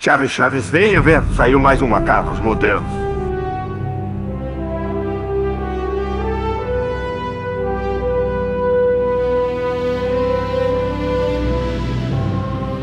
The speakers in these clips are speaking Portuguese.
Chaves, Chaves, venha ver. Saiu mais um Macacos Modernos.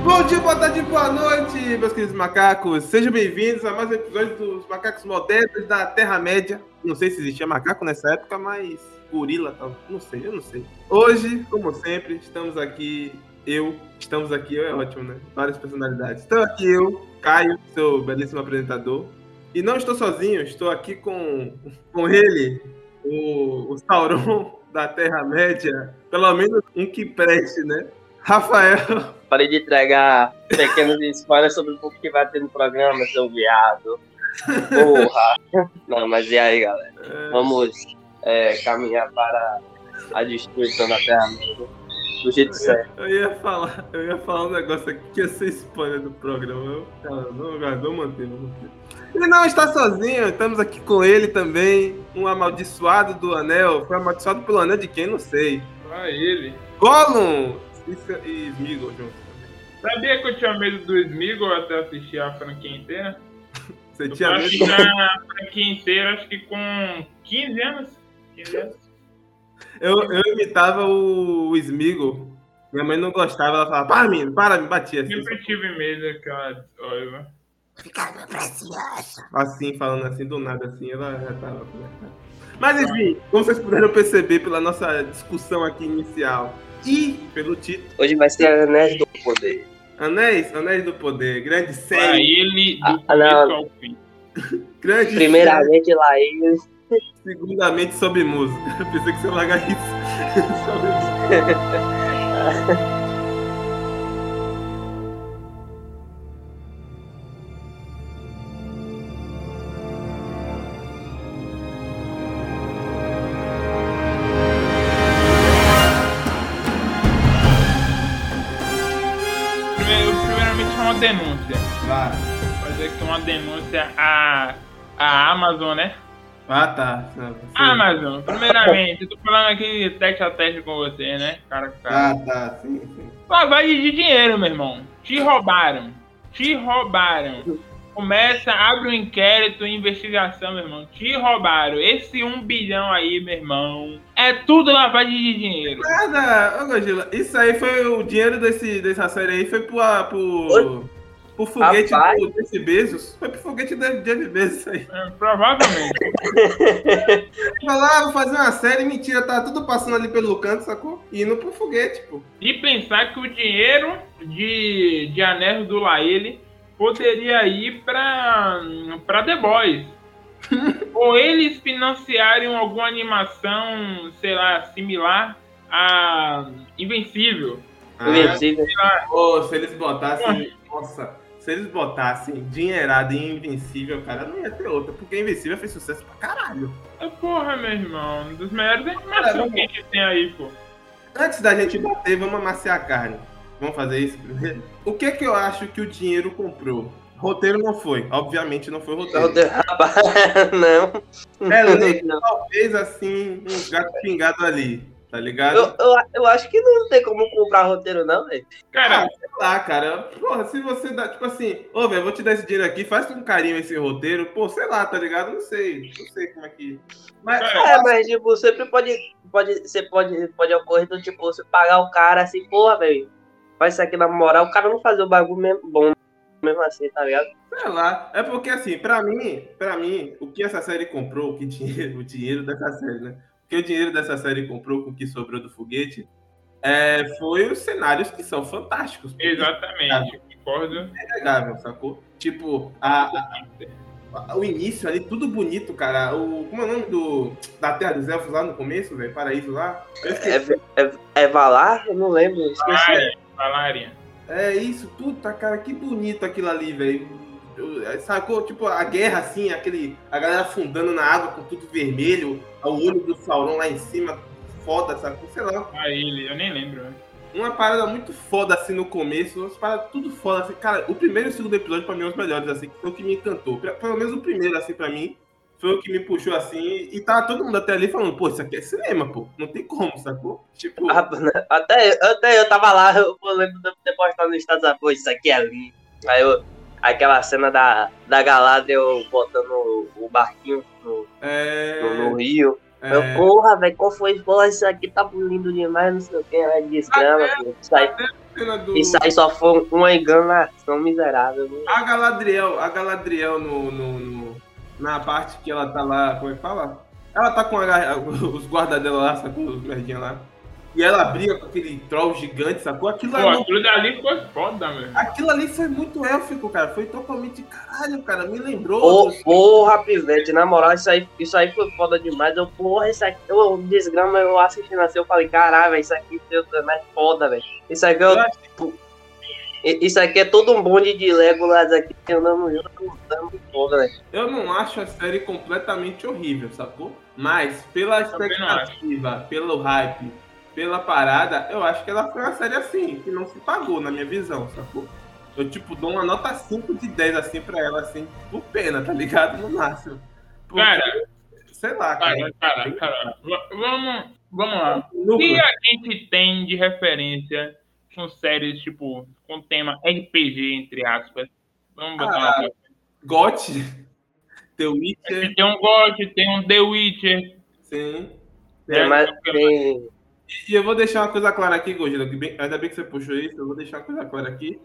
Bom dia, boa tarde, boa noite, meus queridos macacos. Sejam bem-vindos a mais um episódio dos Macacos Modernos da Terra-média. Não sei se existia macaco nessa época, mas gorila, tal. não sei, eu não sei. Hoje, como sempre, estamos aqui, eu, estamos aqui, eu é ótimo, né? Várias personalidades. Estou aqui eu, Caio, seu belíssimo apresentador. E não estou sozinho, estou aqui com, com ele, o, o Sauron da Terra-média. Pelo menos um que preste, né? Rafael. Parei de entregar pequenos spoilers sobre o que vai ter no programa, seu viado. Porra! Não, mas e aí, galera? Vamos é, caminhar para a destruição da Terra do jeito certo. Eu ia falar, eu ia falar um negócio aqui que ia ser spoiler do programa. Eu, cara, não, cara, não manter, não manter. Ele não está sozinho, estamos aqui com ele também, um amaldiçoado do anel. Foi amaldiçoado pelo anel de quem? Não sei. Ah, ele. Gollum e Smigol juntos. Sabia que eu tinha medo do Smigol até assistir a franquia inteira? Você Eu tinha medo? que na franquia inteira, acho que com 15 anos. 15 anos. Eu, eu imitava o, o Smigol. Minha mãe não gostava, ela falava, para, menino, para, me batia assim. Sempre tive medo daquela olha. Assim, falando assim, do nada, assim, ela já tava. Mas enfim, como vocês puderam perceber pela nossa discussão aqui inicial e pelo título, Hoje vai ser Anéis do Poder. Anéis, Anéis do Poder, grande Pra série, ele, do Ah, começo não. grande série, Primeiramente, Laís. Segundamente sobre música. Eu pensei que você ia largar isso. Primeiro, primeiramente, é uma denúncia. Vai. Fazer aqui uma denúncia à, à Amazon, né? Ah, tá. Não, você- Amazon, primeiramente, eu tô falando aqui teste a teste com você, né? Cara, cara. Ah, tá, sim, sim. Lavagem de dinheiro, meu irmão. Te roubaram. Te roubaram. Começa, abre um inquérito, investigação, meu irmão. Te roubaram. Esse um bilhão aí, meu irmão, é tudo lavagem de dinheiro. Nada, ô Gogila, isso aí foi o dinheiro desse, dessa série aí, foi pro, ah, pro, pro foguete Rapaz. do Jeff Bezos. Foi pro foguete do Jeff Bezos aí. É, provavelmente. Vai lá, vou fazer uma série, mentira, tá tudo passando ali pelo canto, sacou? E indo pro foguete, pô. E pensar que o dinheiro de, de Anéis do Laele poderia ir pra, pra The Boys. Ou eles financiarem alguma animação, sei lá, similar a Invencível. Invencível. Pô, se eles botassem. Nossa, se eles botassem dinheirado em Invencível, cara, não ia ter outra. Porque Invencível fez sucesso pra caralho. É porra, meu irmão. Um dos melhores animações que a gente tem aí, pô. Antes da gente bater, vamos amaciar a carne. Vamos fazer isso primeiro? O que que eu acho que o dinheiro comprou? Roteiro não foi. Obviamente não foi roteiro. Rapaz, não. Elenco, Não. talvez assim, uns gatos pingados ali. Tá ligado? Eu, eu, eu acho que não tem como comprar roteiro, não, velho. Cara, sei lá, cara. Porra, se você dá, tipo assim, ô, velho, vou te dar esse dinheiro aqui, faz com carinho esse roteiro. Pô, sei lá, tá ligado? Não sei. Não sei como é que. Mas, É, mas tipo, sempre pode, pode, você pode, pode ocorrer do tipo, você pagar o cara assim, porra, velho, faz isso aqui na moral, o cara não fazer o bagulho mesmo, bom mesmo assim, tá ligado? sei lá. É porque assim, pra mim, pra mim, o que essa série comprou, o que dinheiro, o dinheiro dessa série, né? O que o dinheiro dessa série comprou com o que sobrou do foguete é, foi os cenários que são fantásticos. exatamente. Concordo. É inegável, sacou? Tipo, a, a- o início ali, tudo bonito, cara. O, como é o nome do, da Terra dos Elfos lá no começo, velho? Paraíso lá? Esqueci. É, é, é Valar? Eu não lembro, esqueci. Valária, Valária. É isso, puta, cara, que bonito aquilo ali, velho. Eu- Sacou? Tipo, a guerra, assim, aquele. A galera afundando na água com tudo vermelho, o olho do Sauron lá em cima, foda, sacou? Sei lá. Ah, ele, eu nem lembro. né? Uma parada muito foda, assim, no começo, umas paradas tudo foda, assim. Cara, o primeiro e o segundo episódio, pra mim, são os melhores, assim, que foi o que me encantou. Pe- Pelo menos o primeiro, assim, pra mim, foi o que me puxou, assim, e tava todo mundo até ali falando, pô, isso aqui é cinema, pô. Não tem como, sacou? Tipo, Ah, Até, até eu tava lá, eu lembro de eu ter postado no Estados Unidos, pô, isso aqui é lindo. Aí eu, aquela cena da, da Galadriel botando o, barquinho no, É. no, no rio. é, Eu, porra, velho, qual foi? Porra, isso aqui tá lindo demais, não sei o que, é desgrama. Isso aí, cena do- isso aí só foi uma enganação miserável. né? A Galadriel, a Galadriel no, no- no- na parte que ela tá lá, como é que fala? Ela tá com a- os guardas dela lá, sacou? Os merdinhos lá. E ela briga com aquele troll gigante, sacou? Aquilo, Pô, ali, aquilo dali foi foda, meu. aquilo ali foi muito élfico, cara. Foi totalmente caralho, cara. Me lembrou. Ô, dos- porra, pivete, na moral, isso aí, isso aí foi foda demais. Eu, porra, isso aqui, eu, desgrama, eu assistindo assim, eu falei, caralho, velho, isso aqui é mais foda, velho. Isso aqui, eu, Eu acho isso aqui é todo um bonde de Legolas aqui andando junto, andando foda, velho. Eu não acho a série completamente horrível, sacou? Mas pela expectativa, pelo hype, pela parada, eu acho que ela foi uma série assim, que não se pagou, na minha visão, sacou? Eu, tipo, dou uma nota 5 de 10, assim, pra ela, assim, por pena, tá ligado? No máximo. Porque, Cara, sei lá, cara. cara, cara, cara. Vamos, vamos lá. O que a gente tem de referência com séries, tipo, com tema RPG, entre aspas? Vamos botar Ah, uma GOT, The Witcher, Tem um God, tem um The Witcher. sim. Tem né? mais, tem, E eu vou deixar uma coisa clara aqui, Gojira, que bem- ainda bem que você puxou isso, eu vou deixar uma coisa clara aqui.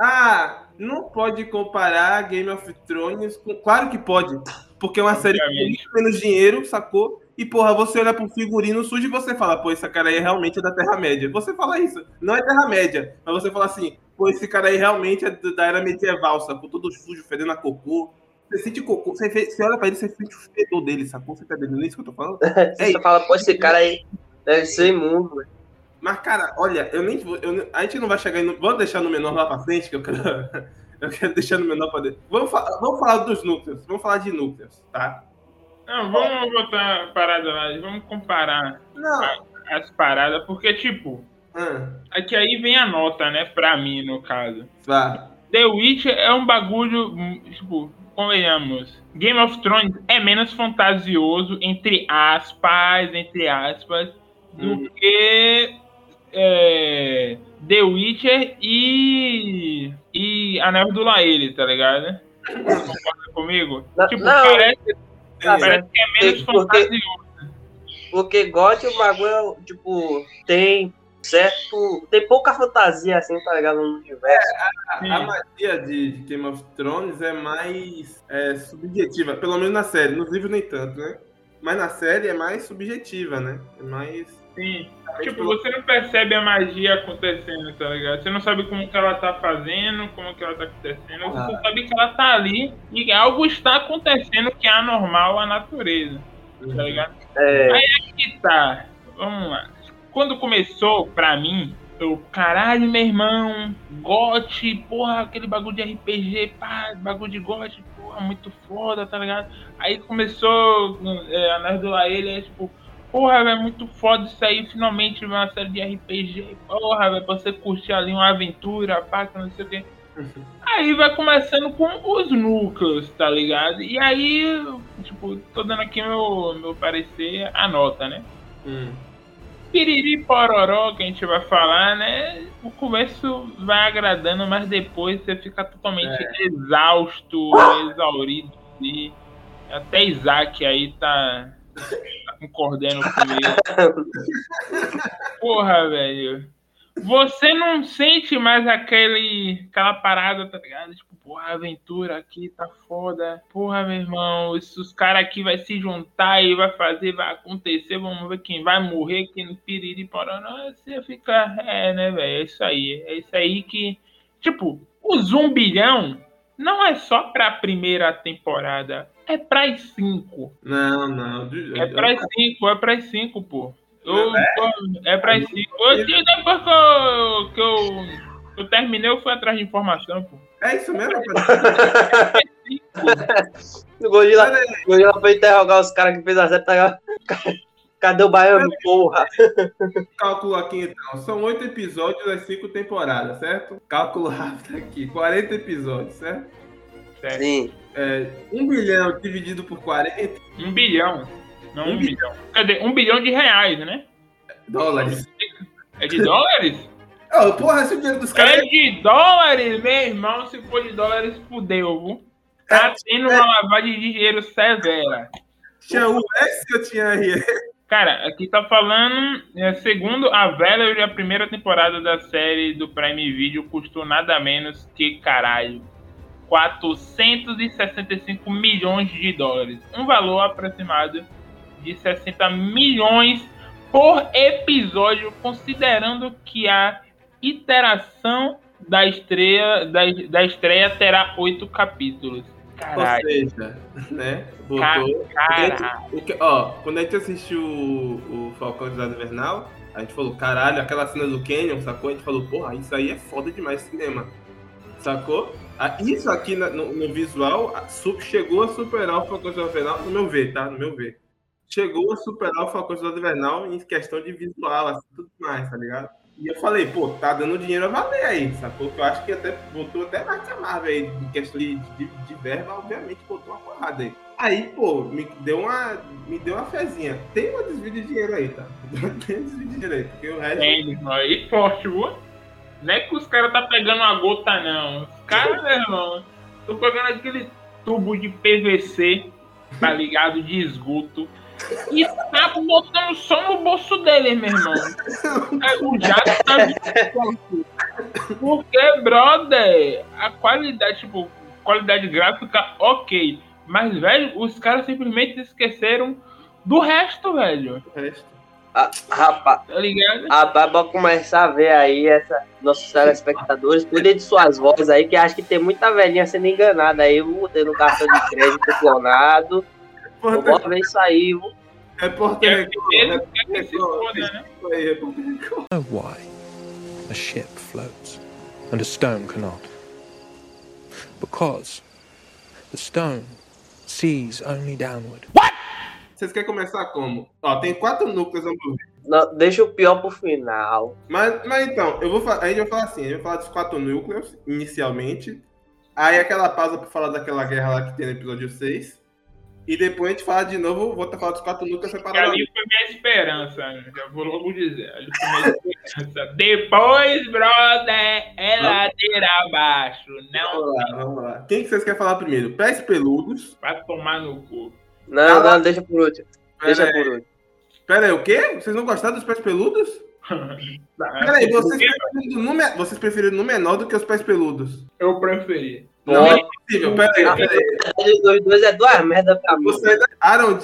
Ah, não pode comparar Game of Thrones com. Claro que pode, porque é uma série com Obviamente. muito menos dinheiro, sacou? E, porra, você olha pro figurino sujo e você fala, pô, esse cara aí realmente é da Terra-média. Você fala isso, não é Terra-média, mas você fala assim, pô, esse cara aí realmente é da era medieval, sacou? Todo sujo, fedendo a cocô. Você sente cocô, você, vê- você olha pra ele, você sente o fedor dele, sacou? Você tá entendendo isso que eu tô falando? você fala, pô, esse cara aí deve ser imundo, velho. Mas, cara, olha, eu nem vou. eu a gente não vai chegar. No, vamos deixar no menor lá pra frente, que eu quero. Eu quero deixar no menor pra dentro. Vamos, fa- vamos falar dos núcleos. Vamos falar de núcleos, tá? Não, vamos botar a parada lá, vamos comparar Não. as paradas, porque, tipo, Ah, aqui aí vem a nota, né, pra mim, no caso. vá. The Witcher é um bagulho, hum, tipo, convenhamos. Game of Thrones é menos fantasioso, entre aspas, entre aspas, do Hum. que é, The Witcher e, e Anel do Laele, tá ligado? Concorda comigo? Não, tipo, não. parece, Tá parece que é menos Porque- fantasioso. Porque GOT, o bagulho, tipo, tem certo. Tem pouca fantasia, assim, tá ligado? No universo. A, a magia de, de Game of Thrones é mais é, subjetiva, pelo menos na série. Nos livros nem tanto, né? Mas na série é mais subjetiva, né? É mais. Sim. Tipo, você não percebe a magia acontecendo, tá ligado? Você não sabe como que ela tá fazendo, como que ela tá acontecendo. Você só Ah. sabe que ela tá ali e algo está acontecendo que é anormal à natureza, tá ligado? É, que tá. Vamos lá. Quando começou, pra mim, eu, caralho, meu irmão, gote, porra, aquele bagulho de RPG, pá, bagulho de gote, porra, muito foda, tá ligado? Aí começou é, a Nerd do Laele, aí, tipo, porra, velho, muito foda isso aí, finalmente uma série de RPG, porra, velho, pra você curtir ali uma aventura, que não sei o quê. Aí vai começando com os núcleos, tá ligado? E aí, tipo, tô dando aqui meu, meu parecer, a nota, né? Hum. Piriri pororó que a gente vai falar, né? O começo vai agradando, mas depois você fica totalmente exausto, exaurido. E até Isaac aí tá concordando comigo. Porra, velho. Você não sente mais aquele, aquela parada, tá ligado? Tipo, porra, a aventura aqui tá foda. Porra, meu irmão, esses caras aqui vai se juntar e vai fazer, vai acontecer. Vamos ver quem vai morrer, quem piriri pororó. Você fica, é, né, velho? É isso aí. É isso aí que. Tipo, o zumbilhão não é só pra primeira temporada. É pras cinco. Não, não. É pras cinco, é pras cinco, pô. Eu, é pras cinco. Eu, depois que eu, que eu, eu terminei, eu fui atrás de informação, pô. É isso mesmo, rapaz? o Gorila, o Gorila foi interrogar os caras que fez a série, tá? Cadê o baiano, porra? Cálculo aqui então. São oito episódios das cinco temporadas, certo? Cálculo rápido aqui. 40 episódios, certo? Certo. Sim. É, um bilhão dividido por 40 Um bilhão. Não Um um, bilhão. Cadê? Um bilhão de reais, né? dólares. É de dólares? Oh, porra, esse dinheiro dos caras. É de dólares, meu irmão. Se for de dólares, fudeu, viu? Tá tendo uma lavagem de dinheiro severa. Tinha US ou tinha RS? Cara, aqui tá falando, é, segundo a Valerie, a primeira temporada da série do Prime Video custou nada menos que, caralho, 465 milhões de dólares. Um valor aproximado de 60 milhões por episódio, considerando que a iteração da estreia, da, da estreia terá oito capítulos. Caralho. Ou seja, né? Botou. Caralho. O que- Ó, quando a gente assistiu o, o Falcão de Lado Invernal, a gente falou, caralho, aquela cena do Canyon, sacou? A gente falou, porra, isso aí é foda demais cinema. Sacou? Isso aqui no, no visual chegou a superar o Falcão de Invernal, no meu ver, tá? No meu ver. Chegou a superar o Falcão de Invernal em questão de visual, assim, tudo mais, tá ligado? E eu falei, pô, tá dando dinheiro a valer aí, sacou? Que eu acho que até botou até mais que a Marvel aí, em questão de, de, de verba, obviamente botou uma porrada aí. Aí, pô, me deu uma, me deu uma fezinha. Tem uma desvio de dinheiro aí, tá? Tem um desvio de dinheiro aí, porque o resto... Tem, irmão. E forte? Não é que os caras tá pegando uma gota, não. Os caras, meu irmão, tô pegando aquele tubo de PVC, tá ligado? De esgoto. E tá botando só no bolso dele, meu irmão. É, o jato tá. Porque, brother, a qualidade, tipo, qualidade gráfica, ok. Mas, velho, os caras simplesmente esqueceram do resto, velho. O resto. Ah, rapaz, Tá ligado? rapaz, pra começar a ver aí essa, nossos telespectadores, cuide de suas vozes aí, que acho que tem muita velhinha sendo enganada aí, viu? Tendo cartão de crédito clonado. Bora ver isso aí, viu? repórter É, Record, repórter né? repórter know why a ship floats and a stone cannot. Because the stone sees only downward. Vocês querem começar como? Ó, tem quatro núcleos. Não, deixa o pior pro final. Mas, mas então, eu vou a gente vai falar assim, a gente vai falar dos quatro núcleos, inicialmente. Aí aquela pausa pra falar daquela guerra lá que tem no episódio 6. E depois a gente fala de novo, volta a falar dos quatro núcleos separados. ali foi minha esperança, né? já vou logo dizer. Ali foi minha esperança. Depois, brother, é ladeira abaixo. Não Vamos lá, vamos lá. Quem que vocês querem falar primeiro? Pés peludos. vai tomar no cu. Não, não, deixa por último. Deixa Pera aí, por último. pera aí, o quê? Vocês não gostaram dos pés peludos? Pera aí, vocês preferiram, no, me- vocês preferiram no menor do que os pés peludos? Eu preferi. Não, é impossível. Pera aí, pera aí. Os dois, dois é duas merda pra mim. Você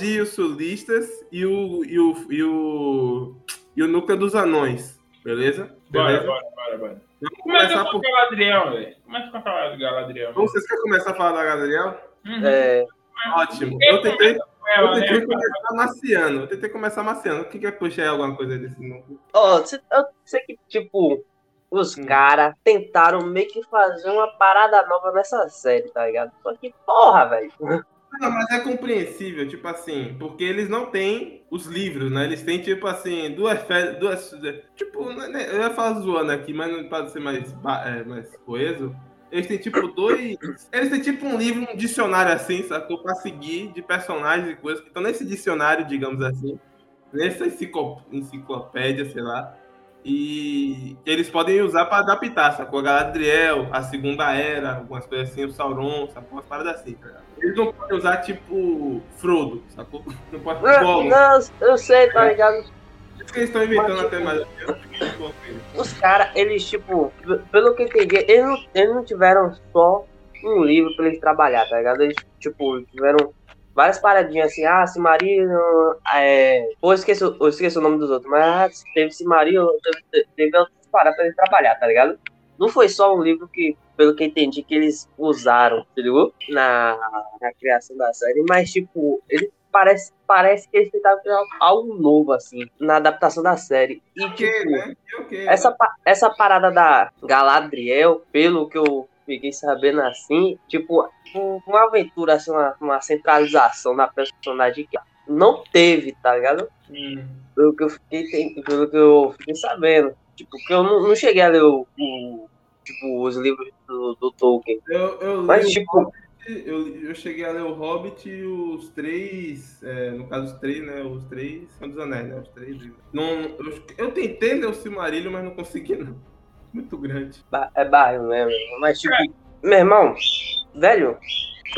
e os sulistas e o, e o, e o, e o núcleo dos anões. Beleza? Bora, Beleza? bora, bora, bora. Vamos Começa começar com por. o Galadriel, velho. Começa com o Galadriel. Então, Vocês querem começar a falar da Galadriel? Uhum. É, Ótimo. Eu tentei, ela, eu tentei né? começar maciano. Eu tentei começar maciano. Quem quer puxar aí alguma coisa desse núcleo? Ó, cê- eu sei que, tipo, os Hum. caras tentaram meio que fazer uma parada nova nessa série, tá ligado? Só que, porra, velho. Não, mas é compreensível, tipo assim, porque eles não têm os livros, né? Eles têm, tipo assim, duas férias, duas. Tipo, né, eu ia falar zoando aqui, mas não pode ser mais, é, mais coeso. Eles têm, tipo, dois. Eles têm, tipo, um livro, um dicionário assim, sacou? Pra seguir de personagens e coisas que estão nesse dicionário, digamos assim. Nessa enciclo- enciclopédia, sei lá. E eles podem usar pra adaptar, sacou? A Galadriel, a Segunda Era, algumas coisas assim, o Sauron, sacou? Umas paradas assim, tá ligado? Eles não podem usar, tipo, Frodo, sacou? Não pode Não, não, eu sei, tá ligado? Que eles estão inventando até mais. Eles. Os caras, eles, tipo, pelo que eu entendi, eles não, eles não tiveram só um livro pra eles trabalhar, tá ligado? Eles, tipo, tiveram várias paradinhas assim, ah, Cimarillion, é... Pô, eu esqueci, eu esqueci o nome dos outros, mas ah, teve Cimarillion, teve, teve outras paradas pra eles trabalhar, tá ligado? Não foi só um livro que, pelo que entendi, que eles usaram, entendeu? Na, na criação da série, mas, tipo, ele parece, parece que eles tentaram algo novo, assim, na adaptação da série. E, Ok, tipo, né? E ok. essa, essa parada da Galadriel, pelo que eu fiquei sabendo assim, tipo, um- uma aventura, assim, uma, uma centralização na personagem que não teve, tá ligado? Hum. Pelo que eu fiquei, pelo que eu fiquei sabendo. Tipo, que eu não, não cheguei a ler o, o- tipo, os livros do, do Tolkien. Eu, eu, Mas, tipo, eu, eu cheguei a ler o Hobbit e os três. é, no caso, os três, né? Os três. São dos Anéis, né? Os três. Não, eu, eu tentei ler o Silmarillion, mas não consegui, não. Muito grande. Ba- É bairro mesmo. Mas, tipo, meu irmão, velho,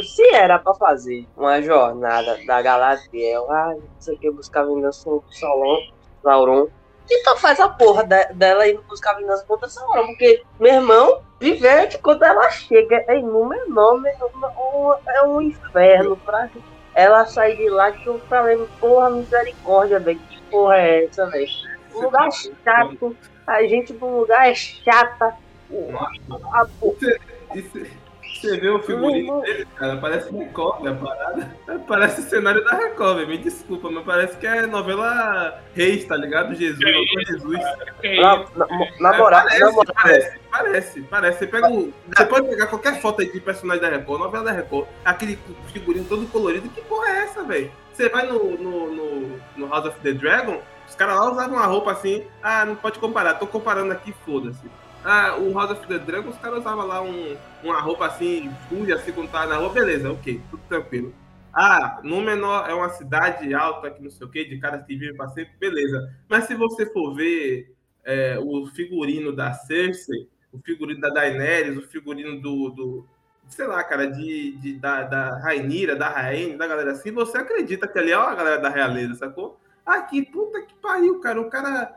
se era pra fazer uma jornada da Galadriel, ah, não sei o que, buscar vingança contra Sauron, Sauron, então faz a porra de- dela indo buscar vingança contra o Sauron, porque, meu irmão, Vivete, quando ela chega em Númenor, meu irmão, é um inferno pra ela sair de lá que eu falei, porra, misericórdia, velho, que porra é essa, velho? Um lugar chato, a gente num lugar é chata, a, a, E cê- Você vê o figurino dele, cara, parece Record, a parada. Parece cenário da Record, velho. Me desculpa, mas parece que é novela Reis, tá ligado? Jesus, Doutor Jesus. Que Na, isso? na, na moral, parece, na moral, parece, parece, parece. Você, pega o, você pode pegar qualquer foto aí de personagem da Record, novela da Record, aquele figurino todo colorido. Que porra é essa, velho? Você vai no, no, no, no House of the Dragon, os caras lá usavam uma roupa assim. Ah, não pode comparar, tô comparando aqui, foda-se. Ah, o House of the Dragon, os caras usavam lá um, uma roupa assim, fúria, assim, quando tava na rua, beleza, ok, tudo tranquilo. Ah, Númenor é uma cidade alta, que não sei o que, de caras que vivem pra sempre, beleza. Mas se você for ver é, o figurino da Cersei, o figurino da Daenerys, o figurino do, do sei lá, cara, de, de, da, da Rainira, da Rainha, da galera assim, você acredita que ali é a galera da realeza, sacou? Aqui, puta que pariu, cara, o cara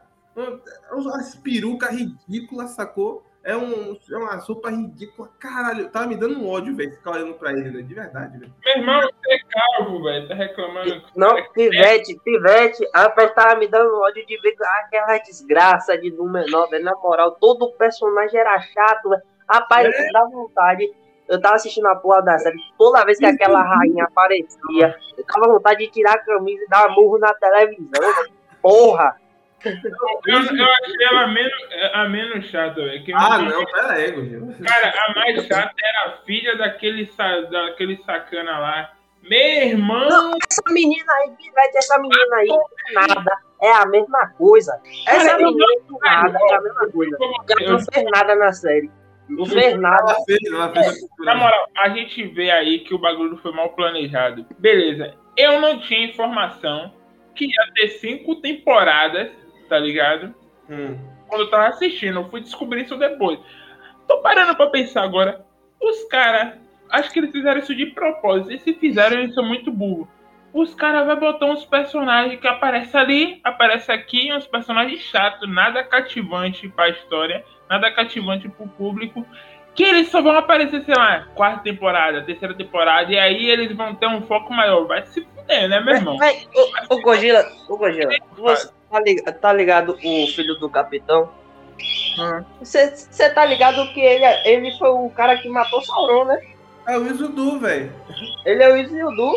umas perucas ridículas, sacou? É, um, é uma sopa ridícula. Caralho, tava me dando um ódio, velho, ficar olhando pra ele, né? De verdade, velho. Meu irmão, você é calvo, velho. Tá reclamando. Não, Pivete, Pivete, rapaz, tava me dando ódio de ver aquela desgraça de Númenor, velho. Na moral, todo o personagem era chato, velho. Rapaz, É. dá vontade. Eu tava assistindo a porra da série, toda vez que aquela rainha aparecia, eu tava vontade de tirar a camisa e dar murro na televisão. Porra! Eu, eu achei ela menos, a menos chata, velho. Que Ah, não, pera aí, Gordinho. Cara, a mais chata era a filha daquele, daquele sacana lá. Meu irmão, Essa menina aí, Pivete, essa menina aí, nada. É a mesma coisa. Essa Cara, menina do nada é a mesma coisa. Ela não fez nada na série. Não fez nada. Cultura. na moral, a gente vê aí que o bagulho foi mal planejado. Beleza, eu não tinha informação que ia ter cinco temporadas, tá ligado? Hum. Quando eu tava assistindo, eu fui descobrir isso depois. Tô parando pra pensar agora. Os caras, acho que eles fizeram isso de propósito. E se fizeram, eles são muito burros. Os caras vão botar uns personagens que aparecem ali, aparece aqui, uns personagens chatos, nada cativante pra história, nada cativante pro público. Que eles só vão aparecer, sei lá, quarta temporada, terceira temporada, e aí eles vão ter um foco maior. Vai se fuder, né, meu irmão? Vai, ô, ô Gogila, ô Gogila, você tá ligado, tá ligado o filho do capitão? Hum. Você tá ligado que ele, ele foi o cara que matou Sauron, né? É o Izudu, velho. Ele é o Isildur,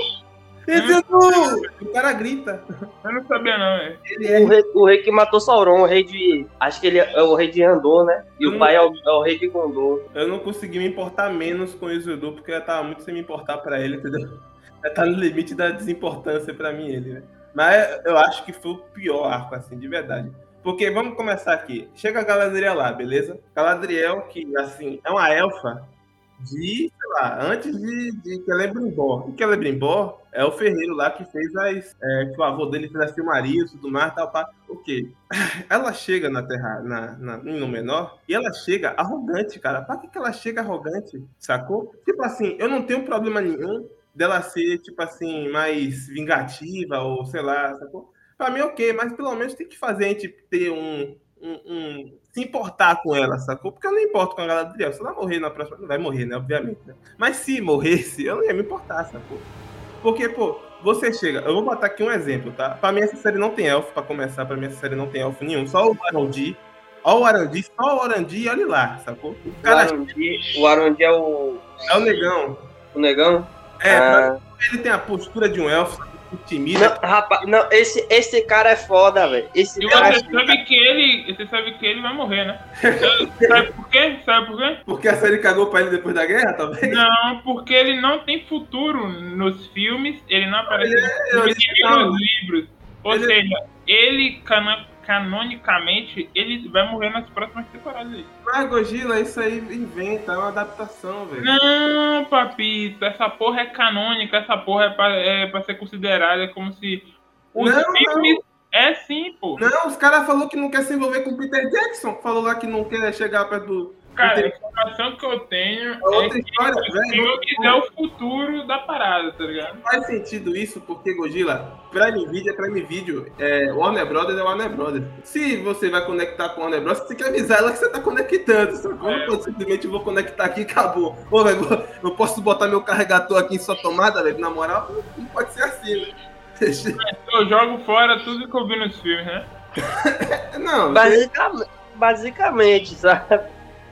Izudu! O cara grita. Eu não sabia, não, velho. Ele é. o rei, o rei que matou Sauron, o rei de. Acho que ele é o rei de Andor, né? E Hum. o pai é o, é o rei de Gondor. Eu não consegui me importar menos com o Izudu, porque eu tava muito sem me importar pra ele, entendeu? Já tá no limite da desimportância pra mim, ele, né? Mas eu acho que foi o pior arco, assim, de verdade. Porque, vamos começar aqui. Chega a Galadriel lá, beleza? Galadriel, que, assim, é uma elfa de, sei lá, antes de, de Celebrimbor. E Celebrimbor é o ferreiro lá que fez as... É, que o avô dele fez as filmarias e tudo mais, tal, pá. O quê? Ela chega na Terra, na, na, em Númenor, e ela chega arrogante, cara. Pra que, que ela chega arrogante? Sacou? Tipo assim, eu não tenho problema nenhum dela ser, tipo assim, mais vingativa, ou sei lá, sacou? Pra mim, ok, mas pelo menos tem que fazer a gente ter um. um, um- se importar com ela, sacou? Porque eu não importo com a Galadriel. Se ela morrer na próxima. Não vai morrer, né? Obviamente. né? Mas se morresse, eu não ia me importar, sacou? Porque, pô, você chega. Eu vou botar aqui um exemplo, tá? Pra mim, essa série não tem elfo, pra começar. Pra mim, essa série não tem elfo nenhum. Só o Arandi. Ó o Arandi, só o Arandi e olha lá, sacou? O O cara o Arondi é o, é o negão. o negão? É, Ah, mim, ele tem a postura de um elfo, intimida. não, rapaz, não, esse, esse cara é foda, velho. Esse E cara você é sabe que ele. Você sabe que ele vai morrer, né? Sabe- Sabe por quê? Sabe por quê? Porque a série cagou pra ele depois da guerra, talvez? Não, porque ele não tem futuro nos filmes, ele não aparece Ele nos é- filmes ele é- nos livros. Ou Ele- seja, ele cano- canonicamente ele vai morrer nas próximas temporadas. aí. Mas Gojira, isso aí inventa, é uma adaptação, velho. Não, papito, essa porra é canônica, essa porra é pra, é pra ser considerada como se os Não, filmes. É sim, pô. Não, os caras falaram que não quer se envolver com o Peter Jackson. Falou lá que não quer chegar perto do. Cara, a informação que eu tenho É outra é que história, velho. filme é o futuro da parada, tá ligado? Faz sentido isso porque, Gojira, Prime Video é Prime Video. É, Warner Brothers é Warner Brothers. Se você vai conectar com Warner Brothers, você tem que avisar ela que você tá conectando. Sacou? É. Não pode simplesmente vou conectar aqui e acabou. Ô, velho, eu posso botar meu carregador aqui em sua tomada, velho? Na moral, não pode ser assim, né? Eu jogo fora tudo que eu vi nos filmes, né? Não, Basicamente, basicamente, sabe?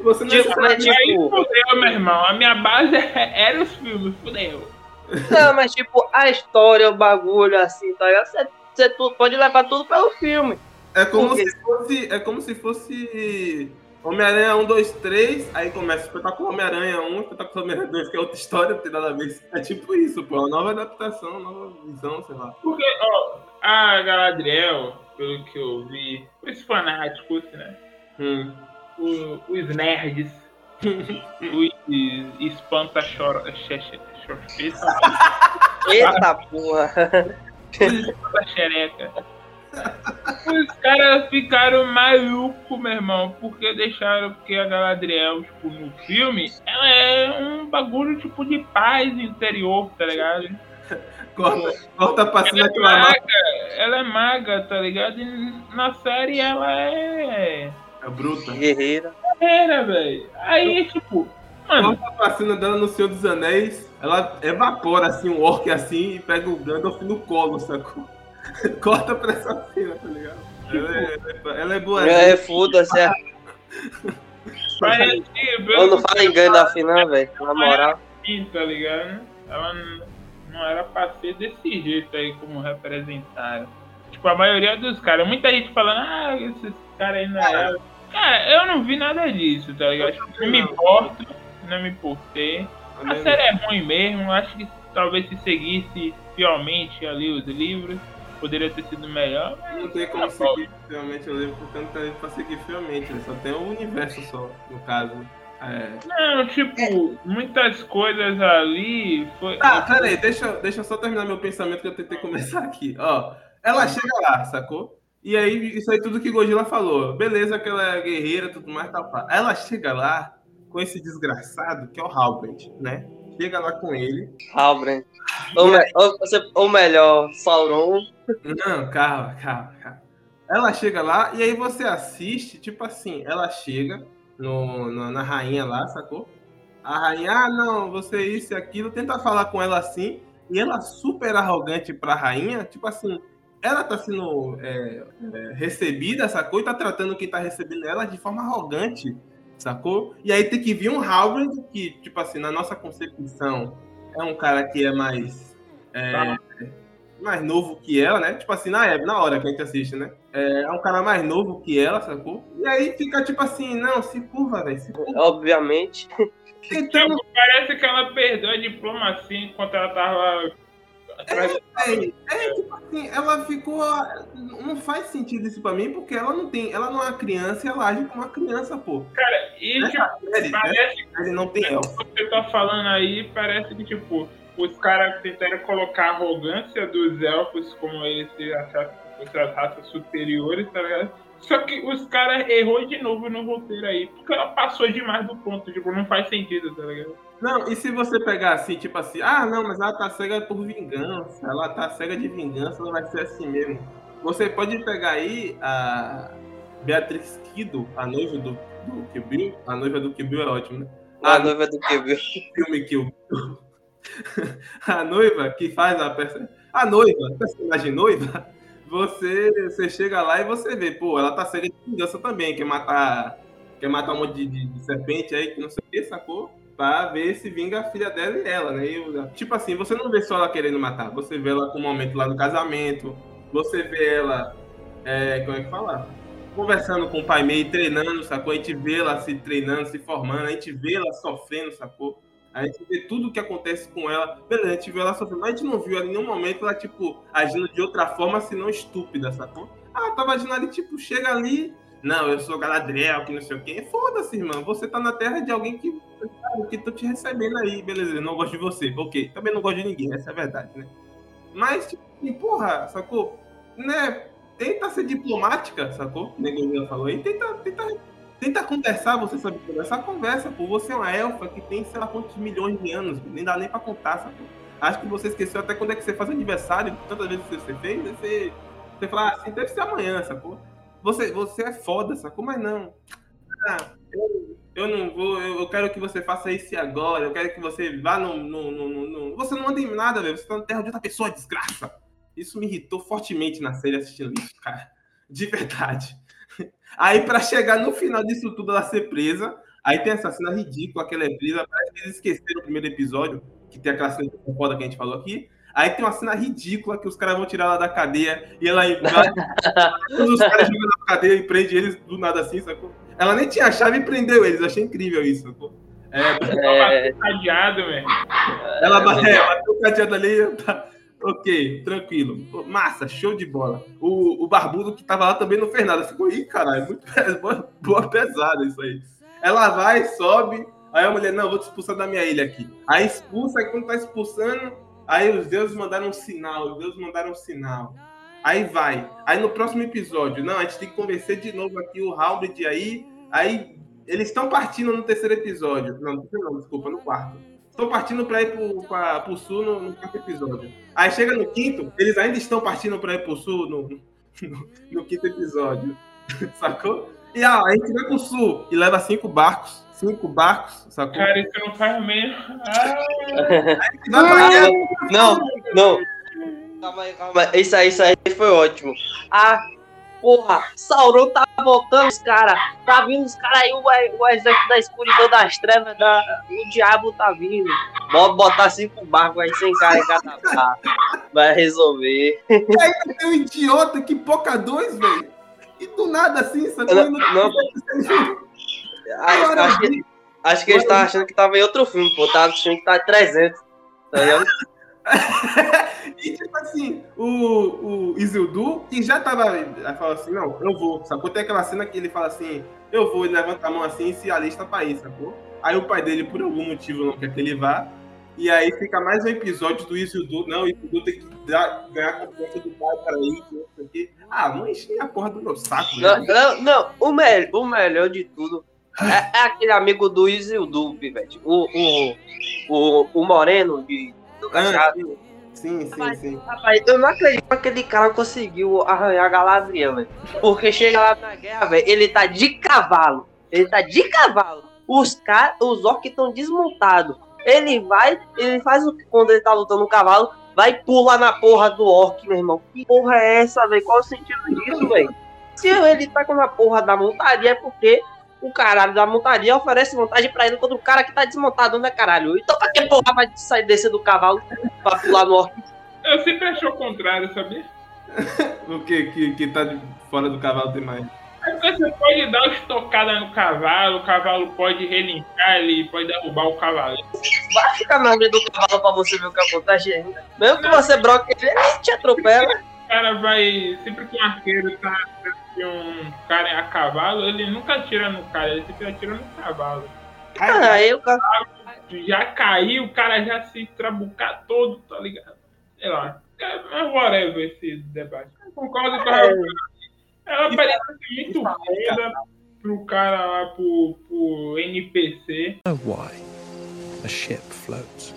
Você não Tipo, mas, aí tipo, fudeu, meu irmão. A minha base era os filmes, fudeu. não, mas tipo, a história, o bagulho, assim, tá ligado? Você, você tu- pode levar tudo pelo filme. É como se fosse. É como se fosse. Homem-Aranha 1, 2, 3, aí começa o espetáculo Homem-Aranha 1, espetáculo Homem-Aranha 2, que é outra história, não tem nada a ver. É tipo isso, pô. Uma nova adaptação, nova visão, sei lá. Porque, ó, a Galadriel, pelo que eu vi, os fanáticos, né? Hum. O- os nerds, os espanta-chora. Chorfeta, Eita porra. os espanta-xereca. Os caras ficaram malucos, meu irmão, porque deixaram que a Galadriel, tipo, no filme, ela é um bagulho tipo de paz interior, tá ligado? Corta, corta pra cima Ela é maga, ela é maga, tá ligado? E na série ela é. É bruta. Guerreira. Era, velho. Aí, tipo, mano, Corta pra cima dela no Senhor dos Anéis, ela evapora assim, um orc assim, e pega o Gandalf no colo, sacou? Corta pra essa cena, tá ligado? Ela é, ela é boa. É, foda-se. é. parece. Eu não falo engano da final, velho. Na moral. assim, tá ligado? Ela não era pra ser desse jeito aí como representaram. Tipo, a maioria dos caras, muita gente falando, ah, esses caras aí não é. Cara, eu não vi nada disso, tá ligado? Tipo, não me importo, não me importei. A série é ruim mesmo, acho que talvez se seguisse fielmente ali os livros, poderia ter sido melhor. mas Não tem como tá seguir fielmente, eu lembro porque não tem pra seguir fielmente, né? só tem o universo só, no caso. É. Não, tipo, muitas coisas ali foi. Tá, peraí, deixa, deixa eu só terminar meu pensamento que eu tentei começar aqui. Ó, ela chega lá, sacou? E aí, isso aí tudo que Godzilla falou. Beleza, que ela é guerreira, tudo mais, tal, pá. Ela chega lá com esse desgraçado, que é o Halbrand, né? Chega lá com ele. Halbrand. Ou, me- ou, ou melhor, Sauron. Não, calma, calma, calma. Ela chega lá e aí você assiste, tipo assim, ela chega no, no- na rainha lá, sacou? A rainha, ah, não, você isso e aquilo, tenta falar com ela assim, e ela super arrogante pra rainha, tipo assim, ela tá sendo é, é, recebida, sacou? E tá tratando quem tá recebendo ela de forma arrogante, sacou? E aí tem que vir um Halbrand que, tipo assim, na nossa concepção, é um cara que é mais. é, mais novo que ela, né? Tipo assim, na época, na hora que a gente assiste, né? É, é um cara mais novo que ela, sacou? E aí fica tipo assim, não, se curva, velho, se curva. Obviamente. Então, Tipo, parece que ela perdeu a diplomacia enquanto ela tava. Atrás véi, é tipo assim, ela ficou. Não faz sentido isso pra mim, porque ela não tem. Ela não é uma criança e ela age como uma criança, pô. Cara, e tipo, Nessa série, né? parece Ele não tem elfo. que você tá falando aí, parece que, tipo, os caras tentaram colocar a arrogância dos elfos como eles se achassem outras raças superiores, tá ligado? Só que os caras errou de novo no roteiro aí, porque ela passou demais do ponto, tipo, não faz sentido, tá ligado? Não, e se você pegar assim, tipo assim, ah, não, mas ela tá cega por vingança, ela tá cega de vingança, ela vai ser assim mesmo. Você pode pegar aí a Beatriz Kido, a noiva do, do Kill Bill. A noiva do Kill Bill é ótimo, né? A noiva do que viu. filme Kill Bill. a noiva que faz a personagem. A noiva, a personagem noiva, você, você chega lá e você vê, pô, ela tá cega de vingança também, quer matar. Quer matar um monte de, de- de serpente aí que não sei o que, sacou? Pra ver se vinga a filha dela e ela, né? E tipo assim, você não vê só ela querendo matar, você vê ela com o momento lá do casamento, você vê ela. É, como é que fala? Conversando com o pai meio, treinando, sacou? A gente vê ela se treinando, se formando, a gente vê ela sofrendo, sacou? A gente vê tudo o que acontece com ela. Beleza, a gente vê ela sofrendo, mas a gente não viu em nenhum momento ela, tipo, agindo de outra forma, senão estúpida, sacou? Ah, tava agindo ali, tipo, chega ali. Não, eu sou Galadriel, que não sei o quê. Foda-se, irmão. Você tá na terra de alguém que, que tô te recebendo aí. Beleza, eu não gosto de você. Ok, também não gosto de ninguém, essa é a verdade, né? Mas, tipo, assim, porra, sacou? Né? tenta ser diplomática, sacou? O Negolina falou aí, tenta, tenta, tenta conversar, você sabe conversar, conversa, pô. Você é uma elfa que tem, sei lá, quantos milhões de anos, nem dá nem pra contar, sacou? Acho que você esqueceu até quando é que você faz aniversário, tantas vezes que você fez, você, você fala assim, deve ser amanhã, sacou? Você, você é foda, sacou? Mas não. Ah, eu, eu não vou, eu, eu quero que você faça isso agora, eu quero que você vá no. no, no, no- no- Você não manda em nada, velho. Você tá na terra de outra pessoa, desgraça. Isso me irritou fortemente na série assistindo isso, cara. De verdade. Aí, pra chegar no final disso tudo, ela ser presa. Aí tem essa cena ridícula que ela é presa. Parece que eles esqueceram o primeiro episódio, que tem aquela cena foda que a gente falou aqui. Aí tem uma cena ridícula que os caras vão tirar ela da cadeia e ela vai. todos os caras jogam na cadeia e prende eles do nada assim, sacou? Ela nem tinha chave e prendeu eles. Achei incrível isso, sacou? É, É, Cadeado, velho. ela é, bateu o cadeado ali. Tá, ok, tranquilo. Massa, show de bola. O, o barbudo que tava lá também não fez nada. Ficou, ih, caralho, muito boa, boa pesada isso aí. Ela vai, sobe. Aí a mulher, não, vou te expulsar da minha ilha aqui. Aí expulsa, aí quando tá expulsando, aí os deuses mandaram um sinal, os deuses mandaram um sinal. Aí vai. Aí no próximo episódio, não, a gente tem que convencer de novo aqui o Halberd aí. Aí eles estão partindo no terceiro episódio. Não, não, desculpa, no quarto. Estão partindo para ir pro, pra, pro sul no, no quarto episódio. Aí chega no quinto, eles ainda estão partindo para ir pro sul no, no, no quinto episódio. Sacou? E ah, a gente vai pro sul e leva cinco barcos. Cinco barcos, sacou? Cara, isso não faz mesmo. Vai pra- não, não. Calma aí, calma aí. Isso aí, isso aí foi ótimo. Ah, porra, Sauron tá voltando, os caras. Tá vindo os caras aí, o, o exército da escuridão das trevas, da, o diabo tá vindo. Bota botar cinco barcos aí sem cara em cada barco. Vai resolver. Tem um idiota que poca dois, velho. E do nada assim, sacou? Não, E não. Acho, acho que, acho que eles estavam achando que tava em outro filme, pô. Tava achando que tava 300. Tá ligado? e tipo assim, o, o Isildur, que já tava. Aí fala assim: não, eu vou. Sacou? Tem aquela cena que ele fala assim: eu vou, ele levanta a mão assim e se alista pra ir, sacou? Aí o pai dele, por algum motivo, não quer que ele vá. E aí fica mais um episódio do Isildur. Não, o Isildur tem que dar, ganhar a confiança do pai para ir, não sei. Ah, não enche a porra do meu saco, Não, velho. não, não. O, me o melhor de tudo é, é aquele amigo do Isildur, Pivete. O, o, o, o Moreno de, do Ah, Cachaço. sim, sim, sim. Rapaz, eu não acredito que aquele cara conseguiu arranhar Galadriel, velho. Porque chega lá na guerra, velho, ele tá de cavalo. Ele tá de cavalo. Os caras, os orcs estão desmontados. Ele vai, ele faz o quando ele tá lutando no cavalo, vai e pula na porra do orc, meu irmão. Que porra é essa, velho? Qual o sentido disso, velho? Se ele tá com a porra da montaria, é porque o caralho da montaria oferece vantagem pra ele contra o cara que tá desmontado, né, caralho? Então pra que porra vai sair descer do cavalo pra pular no orc? eu sempre achei o contrário, sabia? O que, que, que tá de fora do cavalo tem mais? É porque você pode dar uma estocada no cavalo, o cavalo pode relinchar, ele pode derrubar o cavalo. Vai ficar na frente do cavalo pra você ver o que acontece ainda. Mesmo que você broque ele, ele te atropela. O cara vai. Sempre que um arqueiro tá de um cara a cavalo, ele nunca atira no cara, ele sempre atira no cavalo. Aí o cara. Já caiu, o cara já se trabucar todo, tá ligado? Sei lá. É, mas whatever esse debate. Eu concordo com a É. Ela parece muito foda pro cara lá, pro, pro NPC. why a ship floats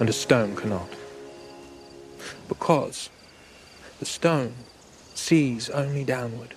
and a stone cannot. Because the stone sees only downward.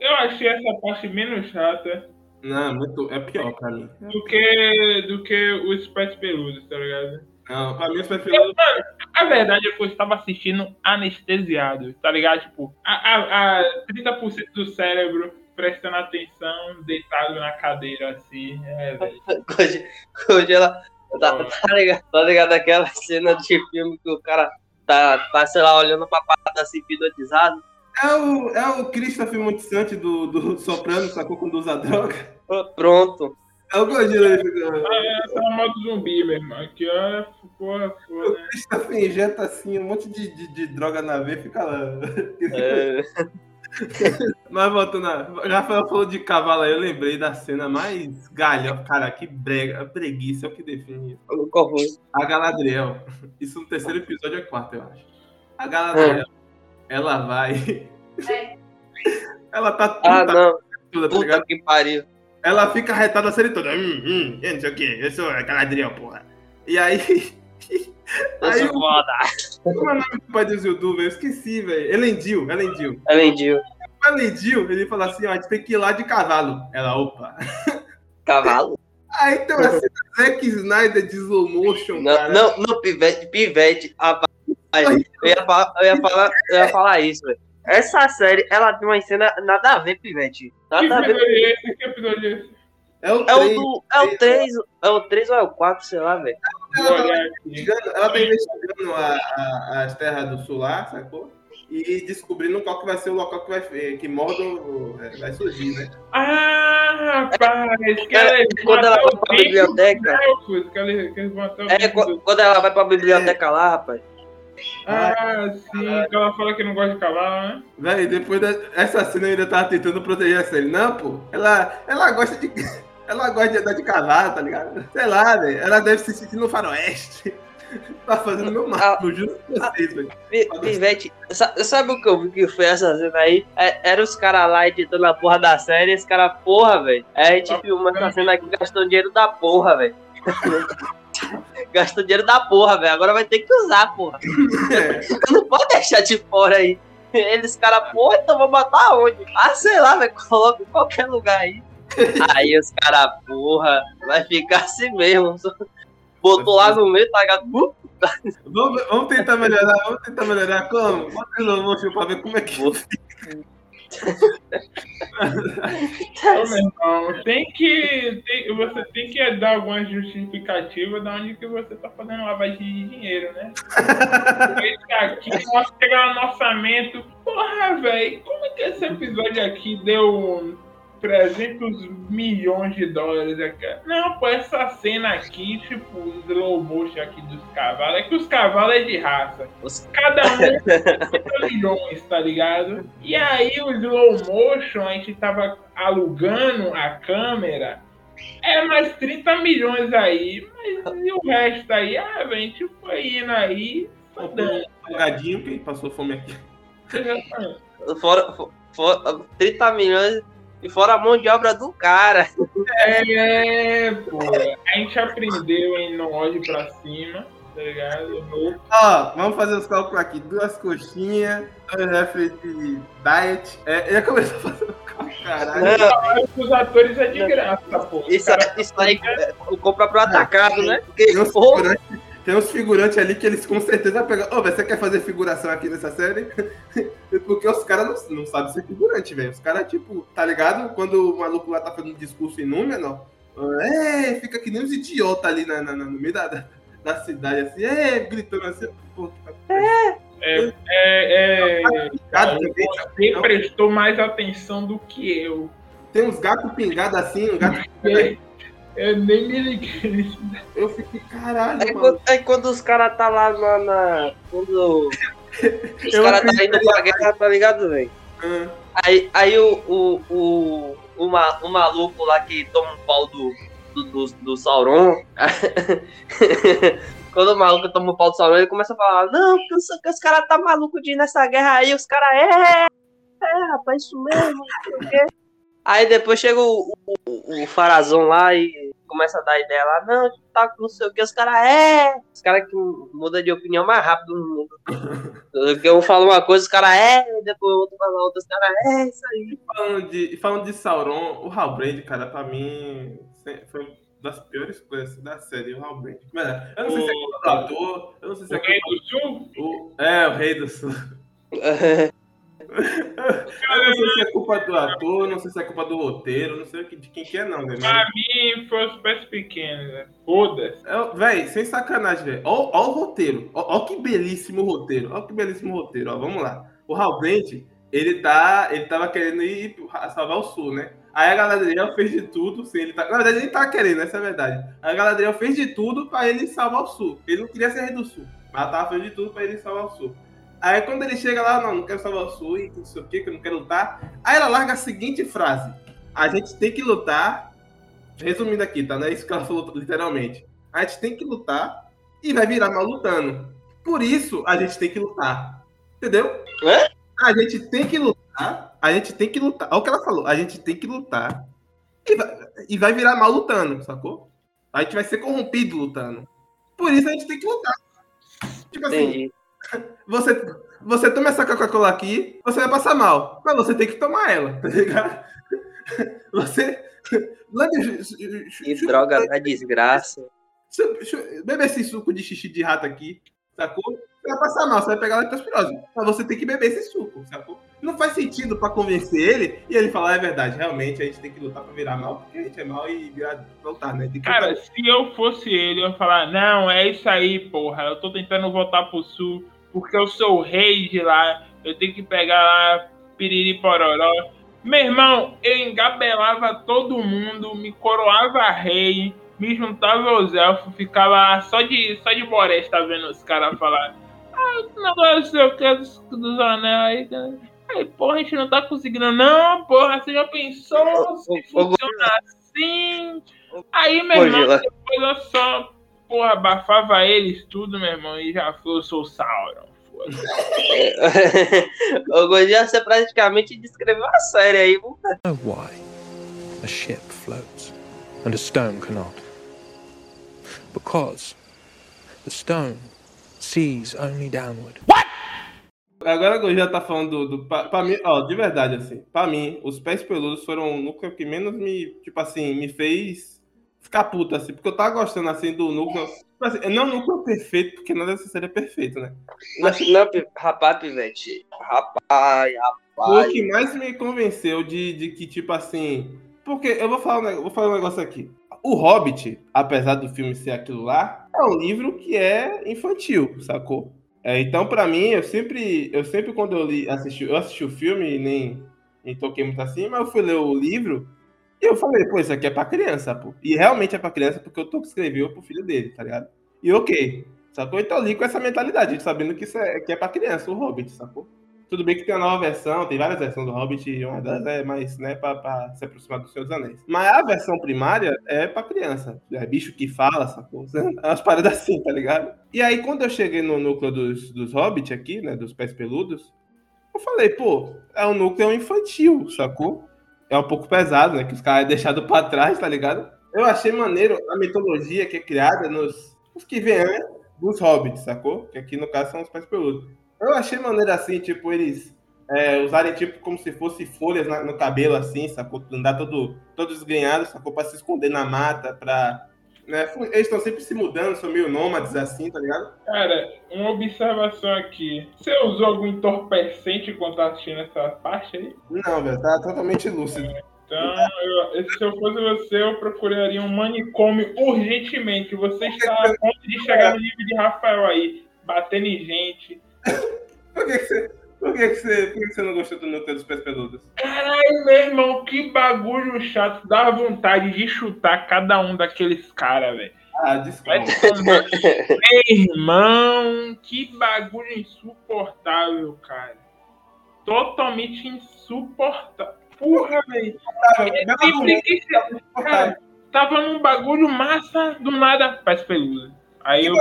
Eu achei essa parte menos chata Não, muito, é pior pra mim. do que, do que os pés peludos, tá ligado? Não, pra mim os preferidos. Mano, a verdade é que eu estava assistindo anestesiado, tá ligado? Tipo, a, a, a 30% do cérebro prestando atenção, deitado na cadeira, assim. É, velho. Hoje, hoje ela. Tá, tá ligado? Tá ligado aquela cena de filme que o cara tá, tá sei lá, olhando pra parte assim, hipnotizado? É o, é o Christopher Montisante do, do Soprano, sacou quando usa droga. Pronto. É o fica. Ah, Essa é a modo zumbi, meu irmão. Aqui, ó, porra, porra, O né? Christopher injeta assim um monte de, de, de droga na veia e fica lá. É, Mas voltando a. Rafael falou de cavalo aí, eu lembrei da cena mais galha. Cara, que brega, preguiça é o que define. A Galadriel. Isso no terceiro episódio é quarto, eu acho. A Galadriel, ela vai. Ela tá Ah, não. toda, tá? Puta que pariu. Ela fica arretada a série toda. Hum, hum, eu não sei o que, eu sou a Galadriel, porra. E aí. Eu aí sou foda. como é o nome do pai do Zildu, velho? Eu esqueci, velho. Elendil, Elendil. Elendil. Elendil, ele fala assim: ó, a gente tem que ir lá de cavalo. Ela, opa. Cavalo. Aí tem uma cena Zack Snyder de slow motion, Não, cara. não, não, pivete, pivete. Ah, vai. eu, ia falar, eu, ia falar, eu ia falar isso, velho. Essa série, ela tem uma cena nada a ver, pivete. Que Nada a ver. É é? É o É o, 3. do, é o 3, é o 3 ou é o 4, sei lá, velho. Vou Ela tá investigando, ela tá investigando a- a- as terras do sul lá, sacou? E descobrindo qual que vai ser o local que vai que Mordor é, vai surgir, né? Ah, rapaz, que ela Quando ela vai pra biblioteca. elfos, que ela- que É, quando ela vai pra biblioteca lá, rapaz. Ah, sim, que ela fala que não gosta de cavalo, né? Véi, depois dessa cena eu ainda tava tentando proteger a série. Não, pô, ela, ela gosta de. Ela gosta de andar de cavalo, tá ligado? Sei lá, velho. Ela deve se sentir no faroeste. Tá fazendo meu máximo, juro pra vocês, velho. Pi- Pivete, sa- sabe o que eu vi que foi essa cena aí? É, era os caras lá editando a porra da série, esse cara, porra, velho. Aí a gente filmou essa cena aqui gastando dinheiro da porra, velho. Gastou dinheiro da porra, velho. Agora vai ter que usar, porra. Não pode deixar de fora aí. Eles, cara, porra, então vou botar onde? Ah, sei lá, velho. Coloca em qualquer lugar aí. Aí os caras, porra, vai ficar assim mesmo. Botou lá no meio, tá ligado? Uh, Vamos, vamos tentar melhorar, vamos tentar melhorar como? Bota slow motion pra ver como é que. Ô, meu irmão, tem que. tem- você tem que dar alguma justificativa de onde que você tá fazendo lavagem de dinheiro, né? Esse aqui, pegar no orçamento. Porra, velho, como é que esse episódio aqui deu 300 milhões de dólares aqui? Não, pô, essa cena aqui, tipo, o slow motion aqui dos cavalos, é que os cavalos é de raça. Os- Cada um 50 milhões, tá ligado? E aí o slow motion, a gente tava alugando a câmera. É mais 30 milhões aí. Mas e o resto aí? Ah, gente foi indo aí. fodendo. Salgadinho, quem passou fome aqui. Fora, fo- fora 30 milhões e fora a mão de obra do cara. É, pô. A gente aprendeu em não olhe pra cima, tá ligado? Ó, vamos fazer os cálculos aqui. Duas coxinhas, dois refres de diet. É, eu ia começar a fazer caralho. Não, Os atores é de graça, pô. Isso, caras- isso aí é, o compra pro atacado, né? Porque, porra, figurantes, tem uns figurantes ali que eles com certeza pegam. Ô, velho, você quer fazer figuração aqui nessa série? Porque os caras não, não sabem ser figurante, velho. Os caras, tipo, tá ligado? Quando o maluco lá tá fazendo um discurso em Númenor, é, fica que nem uns idiotas ali na, na- na- no meio da, da, da cidade, assim, é, gritando assim. Pô, É, é, é, gato também, você prestou mais atenção do que eu. tem uns gatos pingados assim, um gato Eu, eu nem me liguei. Eu fiquei, caralho, aí mano. quando, aí quando os caras tá lá na. na- quando os caras tá indo pra guerra, tá ligado, velho? Ah, Aí, aí o, o, o, o, ma- o maluco lá que toma um pau do, do, do, do Sauron. Quando o maluco toma um pau do Sauron, ele começa a falar: Não, porque os, que os caras tá maluco de ir nessa guerra aí. Os caras, é, é, rapaz, isso mesmo, não sei o quê. Aí depois chega o, o, o Farazão lá e começa a dar ideia lá: Não, tá com não sei o que. Os caras, é. Os caras que mudam de opinião mais rápido no mundo. Porque um fala uma coisa, os caras, é. Depois o outro fala outra, os caras, é, isso aí. falando, de, falando de Sauron, o Halbrand, cara, pra mim foi uma das piores coisas da série, o Halbrand. Eu não sei se é ator, eu não sei se O é Rei culpa do Sul? É, o Rei do Sul. Eu não sei se é culpa do ator, não sei se é culpa do roteiro, não sei de quem que é, não, velho. Pra mim foi os pés pequenos, né? Foda-se. É, Véi, sem sacanagem, velho. Ó, ó o roteiro. Ó, ó que belíssimo roteiro. Ó que belíssimo roteiro. Ó, vamos lá. O Halbrand, ele tá. Ele tava querendo ir salvar o sul, né? Aí a Galadriel fez de tudo. Sim, ele tá, na verdade, ele tá querendo, essa é a verdade. A Galadriel fez de tudo pra ele salvar o sul. Ele não queria ser rei do sul. Mas ela tava fazendo de tudo pra ele salvar o sul. Aí quando ele chega lá, não, não quero salvar o sul e não sei o que, que eu não quero lutar. Aí ela larga a seguinte frase: A gente tem que lutar. Resumindo aqui, tá? Não é isso que ela falou literalmente. A gente tem que lutar e vai virar mal lutando. Por isso, a gente tem que lutar. Entendeu? É? A gente tem que lutar. A gente tem que lutar. Olha o que ela falou. A gente tem que lutar. E vai, e vai virar mal lutando, sacou? A gente vai ser corrompido lutando. Por isso a gente tem que lutar. Tipo assim, Entendi. Você, você toma essa Coca-Cola aqui, você vai passar mal. Mas você tem que tomar ela, tá ligado? Você. Que droga da desgraça. Beber esse suco de xixi de rato aqui, sacou? Você vai passar mal, você vai pegar leptospirose. Mas você tem que beber esse suco, sacou? Não faz sentido pra convencer ele e ele falar, é verdade, realmente a gente tem que lutar pra virar mal, porque a gente é mal e virar pra lutar, né? Cara, lutar. se eu fosse ele, eu ia falar, não, é isso aí, porra. Eu tô tentando voltar pro sul, porque eu sou o rei de lá. Eu tenho que pegar lá piriri pororó. Meu irmão, eu engabelava todo mundo, me coroava rei, me juntava aos elfos, ficava só de, só de boresta vendo os caras falar. Ah, negócio sei o que dos, dos anéis aí. Porra, a gente não tá conseguindo. Não, porra, você já pensou se funciona assim? Aí, meu irmão, depois eu só, porra, abafava eles tudo, meu irmão, e já falou, eu sou o Sauron. o Gordinho, você praticamente descreveu a série aí. why a ship floats and a stone cannot. Because the stone sees only downward. Agora que eu já tá falando do. do pra, pra mim, ó, de verdade, assim, pra mim, os pés peludos foram o núcleo que menos me, tipo assim, me fez ficar puto, assim, porque eu tava gostando, assim, do núcleo. Tipo assim, não o núcleo perfeito, porque nada é perfeito, né? Não, não, rapaz, Pivete. Rapaz, Foi o rapaz. que mais me convenceu de, de que, tipo assim. Porque eu vou falar, um, vou falar um negócio aqui. O Hobbit, apesar do filme ser aquilo lá, é um livro que é infantil, sacou? É, então, pra mim, eu sempre, eu sempre quando eu li, assisti, eu assisti o filme e nem, nem toquei muito assim, mas eu fui ler o livro e eu falei, pô, isso aqui é pra criança, pô. E realmente é pra criança porque o Tolkien escreveu pro filho dele, tá ligado? E ok, sacou? Então eu li com essa mentalidade, sabendo que isso é, que é pra criança, o Hobbit, sacou? Tudo bem que tem a nova versão, tem várias versões do Hobbit, e uma delas é mais, né, pra, pra se aproximar do Senhor dos Anéis. Mas a versão primária é pra criança. É bicho que fala, sacou? É umas paradas assim, tá ligado? E aí, quando eu cheguei no núcleo dos, dos Hobbit aqui, né, dos pés peludos, eu falei, pô, é um núcleo infantil, sacou? É um pouco pesado, né, que os caras é deixado pra trás, tá ligado? Eu achei maneiro a mitologia que é criada nos, nos que vem antes dos Hobbits, sacou? Que aqui, no caso, são os pés peludos. Eu achei maneiro assim, tipo, eles é, usarem tipo como se fosse folhas na- no cabelo, assim, sacou? Andar todo, todos ganhados, sacou? Pra se esconder na mata, pra. Né? Eles estão sempre se mudando, são meio nômades assim, tá ligado? Cara, uma observação aqui. Você usou algum entorpecente quando tá assistindo essa parte aí? Não, velho, tá totalmente lúcido. Então, eu- se eu fosse você, eu procuraria um manicômio urgentemente. Você está a ponto de chegar no nível de Rafael aí, batendo em gente. Por que, que você. Por que, que você, por que que você não gostou do núcleo dos pés peludos? Caralho, meu irmão, que bagulho chato. Dá vontade de chutar cada um daqueles caras, velho. Ah, desculpa. Meu irmão, que bagulho insuportável, cara. Totalmente insuportável. Porra, velho. Que cara, tava num bagulho massa, do nada, pés peludos. Aí eu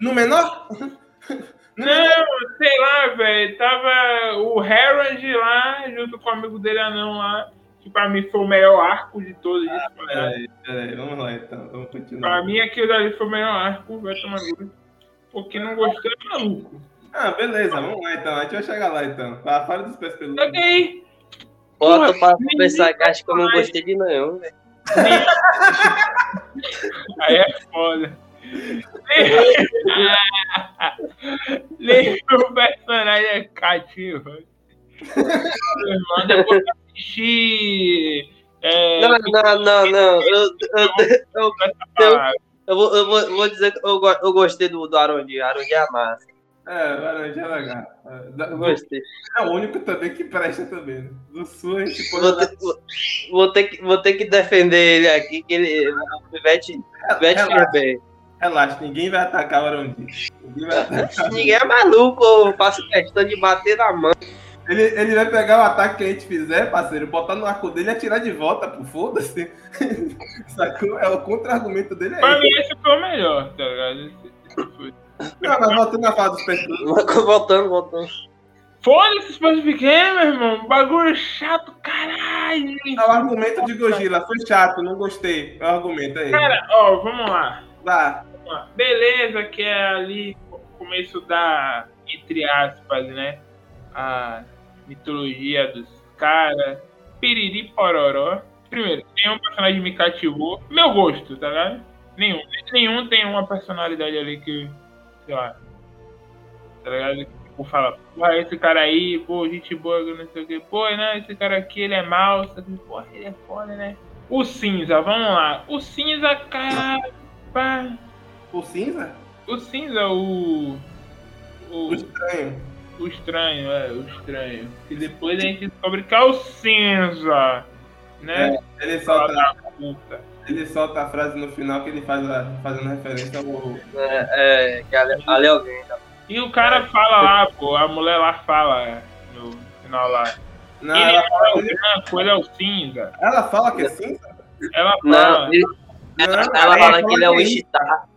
No menor? Não, sei lá, velho. Tava o Harold lá, junto com o amigo dele anão lá. Que pra mim foi o melhor arco de todos. disparado. Peraí, peraí, vamos lá então, vamos Pra continuar. mim aquilo ali foi o melhor arco, vai tomar no Porque não gostou é maluco. Ah, beleza, vamos lá então, a gente vai chegar lá então. Fala fala dos pés peludos. Ok. Bota pra que acho que eu não gostei de nenhum, velho. Aí é foda. Nem o personagem é cativo. Meu irmão, depois que eu assisti. É, Não, não, não, não. Eu, eu, eu, eu vou, eu vou, vou dizer que eu, eu gostei do, do Arondi. Arondi é massa. É, laranja é legal. É, Eu gostei. É o único também que presta também, né? Do sul a gente pode Vou ter, vou, vou ter que, vou ter que defender ele aqui, que ele. O Pivete, Pivete Relaxa. fez bem. Relaxa, ninguém vai atacar o Arondi. Ninguém vai atacar. Ninguém é maluco, eu faço questão de bater na mão. Ele, ele vai pegar o ataque que a gente fizer, parceiro, botar no arco dele e atirar de volta, pô. Foda-se. Sacou? É o contra-argumento dele Pra aí. mim, esse foi o melhor, tá ligado? Esse- esse foi. Não, mas voltando a falar dos peludos. Voltando, voltando. Foda-se Espaço Pequeno, meu irmão. Bagulho chato, caralho. É o argumento de Gojira. Foi chato, não gostei. É o argumento aí. Cara, ó, vamos lá. Vá. Lá. Beleza, que é ali o começo da, entre aspas, né? A mitologia dos caras. Piriri pororó. Primeiro, nenhum personagem me cativou. Meu gosto, tá ligado? Nenhum. Nenhum tem uma personalidade ali que, sei lá. Tá ligado? Tipo, fala, pô, esse cara aí, pô, gente boa, não sei o que. Pô, né, esse cara aqui, ele é mau, pô, ele é foda, né? O cinza, vamos lá. O cinza, cara. pá. O cinza? O cinza, o. O O, estranho. o estranho, é, o estranho. E depois a gente descobre que é o cinza. Né? Ele Fala solta, da puta. ele solta a frase no final que ele faz a, fazendo referência ao. É, é, que ali, ali é alguém. Tá? E o cara fala lá, pô, a mulher lá fala no final lá. Não, ele ela, é fala, o branco, ele é o cinza. ela fala que é cinza? Ela fala. Não, ele- ela, Não, ela é, fala que ele é o Ishtar.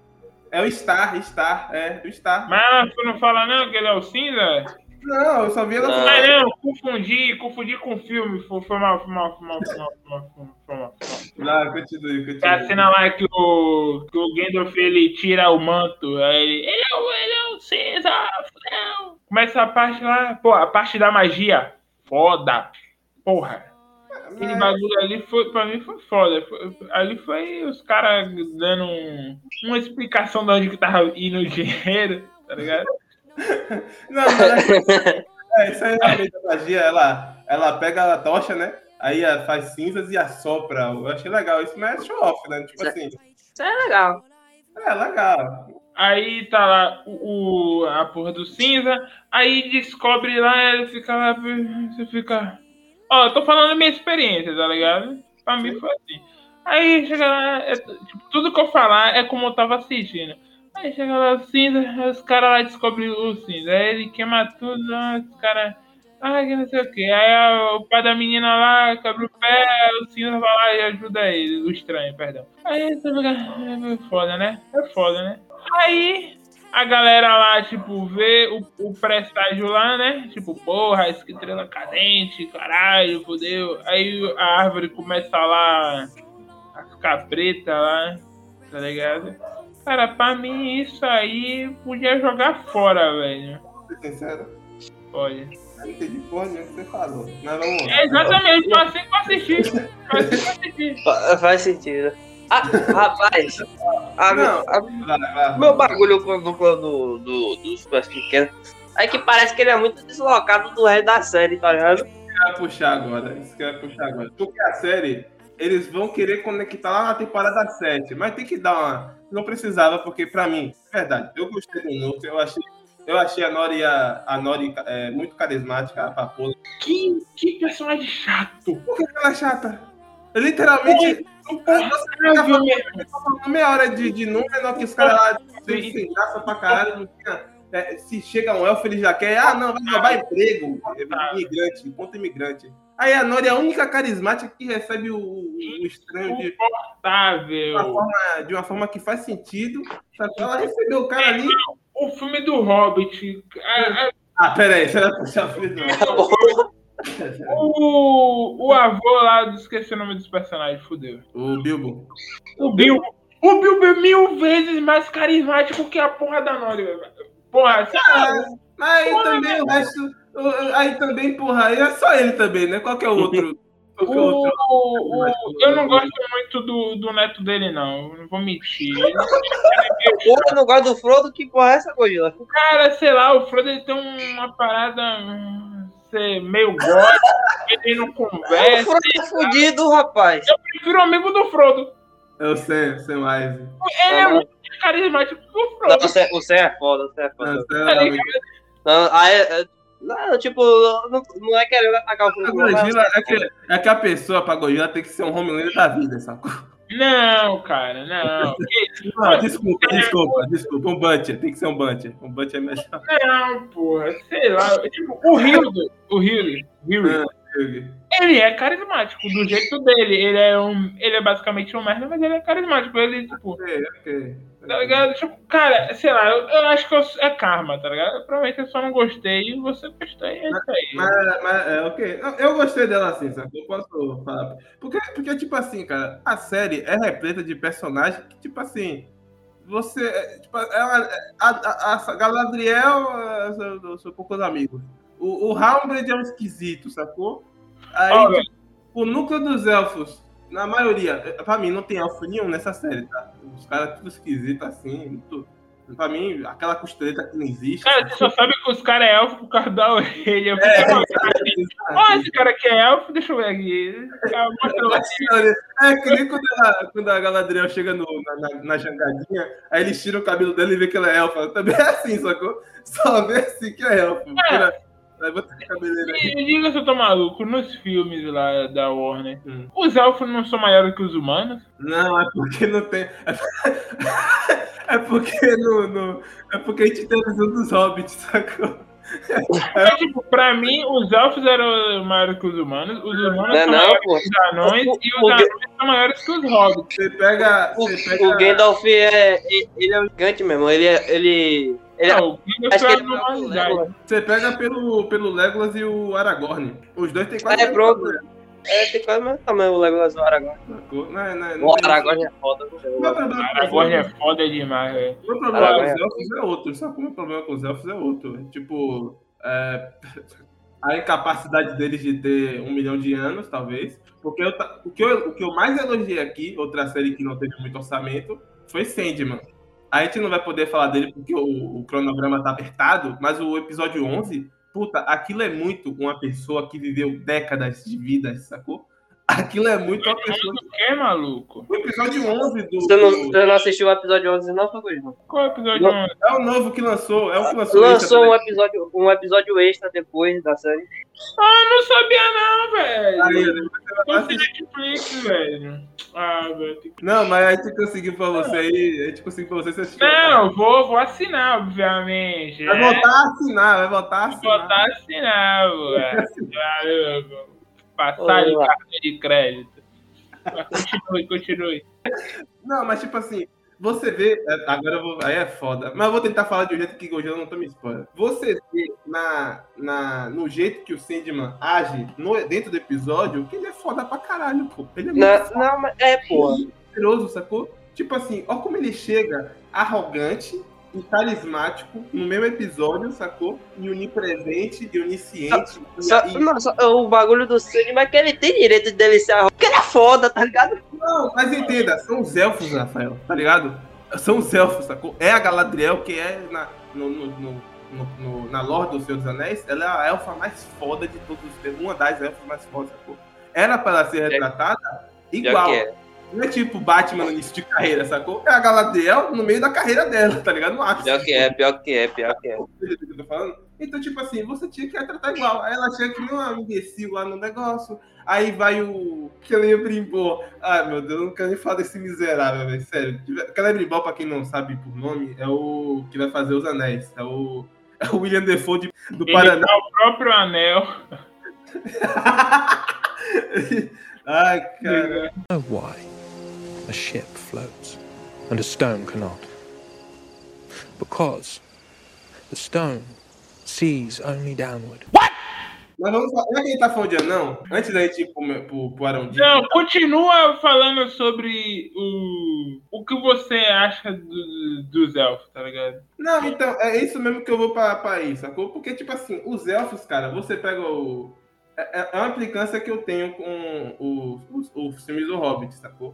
É o Star, Star, é, o Star. Mas ela não fala não que ele é o cinza? Não, eu só vi ela Não. Ah, não, confundi, confundi com o filme. Foi, foi mal, foi mal, foi mal, foi mal, foi mal, foi mal, foi mal. Lá, continue, continue. Tem a cena lá que o, que o Gandalf ele tira o manto. Aí ele, ele é o, ele é o cinza, fudeu. Começa a parte lá, pô, a parte da magia. Foda. Porra. Aquele bagulho ali foi, pra mim foi foda. Foi- ali foi os caras dando um- uma explicação de onde que tava indo o dinheiro, tá ligado? Não, mas é, é, isso aí realmente a magia, ela, ela pega a tocha, né? Aí faz cinzas e assopra. Eu achei legal isso, mas é show off, né? Tipo assim, Isso é legal. é legal. Aí tá lá o, o- a porra do cinza, aí descobre lá, ele fica lá, você fica. Ó, eu tô falando minha experiência, tá ligado? Pra mim foi assim. Aí chega lá, é- tipo, tudo que eu falar é como eu tava assistindo. Aí chega lá o cinza, os caras lá descobrem o cinza. Aí ele queima tudo, lá, os caras. Ai, que não sei o que. Aí a- o pai da menina lá quebra o pé, o cinza vai lá e ajuda ele, o estranho, perdão. Aí você fica. É foda, né? É foda, né? Aí a galera lá, tipo, vê o, o prestágio lá, né? Tipo, porra, estrela cadente, caralho, fodeu. Aí a árvore começa lá a ficar preta lá, tá ligado? Cara, pra mim isso aí podia jogar fora, velho. Ser sincero. Pode. Eu não entendi porra nenhuma que você falou. Mas vamos. É exatamente, foi assim que eu assisti. Foi assim que eu assisti. Fa- Faz sentido. Ah, rapaz, a- Não. a- Vai, vai. meu bagulho com do, do, do, dos super pequenos é que parece que ele é muito deslocado do resto da série, tá ligado? vai puxar agora. Isso que vai puxar agora. Porque a série, eles vão querer conectar lá na temporada 7. Mas tem que dar uma. Não precisava, porque pra mim, verdade, eu gostei do Nuke. Eu achei, eu achei a Nori, a, a Nori é, muito carismática, a papola. Que, que personagem chato. Por que ela é chata? Literalmente. Vi mesmo. Meia hora de, de número, que os caras lá sem, graça pra caralho. Não tinha, é, se chega um elfo, ele já quer. Ah, não, vai roubar emprego. Imigrante, ponto imigrante. Aí a Nori é a única carismática que recebe o, o estranho de uma, Insuportável. forma, de uma forma que faz sentido. Que ela recebeu o cara ali. O filme do Hobbit. a- a- Ah, pera aí, você vai puxar o filho do- bom. O, o avô lá, esqueci o nome dos personagens, fudeu. O Bilbo. O Bilbo. O Bilbo é mil vezes mais carismático que a porra da Nori, velho. Porra. Mas aí também o resto. o- Aí também, porra, aí é só ele também, né? Qual que é outro? É o O, outro? o- eu não gosto muito do, do neto dele, não. Não vou mentir. Porra, eu não gosto do Frodo, que porra é essa, Gojila? Cara, sei lá, o Frodo ele tem uma parada. Ser meio gótico, ele não O conversa. Frodo é fudido, rapaz. Eu prefiro amigo do Frodo. Eu sei, eu sei mais. Ele Não, é não. muito carismático o Não, Frodo. o Sam- o Sam é foda, o Sam é Não, foda. sei, Tá eu ligado? Não, aí, é- não, tipo, não, não é querendo atacar o A Frodo. não, mas- Gojira é que, é que a pessoa pra Gojira tem que ser um Homelander da vida, sacou? Não, cara, não. Não, desculpa, desculpa, desculpa. Um Butcher, tem que ser um Butcher. Um Butcher é melhor. Não, porra, sei lá. Tipo, o Hildo, o Hildo, Hildo, ele é carismático do jeito dele. Ele é um. Ele é basicamente um merda, mas ele é carismático. Ele, tipo. Ok, ok. Tá ligado? Tipo, cara, sei lá, eu, eu acho que eu- é karma, tá ligado? Provavelmente eu só não gostei e você gostou. É isso aí. Mas, mas, é, ok. Eu, eu gostei dela assim, sabe? Eu posso falar. Porque, porque, tipo assim, cara, a série é repleta de personagens que, tipo assim, você. é, Tipo, ela, a, a, a Galadriel, é, são, são- poucos amigos. O, o Halbrand é um esquisito, sacou? Aí, Olha. tipo, o núcleo dos elfos, na maioria, pra mim, não tem elfo nenhum nessa série, tá? Os caras tudo esquisito assim, muito. Pra mim, aquela costeleta que não existe. Cara, você só sabe que os caras é elfo por causa da orelha. É? Ó, esse cara aqui é elfo, deixa eu ver aqui. Lá. É que nem quando a, quando a Galadriel chega no, na, na, na jangadinha, aí eles tiram o cabelo dela e vê que ela é elfa. Também é assim, sacou? Só vê assim que é elfa. Tira- Bota a cabeleira. Me diga se eu tô maluco, nos filmes lá da Warner, Hum. os elfos não são maiores que os humanos? Não, é porque não tem. É porque no, no- É porque a gente tem a visão dos hobbits, sacou? É, tipo, pra mim, os elfos eram maiores que os humanos, os humanos Não é são não, maiores pô. que os anões O- e o- os anões são maiores que os hobbits. Você pega. O, Você pega o Gandalf é. Ele é um gigante mesmo. Ele é. Ele. Ele é- Não, o acho é que a ele normalidade. Você pega pelo, pelo Legolas e o Aragorn. Os dois têm quase. É, pronto. É, tem quase o mesmo tamanho o Legolas do Aragorn. Sacou? Não, é- não, é- não O tem- Aragorn é foda. Não é problema com Aragorn é foda demais, velho. O meu problema Aragorn com os é elfos é outro. Sabe como o meu problema com os elfos é outro? É, Tipo, é, a incapacidade deles de ter um milhão de anos, talvez. Porque eu o, que eu, o que eu mais elogiei aqui, outra série que não teve muito orçamento, foi Sandman. A gente não vai poder falar dele porque o, o cronograma tá apertado, mas o episódio 11, puta, aquilo é muito uma pessoa que viveu décadas de vida, sacou? Aquilo é muito uma pessoa. O que, maluco? O episódio 11 do. Você não, você não assistiu o episódio 11 não, Faguinho? Qual é o episódio Não. 11? É o novo que lançou, é o que lançou. Lançou um episódio, um episódio extra depois da série. Ah, não sabia não, velho. Aí, Eu vai sei Netflix, velho. Ah, velho. Não, mas a gente conseguiu pra você aí, a gente conseguiu pra você, assistiu. Não, vou, vou assinar, obviamente. Vai né? voltar a assinar, vai voltar a Vou assinar. botar a assinar, velho. Passar de Olha lá. carta de crédito. Mas continue, continue. Não, mas tipo assim, você vê. é, Agora eu vou. Aí é foda. Mas eu vou tentar falar de um jeito que hoje eu não tô me spoiler. Você vê na, na, no jeito que o Sandman age no, dentro do episódio que ele é foda pra caralho, pô. Ele é muito Não, não, mas é, poderoso, sacou? Tipo assim, ó como ele chega arrogante e carismático no mesmo episódio, sacou? E onipresente e onisciente. Só, e, não, só- o bagulho do Sandman é que ele tem direito de ser arrogante. Porque ele é foda, tá ligado? Não, mas entenda, são os elfos, Rafael, tá ligado? São os elfos, sacou? É a Galadriel, que é na, no, no, no- no- na lore do Senhor dos Anéis, ela é a elfa mais foda de todos os tempos, uma das elfas mais fodas, sacou? Era pra ela ser retratada igual. é. Não é tipo Batman no início de carreira, sacou? É a Galadriel no meio da carreira dela, tá ligado? Não acho. Pior que é, pior que é, pior que é. Entendeu o que eu tô falando? Então, tipo assim, você tinha que tratar igual. Aí ela chega que nem uma imbecil lá no negócio. Aí vai o Celebrimbor. Ai, meu Deus, eu não quero nem falar desse miserável, velho. Sério. Celebrimbor, pra quem não sabe por nome, é o que vai fazer os anéis. É o, é o William Defoe de- do Ele Paraná. dá o próprio anel. Ai, cara. why a ship floats and a stone cannot. Because the stone sees only downward. Mas vamos falar. Já que a gente tá falando de anão, antes da gente ir pro, pro, pro Arão Não, continua falando sobre o, o que você acha do- dos elfos, tá ligado? Não, então, é isso mesmo que eu vou pra, pra ir, sacou? Porque, tipo assim, os elfos, cara, você pega o. É, é uma implicância que eu tenho com os, os, os filmes do Hobbit, sacou?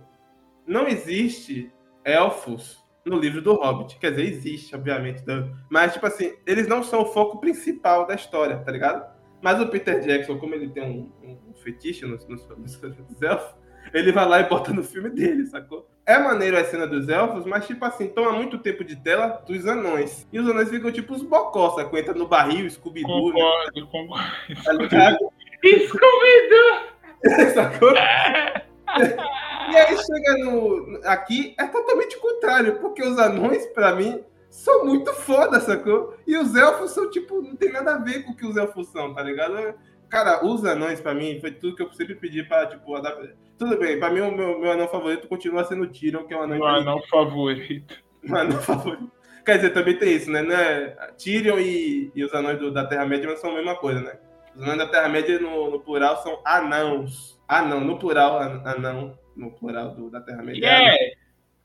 Não existe elfos no livro do Hobbit. Quer dizer, existe, obviamente. tá? Mas, tipo assim, eles não são o foco principal da história, tá ligado? Mas o Peter Jackson, como ele tem um, um fetiche nos, nos, nos elfos, ele vai lá e bota no filme dele, sacou? É maneiro a cena dos elfos, mas, tipo assim, toma muito tempo de tela dos anões. E os anões ficam tipo os bocó, sacou? Entra no barril, Scooby-Doo, né? Concordo, concordo. Tá ligado? Scooby-Doo! sacou? E aí chega no. Aqui é totalmente o contrário, porque os anões, pra mim, são muito foda, sacou? E os elfos são, tipo, não tem nada a ver com o que os elfos são, tá ligado? Cara, os anões, pra mim, foi tudo que eu sempre pedi pra, tipo, adaptar. Tudo bem, pra mim, o meu, meu anão favorito continua sendo o Tyrion, que é um anão Meu anão favorito. Meu anão favorito. Quer dizer, também tem isso, né? né? Tyrion e, e os anões do- da Terra-média são a mesma coisa, né? Os anões da Terra-média no, no plural são anãos. Anão, no plural, an- anão. No plural do, da Terra-média. E é,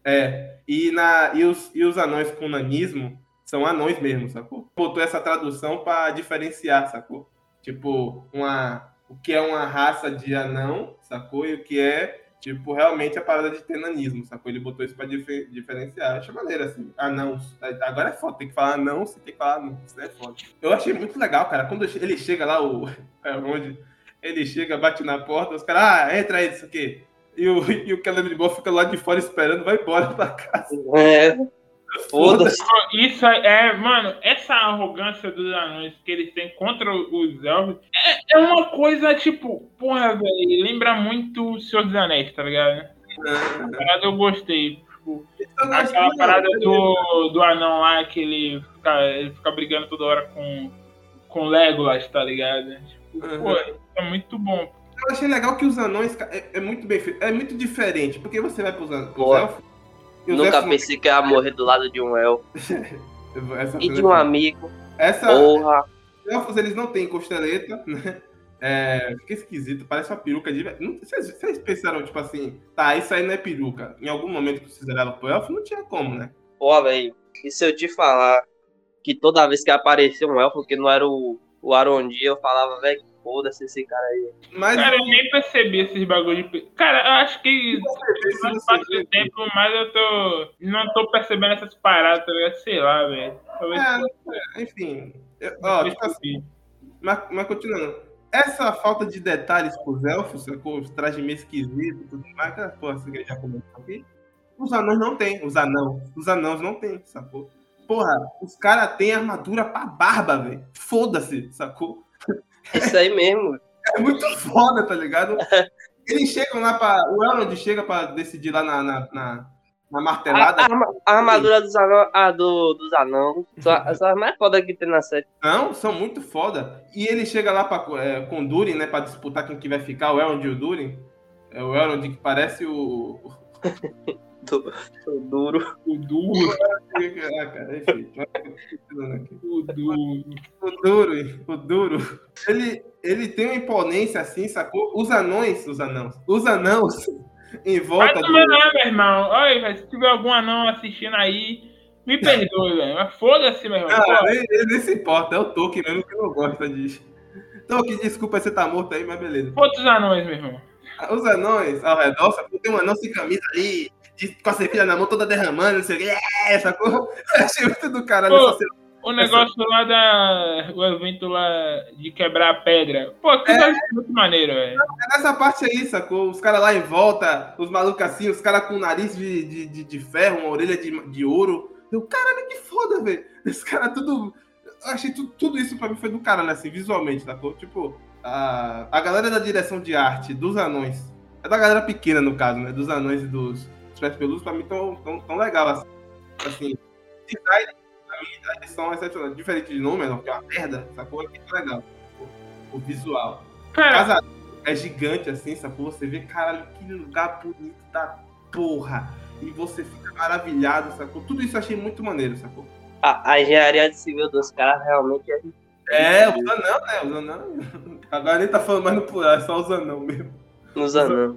É, e, na, e, os, e os anões com nanismo são anões mesmo, sacou? Botou essa tradução pra diferenciar, sacou? Tipo, uma, o que é uma raça de anão, sacou? E o que é, tipo, realmente a parada de ter nanismo, sacou? Ele botou isso pra dife- diferenciar. Acho maneiro, assim. Anãos. Agora é foda, tem que falar anão, você tem que falar anão. Isso é foda. Eu achei muito legal, cara. Quando ele chega lá, o, é, onde ele chega, bate na porta, os caras, ah, entra aí, isso aqui. E o, e o Celebrity fica lá de fora esperando, vai embora pra casa. É. Foda-se. isso é, mano, essa arrogância dos anões que eles têm contra os elfos é, é uma coisa, tipo, porra, velho, lembra muito o Senhor dos Anéis, tá ligado? A parada eu gostei. Tipo, aquela parada não. do, do anão lá que ele fica, ele fica brigando toda hora com, com Legolas, tá ligado? Tipo, Uhum. pô, isso é muito bom. Eu achei legal que os anões é, é muito bem feito. É muito diferente, porque você vai pros, an- pros elfos. os Nunca pensei que ia morrer do lado de um elfo. E de um amigo. essa Porra. Os elfos eles não têm costeleta, né? É, fica esquisito, parece uma peruca de. Não- Vocês, vocês pensaram, tipo assim, tá, isso aí não é peruca. Em algum momento que vocês olhavam pro elfo, não tinha como, né? Pô, velho. E se eu te falar que toda vez que aparecia um elfo que não era o, o Arondi, eu falava, velho, foda-se esse cara aí. Mas Cara, eu nem percebi esses bagulho de. Cara, eu acho que mais passa o tempo, mais eu tô. Não tô percebendo essas paradas, tá ligado? Sei lá, velho. É, enfim. eu- ó, tipo assim, mas, mas continuando. Essa falta de detalhes pros elfos, sacou? Os trajes meio esquisitos e tudo mais, aquela porra assim que a gente já comentou aqui. Os anões não tem, os anãos. Os anãos não tem, sacou? Porra, os caras têm armadura pra barba, velho. Foda-se, sacou? Isso aí mesmo. É muito foda, tá ligado? Eles chegam lá pra. O Elrond chega pra decidir lá na, na, na, na A, martelada. a arma- a armadura dos anãos, a do, dos anãos, são as mais foda que tem na série. Não, são muito foda. E ele chega lá pra, é, com o Durin, né? Pra disputar quem que vai ficar, o Elrond e o Durin. É o Elrond que parece o. Do, do duro. O duro, Ah, cara, enfim. aqui. o duro. O Duro, o Duro. Ele, ele tem uma imponência assim, sacou? Os anões, os anãos. Os anãos em Vai volta tomar do. não, meu irmão. Olha, se tiver algum anão assistindo aí, me perdoe, velho. Mas foda-se, meu irmão. Cara, Pô, ele, ele nem se importa, é o Tolkien mesmo que não gosta disso. Tolkien, desculpa você tá morto aí, mas beleza. Foda os anões, meu irmão. Os anões ao redor, sacou? Tem um anão sem camisa ali, de- com a cerveja na mão toda derramando, não sei o que, é, sacou? Achei muito do caralho Pô, essa. O negócio lá da. O evento lá de quebrar a pedra. Pô, aquilo É. é muito maneiro, velho. É nessa parte aí, sacou? Os caras lá em volta, os malucos assim, os caras com o nariz de, de, de, de ferro, uma orelha de, de ouro. Eu, caralho, que foda, velho. Esse cara tudo. Eu achei tudo, tudo isso pra mim foi do caralho, assim, visualmente, sacou? Tipo, a, a galera da direção de arte dos anões. É da galera pequena, no caso, né? Dos anões e dos, pés peludos, pra mim tão, tão, tão legal, assim. assim design, pra mim, eles são excepcionais. Diferente de Númenor, que é uma merda, sacou? Aqui tá legal. O, o visual. Cara, Casa é gigante assim, sacou? Você vê, caralho, que lugar bonito da porra. E você fica maravilhado, sacou? Tudo isso eu achei muito maneiro, sacou? A, a engenharia de civil dos caras realmente é. É, os anão, né? Os anão. Agora nem tá falando mais no plural, é só os anão mesmo. nos anãos.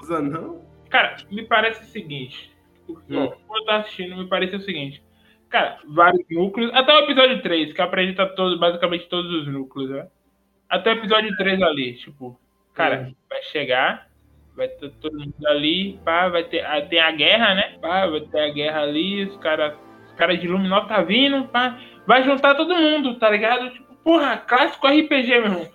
Os anão? Cara, me parece o seguinte. Hum. Quando eu tava assistindo, me parece o seguinte. Cara, vários núcleos. Até o episódio 3, que apresenta todos, basicamente todos os núcleos, né? Até o episódio 3 ali, tipo, cara, Hum. vai chegar, vai ter todo mundo ali, pá, vai ter, ah, tem a guerra, né? Pá, vai ter a guerra ali, os caras os cara de Luminó tá vindo, pá, vai juntar todo mundo, tá ligado? Tipo, porra, clássico RPG, meu irmão.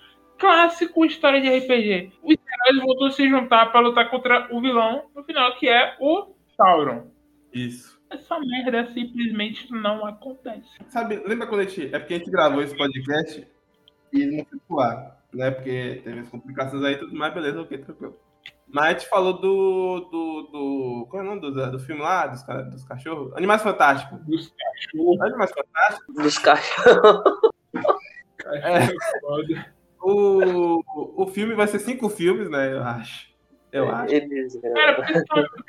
Clássico história de RPG. Os heróis voltam a se juntar pra lutar contra o vilão no final, que é o Sauron. Isso. Essa merda simplesmente não acontece. Sabe, lembra quando a gente. É porque a gente gravou esse podcast e ele não foi pro ar, né? Porque teve as complicações aí e tudo mais, beleza, ok, tranquilo. Mas a gente falou do. do, do qual é o nome do, do filme lá? Dos, dos cachorros? Animais Fantásticos. Dos cachorros. Animais Fantásticos. Dos cachorros. cachorro foda. O, o filme vai ser cinco filmes, né? Eu acho. Eu acho. Eles, Cara, por que,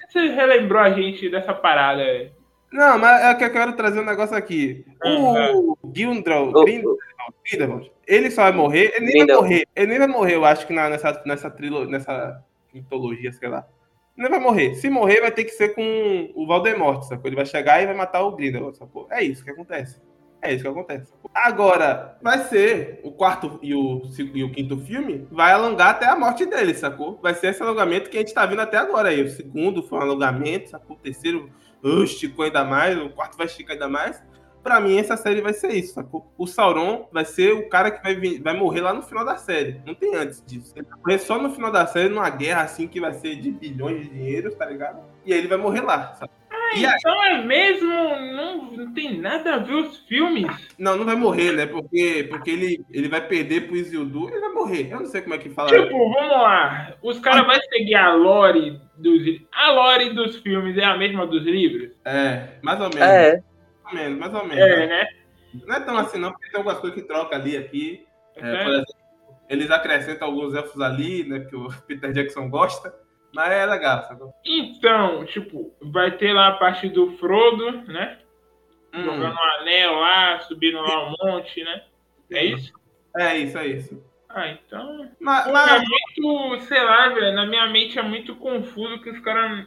você relembrou a gente dessa parada, velho? Não, mas é que eu quero trazer um negócio aqui. O Gildrau, O- Grindelwald, Grindelwald, ele só vai morrer, ele nem vai morrer, ele nem vai morrer, eu acho que na- nessa, nessa trilogia, nessa mitologia, sei lá. Ele não vai morrer. Se morrer, vai ter que ser com o Voldemort, sacou? Ele vai chegar e vai matar o Grindelwald, sacou? É isso que acontece. É isso que acontece. Agora, vai ser o quarto e o, e o quinto filme, vai alongar até a morte dele, sacou? Vai ser esse alongamento que a gente tá vendo até agora aí. O segundo foi um alongamento, sacou? O terceiro uh, esticou ainda mais, o quarto vai esticar ainda mais. Pra mim, essa série vai ser isso, sacou? O Sauron vai ser o cara que vai, vai morrer lá no final da série. Não tem antes disso. Ele vai morrer só no final da série, numa guerra assim que vai ser de bilhões de dinheiros, tá ligado? E aí ele vai morrer lá, sabe? E aí, Então é mesmo, não, não tem nada a ver os filmes. não, não vai morrer, né? Porque, porque ele, ele vai perder pro Isildur, ele vai morrer. Eu não sei como é que fala. Tipo, vamos lá. Os caras vão seguir a lore dos A lore dos filmes é a mesma dos livros? É, mais ou menos. É, Mais ou menos, mais ou menos. É, né? Não é tão assim, não, porque tem algumas coisas que troca ali, aqui. É, É. por exemplo, eles acrescentam alguns elfos ali, né? Que o Peter Jackson gosta. Mas é legal, sacou? Então, tipo, vai ter lá a parte do Frodo, né? Hum, Jogando um anel lá, subindo lá um monte, né? É isso? é isso, é isso. Ah, então. Mas, É mas- muito, sei lá, velho, na minha mente é muito confuso que os caras.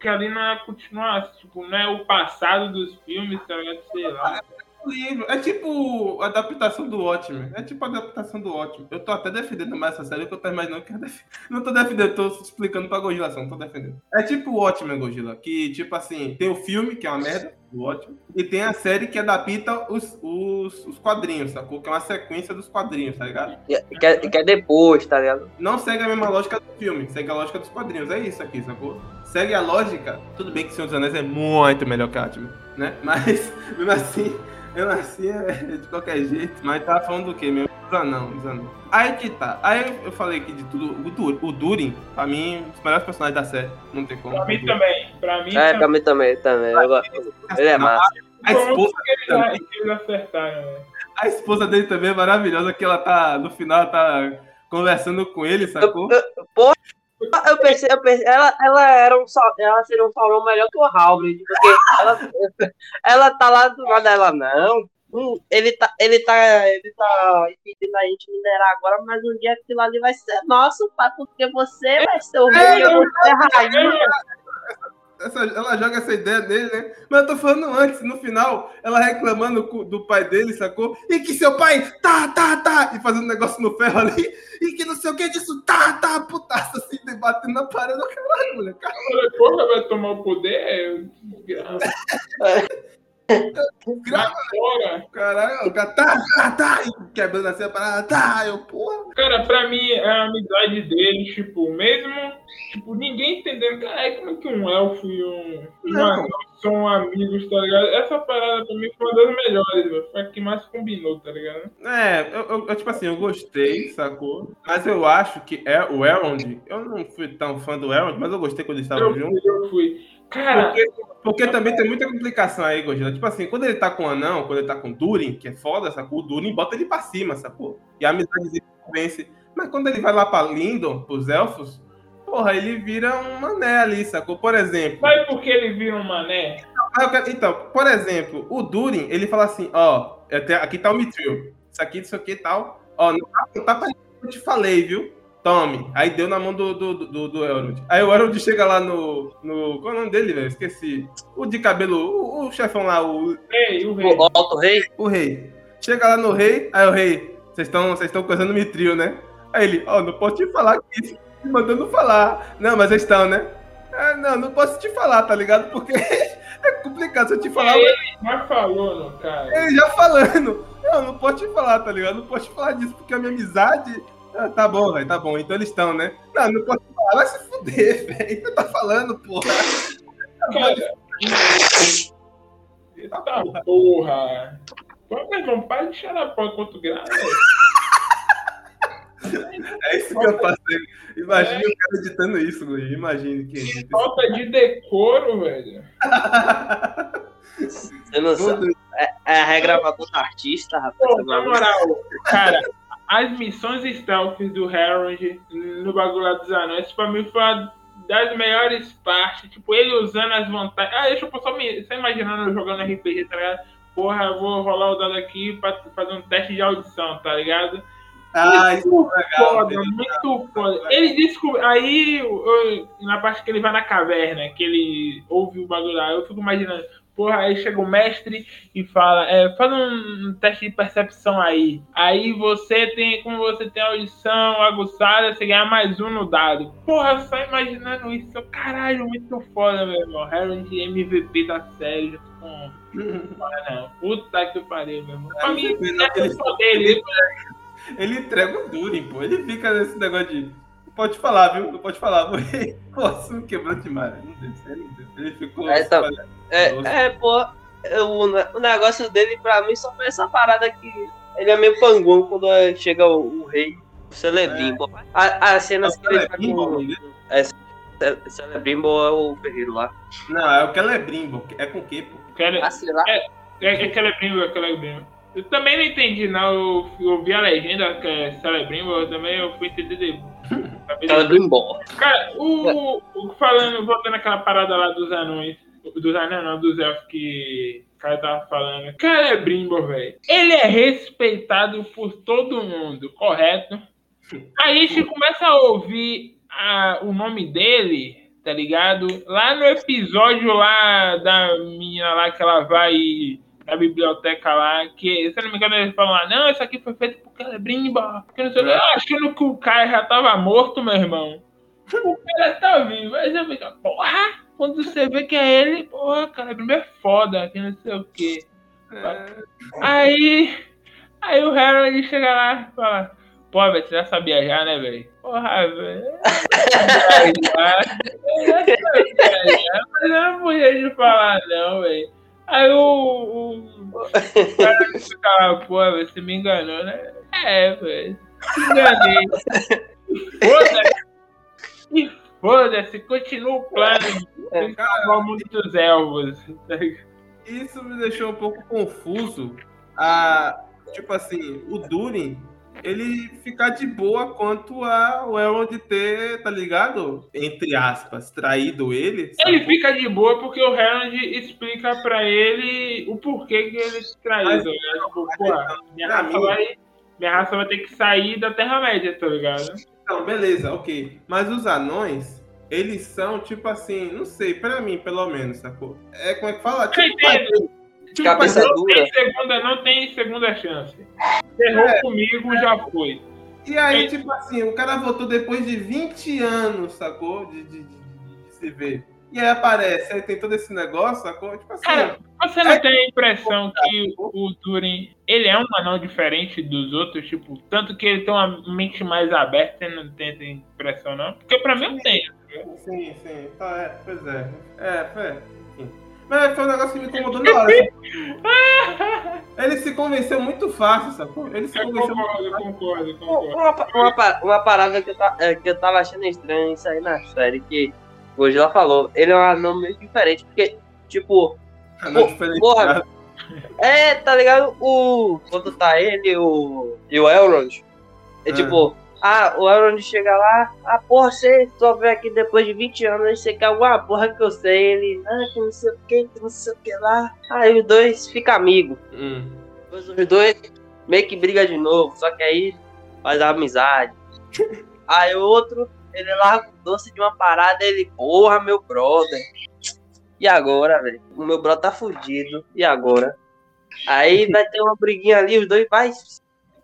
Que ali não é continuar, tipo, não é o passado dos filmes, tá ligado? Sei lá. Livro é tipo a adaptação do Watchmen. É tipo a adaptação do Watchmen. Eu tô até defendendo mais essa série, porque eu tô imaginando que eu def... Não tô defendendo, tô explicando pra Gojila, só não tô defendendo. É tipo o Watchmen, Gojila, que tipo assim, tem o filme, que é uma merda, o Watchmen, e tem a série que adapta os, os, os quadrinhos, sacou? Que é uma sequência dos quadrinhos, tá ligado? que, que é, que é depois, tá ligado? Não segue a mesma lógica do filme, segue a lógica dos quadrinhos. É isso aqui, sacou? Segue a lógica. Tudo bem que Senhor dos Anéis é muito melhor que Atman, né? Mas, mesmo assim, mesmo assim é de qualquer jeito. Mas tava falando do quê mesmo? Dos anão, dos anão. Aí que tá. Aí eu falei aqui de tudo. O, Dur, o Durin, pra mim, um dos melhores personagens da série. Não tem como. Pra mim também. Pra mim É, também. pra mim também, também. Eu gosto. Ele é massa. A esposa, eles, também. né? a esposa dele também é maravilhosa, que ela tá, no final, tá conversando com ele, sacou? Eu, eu, pensei, eu pensei, ela, ela era um ela seria um Sauron melhor que o Halbrand, porque ela, ela tá lá do lado dela, não. Hum, ele tá, ele tá, ele tá impedindo a gente minerar agora, mas um dia aquilo ali vai ser nosso, pá, porque você vai ser o rei, eu vou ser rainha. Essa- ela joga essa ideia dele, né? Mas eu tô falando antes, no final, ela reclamando do pai dele, sacou? E que seu pai tá, tá, tá, e fazendo negócio no ferro ali, e que não sei o que disso, tá, tá, putaça, assim, debatendo na parede, caralho, mulher, cara. Porra, vai tomar o poder? Desgraça. Grava, caralho, o cara, tá, tá, tá, quebrando assim a parada, tá, eu, porra. Cara, pra mim, é a amizade deles, tipo, mesmo, tipo, ninguém entendendo, caralho, como é que um elfo e um, um são amigos, tá ligado? Essa parada pra mim foi uma das melhores, velho. Foi a que mais combinou, tá ligado? É, eu, eu- eu, tipo assim, eu gostei, sacou? Mas eu acho que é o Elrond, eu não fui tão fã do Elrond, mas eu gostei quando eles estavam Eu juntos. fui, eu fui. Cara, Porque, porque também tem muita complicação aí, Gojira. Tipo assim, quando ele tá com o anão, quando ele tá com o Durin, que é foda, sacou? O Durin bota ele pra cima, sacou? E a amizade vence. Mas quando ele vai lá pra Lindon, pros elfos, porra, ele vira um mané ali, sacou? Por exemplo. sabe por que ele vira um mané? Quero- Então, por exemplo, o Durin, ele fala assim, ó, até- aqui tá o Mithril. Isso aqui, isso aqui e tal. Ó, não tá, tá pra que eu te falei, viu? Tome. Aí deu na mão do, do, do, do Elrond. Aí o Elrond chega lá no, no. Qual é o nome dele, velho? Esqueci. O de cabelo, o, o chefão lá, o, Ei, o rei. O Alto Rei, o rei. Chega lá no rei, aí o rei, vocês estão vocês estão coisando Mithril, né? Aí ele, ó, não posso te falar que isso, me mandando falar. Não, mas vocês estão, né? Ah, não, não posso te falar, tá ligado? Porque é complicado se eu te falar. Ele já falou, no cara. Ele já falando. Não, não posso te falar, tá ligado? Não posso te falar disso, porque a minha amizade. Ah, tá bom, velho, tá bom. Então eles estão, né? Não, não posso falar. Vai se fuder, velho. Você tá falando, porra. Cara, Eita porra. Pô, meu irmão, para de cheirar pó enquanto grava. É isso que eu passei. Imagine o cara editando isso, Gui. Imagine que edita isso. Falta de decoro, velho. você não sabe. É, é a regravador do artista, rapaz. Pô, na moral, cara, as missões stealth do Harold no bagulho lá dos anões, pra mim foi uma das melhores partes, tipo, ele usando as vantagens. Ah, deixa eu só, me, só imaginando eu jogando RPG, tá ligado? Porra, eu vou rolar o dado aqui pra fazer um teste de audição, tá ligado? Ah, isso muito é legal. foda, muito foda. Ele descobre. Aí, eu- na parte que ele vai na caverna, que ele ouve o bagulho lá, eu fico imaginando. Porra, aí chega o mestre e fala, é, faz um teste de percepção aí. Aí você tem, como você tem audição aguçada, você ganha mais um no dado. Porra, só imaginando isso, caralho, muito foda, meu irmão. Harold MVP da série, já tô com. Ah, não. Puta que pariu, meu irmão. Pra mim, Ele- é só dele. Ele entrega o Durin, pô. Ele fica nesse negócio de. Não pode falar, viu? Não pode falar. Pô, isso me quebrou demais. Não deu certo, não deu. Ele ficou. É, tá- É, é, pô, o, o negócio dele pra mim só foi essa parada que ele é meio panguão quando é- chega o, o rei, o Celebrimbo. A, as cenas que ele tá Celebrimbo, com. né? É, Celebrimbo é o ferreiro lá. Não, é o Celebrimbo. É com o quê, pô? Quero, Ah, sei lá. É, é Celebrimbo, é Celebrimbo. Eu também não entendi, não. Eu, eu vi a legenda que é Celebrimbo, eu também eu fui entender depois. Celebrimbo. Cara, o, o falando, voltando aquela parada lá dos anões, dos anões não, dos elfos que o cara tava falando. Celebrimbo, velho. Ele é respeitado por todo mundo, correto? Aí a gente começa a ouvir a- o nome dele, tá ligado? Lá no episódio lá da menina lá que ela vai na biblioteca lá, que, se eu não me engano, eles falam lá, não, isso aqui foi feito por Celebrimba. Porque não sei o que, achando que o cara já tava morto, meu irmão. O cara tá vivo. Aí você fica, porra! Quando você vê que é ele, porra, Celebrimba é foda, que não sei o que. Aí, aí o Harold chega lá e fala, pô, velho, você já sabia já, né, velho? Porra, velho. Mas eu não podia te falar, não, velho. Aí o, o, o cara fica lá, pô, velho, você me enganou, né? É, velho. Enganei. Foda-se. Foda-se, continua o plano elfos. tá ligado? Isso me deixou um pouco confuso. A, tipo assim, o Durin, ele ficar de boa quanto a o Elrond ter, tá ligado? Entre aspas, traído ele. Ele sacou? fica de boa porque o Harold explica pra ele o porquê que ele traiu. Ligado? Tipo, então, minha pra raça, mim- vai, minha raça vai ter que sair da Terra-média, tá ligado? Então, beleza, ok. Mas os anões, eles são, tipo assim, não sei, pra mim, pelo menos, sacou? É como é que fala? Tipo. Tipo, Cabeça não dura. tem segunda, não tem segunda chance. Errou É. comigo, já foi. E aí, tipo assim, o cara voltou depois de 20 anos, sacou? De, de- de- de se ver. E aí aparece, aí tem todo esse negócio, sacou? Tipo assim. Cara, você não É- tem a impressão que o Turing, ele é um anão diferente dos outros? Tipo, tanto que ele tem uma mente mais aberta, você não tem essa impressão, não? Porque pra mim eu tenho. Sim, sim. Tá, é, pois é. É, foi. Mas foi um negócio que me incomodou na hora. Ele se convenceu muito fácil, sacou? Ele se Eu convenceu muito concordo, eu concordo, eu concordo. Uma, uma, uma parada que eu, ta- é, que eu tava achando estranho isso aí na série, que hoje ela falou, ele é um anão meio diferente, porque, tipo, não Pô, diferente. porra. é, tá ligado? O. Quando tá ele o, e o Elrond, é Ah. tipo, ah, o Elrond chega lá, ah, porra, você só veio aqui depois de 20 anos, você quer alguma porra que eu sei, ele, ah, que não sei o que, que não sei o que lá. Aí os dois ficam amigos. Hum. Depois os dois meio que briga de novo, só que aí faz a amizade. Aí o outro, ele larga o doce de uma parada, ele, porra, meu brother. E agora, velho? O meu brother tá fudido. E agora? Aí vai ter uma briguinha ali, os dois vai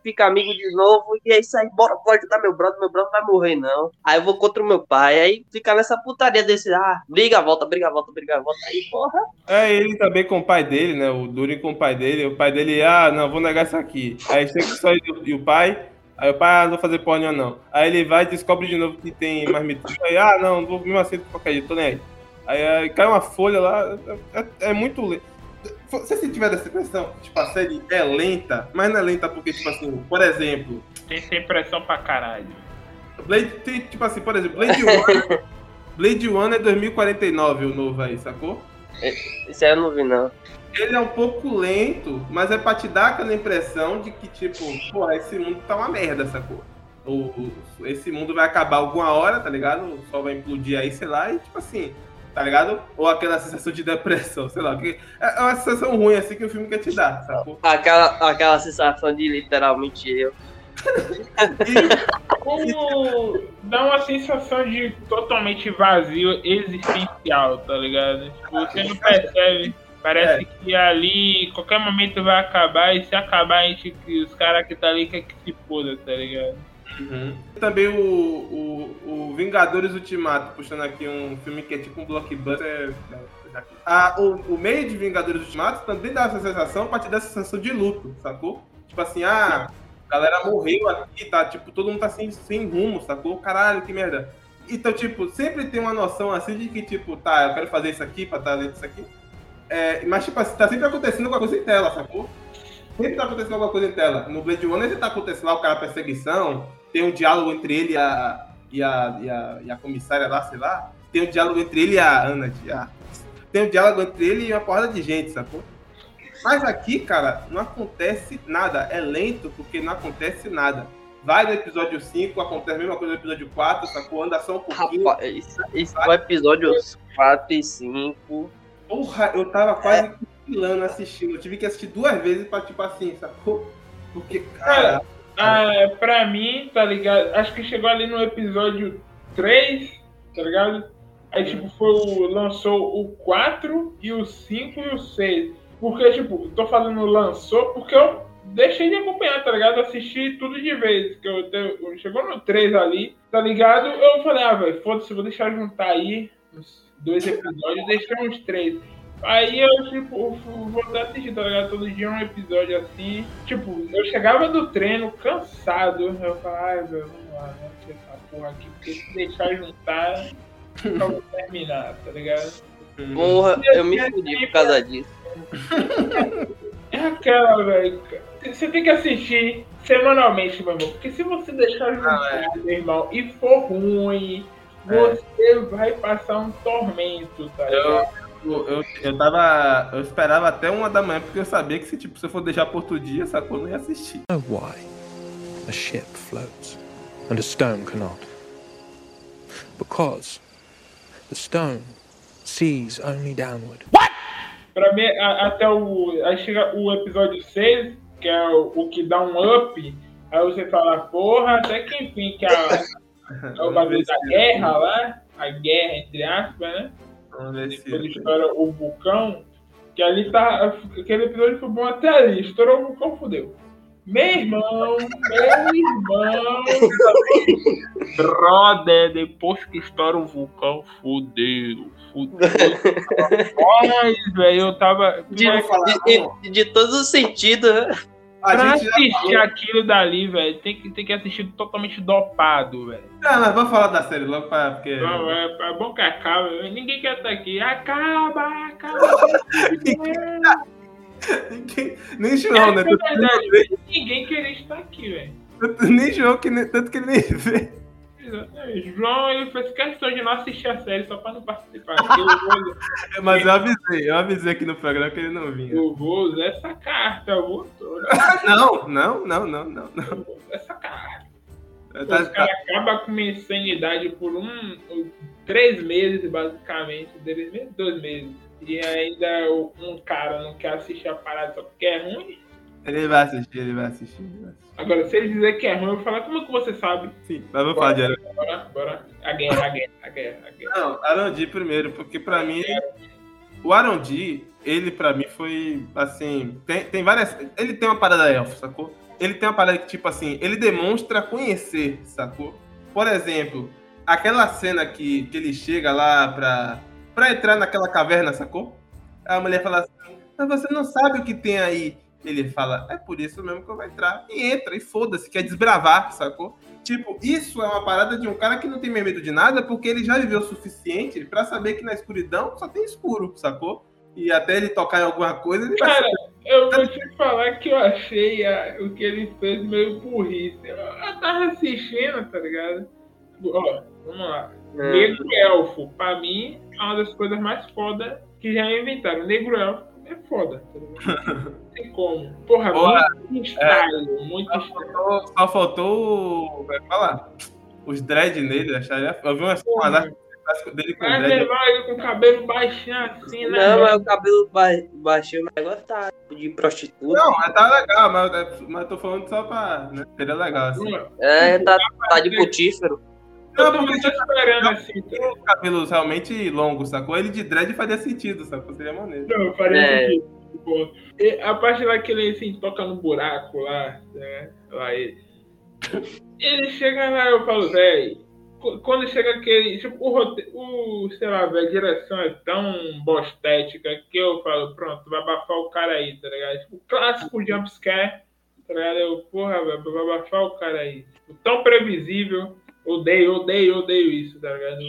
fica amigo de novo, e é isso aí, bora, vou ajudar meu brother, meu brother vai morrer, não. Aí eu vou contra o meu pai, aí fica nessa putaria desse, ah, briga, volta, briga, volta, briga, volta, aí, porra. É ele também com o pai dele, né? O Durin com o pai dele. O pai dele, ah, não, vou negar isso aqui. Aí chega só ele e o pai. Aí o pai, ah, não vou fazer porra nenhuma, não. Aí ele vai e descobre de novo que tem marmita. Aí, ah, não, não vou mesmo assim qualquer jeito, tô nem aí. Aí, aí cai uma folha lá, é, é- é muito lento. Se você tiver essa impressão, tipo, a série é lenta, mas não é lenta porque, tipo assim, por exemplo, Tem essa impressão pra caralho. Blade, tem, tipo assim, por exemplo, Blade One, Blade One é 2049 o novo aí, sacou? Isso aí eu não vi, não. Ele é um pouco lento, mas é pra te dar aquela impressão de que, tipo, porra, esse mundo tá uma merda, sacou? o, o- esse mundo vai acabar alguma hora, tá ligado? O sol vai implodir aí, sei lá, e tipo assim, tá ligado? Ou aquela sensação de depressão, sei lá. porque É é uma sensação ruim assim que o filme quer te dar, sacou? Aquela, aquela sensação de literalmente eu. Como dá uma sensação de totalmente vazio existencial, tá ligado? Tipo, você não percebe. Parece que ali qualquer momento vai acabar e se acabar a gente, os caras que tá ali quer que se foda, tá ligado? Também o, o, o Vingadores Ultimato, puxando aqui um filme que é tipo um blockbuster. Ah, o, o meio de Vingadores Ultimato também dá essa sensação a partir dessa sensação de luto, sacou? Tipo assim, ah, a galera morreu aqui, tá? Tipo, todo mundo tá sem, sem rumo, sacou? Caralho, que merda. Então, tipo, sempre tem uma noção assim de que, tipo, tá, eu quero fazer isso aqui pra estar dentro disso aqui. É, mas, tipo assim, tá sempre acontecendo alguma coisa em tela, sacou? Sempre tá acontecendo alguma coisa em tela. No Blade Runner tá acontecendo lá o cara perseguição, tem um diálogo entre ele e a, e a, e a, e a comissária lá, sei lá. Tem um diálogo entre ele e a Ana. a- tem um diálogo entre ele e uma porrada de gente, sacou? Mas aqui, cara, não acontece nada. É lento porque não acontece nada. Vai no episódio 5, acontece a mesma coisa no episódio 4, sacou? Anda só um pouquinho. Rapaz, isso, isso é o episódio 4 e 5. Porra, eu tava quase cochilando assistindo. Eu tive que assistir duas vezes pra, tipo assim, sacou? Porque, cara. Ah, pra mim, tá ligado? Acho que chegou ali no episódio 3, tá ligado? Aí, tipo, foi o, lançou o 4 e o 5 e o 6. Porque, tipo, tô falando lançou porque eu deixei de acompanhar, tá ligado? Assisti tudo de vez. Que eu, te- chegou no 3 ali, tá ligado? Eu falei, ah, velho, foda-se, vou deixar juntar aí uns dois episódios, deixei uns três. Aí eu, tipo, fu- voltei a assistir, tá ligado? Todo dia um episódio assim. Tipo, eu chegava do treino cansado. Eu falava, ai, velho, vamos lá, vamos assistir essa porra aqui, porque se deixar juntar, eu vou terminar, tá ligado? Porra, eu me fudi por causa disso. É aquela, velho. Você tem que assistir semanalmente, meu irmão. Porque se você deixar juntar, meu irmão, e for ruim, você vai passar um tormento, tá ligado? Eu, eu, eu tava. Eu esperava até uma da manhã, porque eu sabia que se, tipo, se eu for deixar por outro dia, sacou? Eu não ia assistir. know why a ship floats and a stone cannot. Because the stone sees only downward. Pra mim, a- até o. Aí chega o episódio 6, que é o, o que dá um up. Aí você fala, porra, até que enfim, que a, é o bagulho da guerra lá, a guerra entre aspas, né? Quando estoura o vulcão, que ali tá. Aquele episódio foi bom até ali, estourou o vulcão, fodeu. Meu irmão, meu irmão. Brother, depois que estoura o vulcão, fodeu. Fodeu. Mas, velho, eu tava. De, Não vou falar, de- não. de- de todos os sentidos, né? Pra assistir aquilo dali, velho, tem que, tem que assistir totalmente dopado, velho. Ah, mas vamos falar da série logo pra. Porque... Não, é, é bom que acaba. Ninguém quer estar aqui. Acaba, acaba. Ninguém- Nem João, né? É verdade, ninguém queria estar aqui, velho. Nem João, que nem- tanto que ele nem vê. João ele fez questão de não assistir a série só pra não participar. Vou, Mas eu avisei, eu avisei aqui no programa que ele não vinha. eu vou usar essa carta, eu vou, Não, não, não, não, não. não. eu vou usar essa carta. Tá- Os tá- caras acabam com minha insanidade por um, três meses, basicamente. Três meses, dois meses. E ainda um cara não quer assistir a parada só porque é ruim. Ele vai assistir, ele vai assistir. ele vai assistir. Agora, se ele dizer que é ruim, eu vou falar, como é que você sabe? Sim, mas vamos falar de Aron. Bora, bora. A guerra, a guerra, a guerra, a guerra. Não, Arondi primeiro, porque pra mim. O Arondi, ele pra mim foi assim. Tem, tem várias. Ele tem uma parada elfo, sacou? Ele tem uma parada que, tipo assim, ele demonstra conhecer, sacou? Por exemplo, aquela cena que, que ele chega lá pra, pra entrar naquela caverna, sacou? A mulher fala assim: Mas você não sabe o que tem aí. Ele fala: É por isso mesmo que eu vou entrar. E entra, e foda-se, quer desbravar, sacou? Tipo, isso é uma parada de um cara que não tem medo de nada, porque ele já viveu o suficiente pra saber que na escuridão só tem escuro, sacou? E até ele tocar em alguma coisa, ele vai Cara, eu vou te falar que eu achei a- o que ele fez meio burrice. Eu, eu tava assistindo, tá ligado? Ó, vamos lá. É. Negro Elfo, pra mim, é uma das coisas mais foda que já inventaram. Negro Elfo é foda, tá ligado? tem como. Porra, Porra, muito estranho, muito Só estranho. faltou, só faltou. Vai falar. Os dread nele, acharia. Eu vi umas, artes dele com Mas dread. levar ele com o cabelo baixinho assim, né? Não, mano? mas o cabelo ba baixinho, o negócio tá de prostituta. Não, mas tá legal, mas, mas eu tô falando só pra. Né, seria legal, assim. É, tá, tá de putífero. Eu Não, porque tô esperando assim. tem os cabelos realmente longos, sacou? Ele de dread faria sentido, sacou? Seria maneiro. Não, eu faria É. sentido. Tipo, e a parte lá que ele assim, toca no buraco lá, né? Lá ele. Ele chega lá, eu falo, velho. Quando chega aquele. Tipo, o, rote- o sei lá, velho, a direção é tão bostética que eu falo, pronto, vai abafar o cara aí, tá ligado? Tipo, clássico jumpscare, tá ligado? Eu, porra, velho, vai abafar o cara aí. Tipo, tão previsível. Odeio, odeio, odeio isso, tá ligado?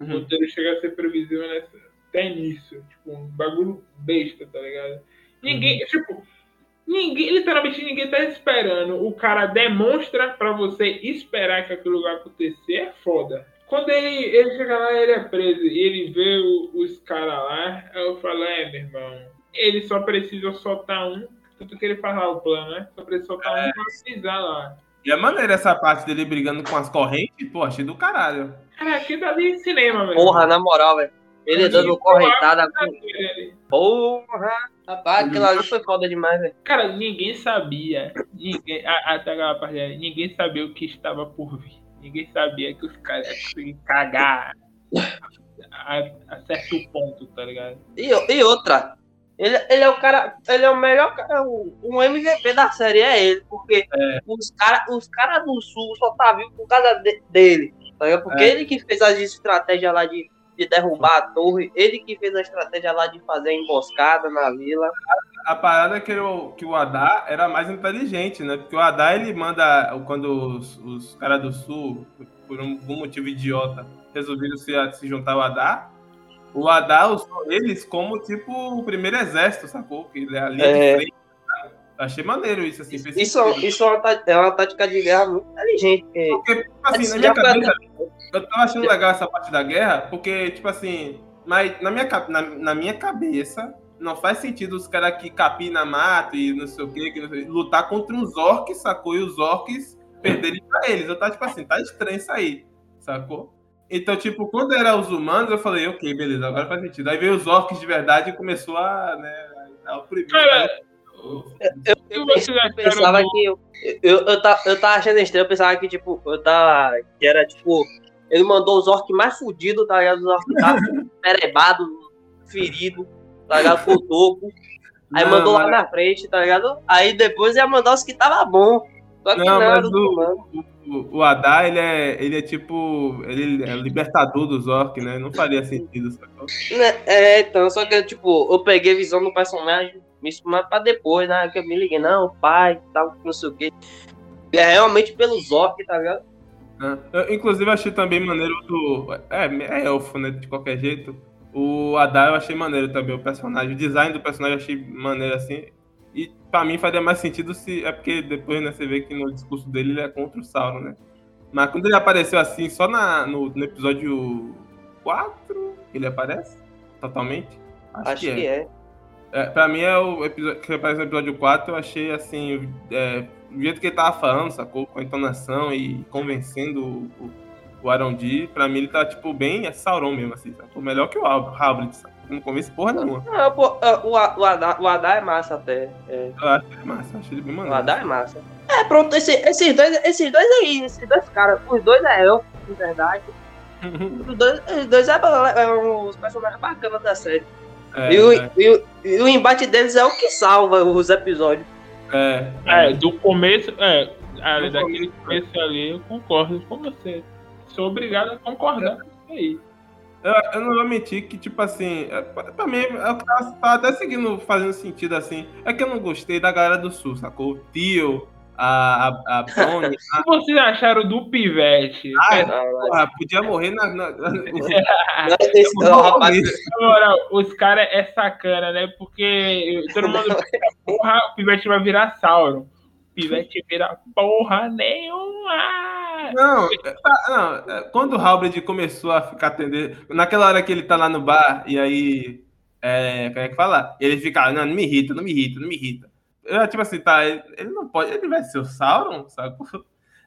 O Uhum. roteiro chega a ser previsível nessa, até nisso. Tipo, um bagulho besta, tá ligado? Ninguém, tipo, ninguém, literalmente ninguém tá esperando. O cara demonstra pra você esperar que aquilo vai acontecer, é foda. Quando ele, ele chega lá, ele é preso e ele vê o- os caras lá, aí eu falo, é, meu irmão, ele só precisa soltar um, tanto que ele faz lá o plano, né? Só precisa soltar um pra pisar lá. E é maneiro essa parte dele brigando com as correntes, pô, achei do caralho. Cara, aquilo ali é cinema, velho. Porra, na moral, velho. Ele dando correntada com. Ele- Porra! Rapaz, aquilo ali foi foda demais, velho. Cara, ninguém sabia. Ninguém, até aquela parte ninguém sabia o que estava por vir. Ninguém sabia que os caras iam conseguir cagar a, a certo ponto, tá ligado? E, e outra, ele, ele é o cara, ele é o melhor cara, o, o MVP da série é ele, porque os caras os cara do sul só tá vivo por causa de- dele, tá ligado? Porque É. ele que fez as estratégias lá de, de derrubar a torre, ele que fez a estratégia lá de fazer a emboscada na vila. A parada é que o, que o Adá era mais inteligente, né? Porque o Adá, ele manda, quando os, os caras do Sul, por um- algum motivo idiota, resolveram se, se juntar ao Adá, o Adá usou eles como, tipo, o primeiro exército, sacou? Que ele é ali É. de frente. cara. Achei maneiro isso, assim. Isso, isso é, uma, tá- é uma tática de guerra muito inteligente. porque Porque, assim, na minha cabeça, eu tava achando legal essa parte da guerra, porque, tipo assim, mas na minha, na, na minha cabeça, não faz sentido os caras que capinam mato e não sei o que, que não sei- lutar contra uns orcs, sacou? E os orcs perderem pra eles. Eu tava, tipo assim, tá estranho isso aí, sacou? Então, tipo, quando era os humanos, eu falei, ok, beleza, agora faz sentido. Aí veio os orcs de verdade e começou a, né, a oprimir. Cara, Eu, eu acharam pensava que. Eu, eu, eu, tava, eu tava achando estranho, eu pensava que, tipo, eu tava. Que era tipo. Ele mandou os orcs mais fudidos, tá ligado? Os orcs que estavam perebados, feridos, tá ligado? Com o topo. Aí Não, mandou lá mas- na frente, tá ligado? Aí depois ia mandar os que tava bom. Só que Não, do o-. O, o Adá, ele é, ele é tipo. Ele é libertador dos orcs, né? Não faria sentido, sacou? Né, É, então, só que, tipo, eu peguei visão do personagem, isso mais pra depois, né? Que eu me liguei, não, pai, tal, não sei o quê. É realmente pelos orcs, tá ligado? Né? Eu, inclusive, achei também maneiro do. É, é elfo, né? De qualquer jeito. O Adá eu achei maneiro também, o personagem. O design do personagem eu achei maneiro assim. E pra mim faria mais sentido se. É porque depois, né, você vê que no discurso dele ele é contra o Sauron, né? Mas quando ele apareceu assim, só na, no, no episódio 4, ele aparece? Totalmente? Acho, que é. É, pra mim é o episódio que aparece no episódio 4, eu achei assim, é, do jeito que ele tava falando, sacou? Com a entonação e convencendo o, o, o Arondi, pra mim ele tá, tipo, bem é Sauron mesmo, assim, sacou? Melhor que o Halbrand, sacou? Não convence porra nenhuma. Não, pô, é, o, o, Adá, o Adá é massa até. é. Eu acho ele massa, eu achei ele bem O maneiro. Adá é massa. É, pronto, esse- esses, dois, esses dois aí, esses dois caras, os dois é elfo, de verdade. Os dois, os dois é, é os personagens bacanas da série. É, e, o, é, e, o, e o embate deles é o que salva os episódios. é, É, do começo, é, a- Do daquele começo, começo ali, eu concordo com você. Sou obrigado a concordar com isso aí. Eu, eu não vou mentir que, tipo assim, é, pra mim, eu tava, tava até seguindo, fazendo sentido assim. É que eu não gostei da galera do sul, sacou? O Tio, a, a, a Bonnie, O que vocês acharam do Pivete? Ah, Não, mas- porra, podia morrer na. na- na- os caras é sacana, né? Porque todo mundo pensa, porra, o Pivete vai virar Sauron. O Pivete vira porra nenhuma. Não, é, tá, não, é, quando o Halberd começou a ficar atendendo. Naquela hora que ele tá lá no bar, e aí. É, como é que fala? Ele fica, não, não me irrita, não me irrita, não me irrita. Eu, tipo assim, tá, ele, ele não pode. Ele vai ser o Sauron, sabe?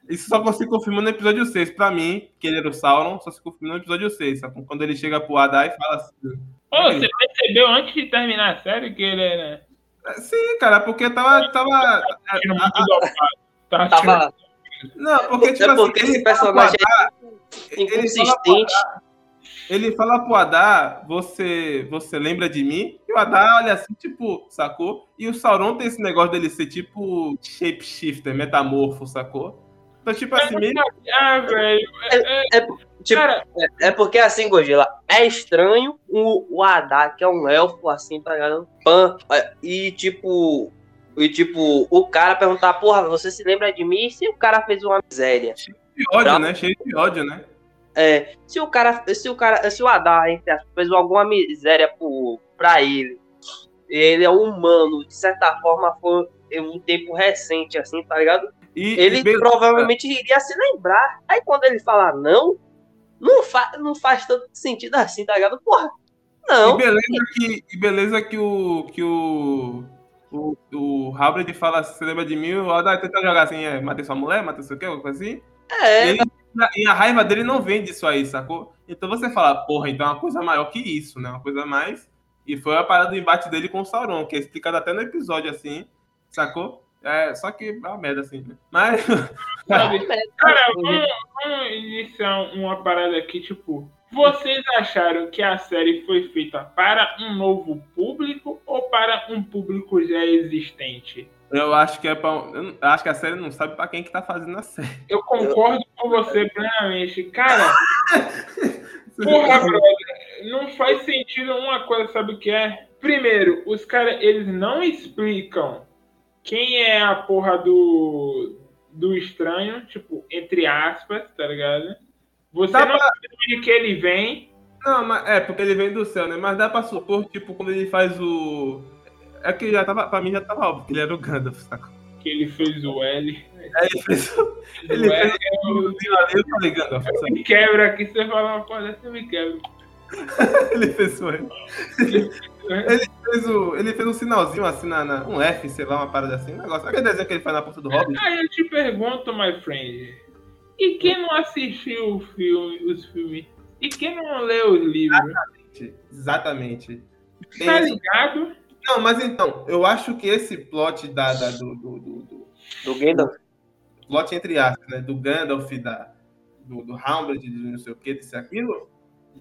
Isso só se confirma no episódio 6. Pra mim, que ele era o Sauron, só se confirma no episódio 6, sabe? Quando ele chega pro Adar e fala assim. Ô, você percebeu antes de terminar a série que ele era. Sim, cara, porque tava. tava dopado. Tá Tava. não, porque, tipo É porque assim, esse personagem é fala inconsistente. Ele fala pro Adar, você, você lembra de mim? E o Adar olha assim, tipo, sacou? E o Sauron tem esse negócio dele ser tipo shapeshifter, metamorfo, sacou? Então, tipo assim, meio... Ah, velho. É, é, Tipo, cara, É porque assim, Godzilla, é estranho o, o Adar, que é um elfo, assim, tá ligado? Pan, é, e tipo. E tipo, o cara perguntar, porra, você se lembra de mim? Se o cara fez uma miséria. de ódio, né? Cheio de ódio, né? É, se o cara, se o cara, se o Adar, fez alguma miséria pro, pra ele, ele é humano, de certa forma foi um tempo recente, assim, tá ligado? E, Ele e provavelmente iria se lembrar. Aí quando ele falar não, não, fa não faz tanto sentido assim, tá ligado? Porra, não. E beleza que, e beleza que o. que o. O, o Halberd fala, você lembra de mim? O Adar tenta jogar assim, é, matei sua mulher, matei seu quê, alguma coisa assim. É, Ele- e a raiva dele não vem disso aí, sacou? Então você fala, porra, então é uma coisa maior que isso, né? Uma coisa mais. E foi a parada do embate dele com o Sauron, que é explicado até no episódio assim, sacou? É, só que é uma merda assim, né? Mas. sabe? Cara, vamos, vamos iniciar uma parada aqui, tipo. Vocês acharam que a série foi feita para um novo público ou para um público já existente? Eu acho que é pra. Eu acho que a série não sabe pra quem que tá fazendo a série. Eu concordo com você plenamente. Cara, porra, brother, não faz sentido uma coisa, sabe o que é? Primeiro, os caras, eles não explicam quem é a porra do, do estranho, tipo, entre aspas, tá ligado? Você Dá não pra- sabe de que ele vem. Não, mas é, porque ele vem do céu, né? Mas dá pra supor, tipo, quando ele faz o. É que já tava. Pra mim já tava óbvio que ele era o Gandalf, sacou? Que ele fez o L. Aí ele fez o. Ele o fez L o. ali, Eu falei, Gandalf, me quebra aqui, você fala uma coisa, você me quebra. Ele fez o. Ele fez o. Ele fez um sinalzinho assim na, na- Um F, sei lá, uma parada assim. Um negócio. Aquele desenho que ele faz na ponta do Hobbit. Aí eu te pergunto, my friend, e quem não assistiu o filme, os filmes? E quem não leu os livros? Exatamente. Tem Tá ligado? Não, mas então, eu acho que esse plot da, da- do, do, do- do- Gandalf. plot entre aspas, né? Do Gandalf, da, do, do Halberd, de não sei o que, desse aquilo,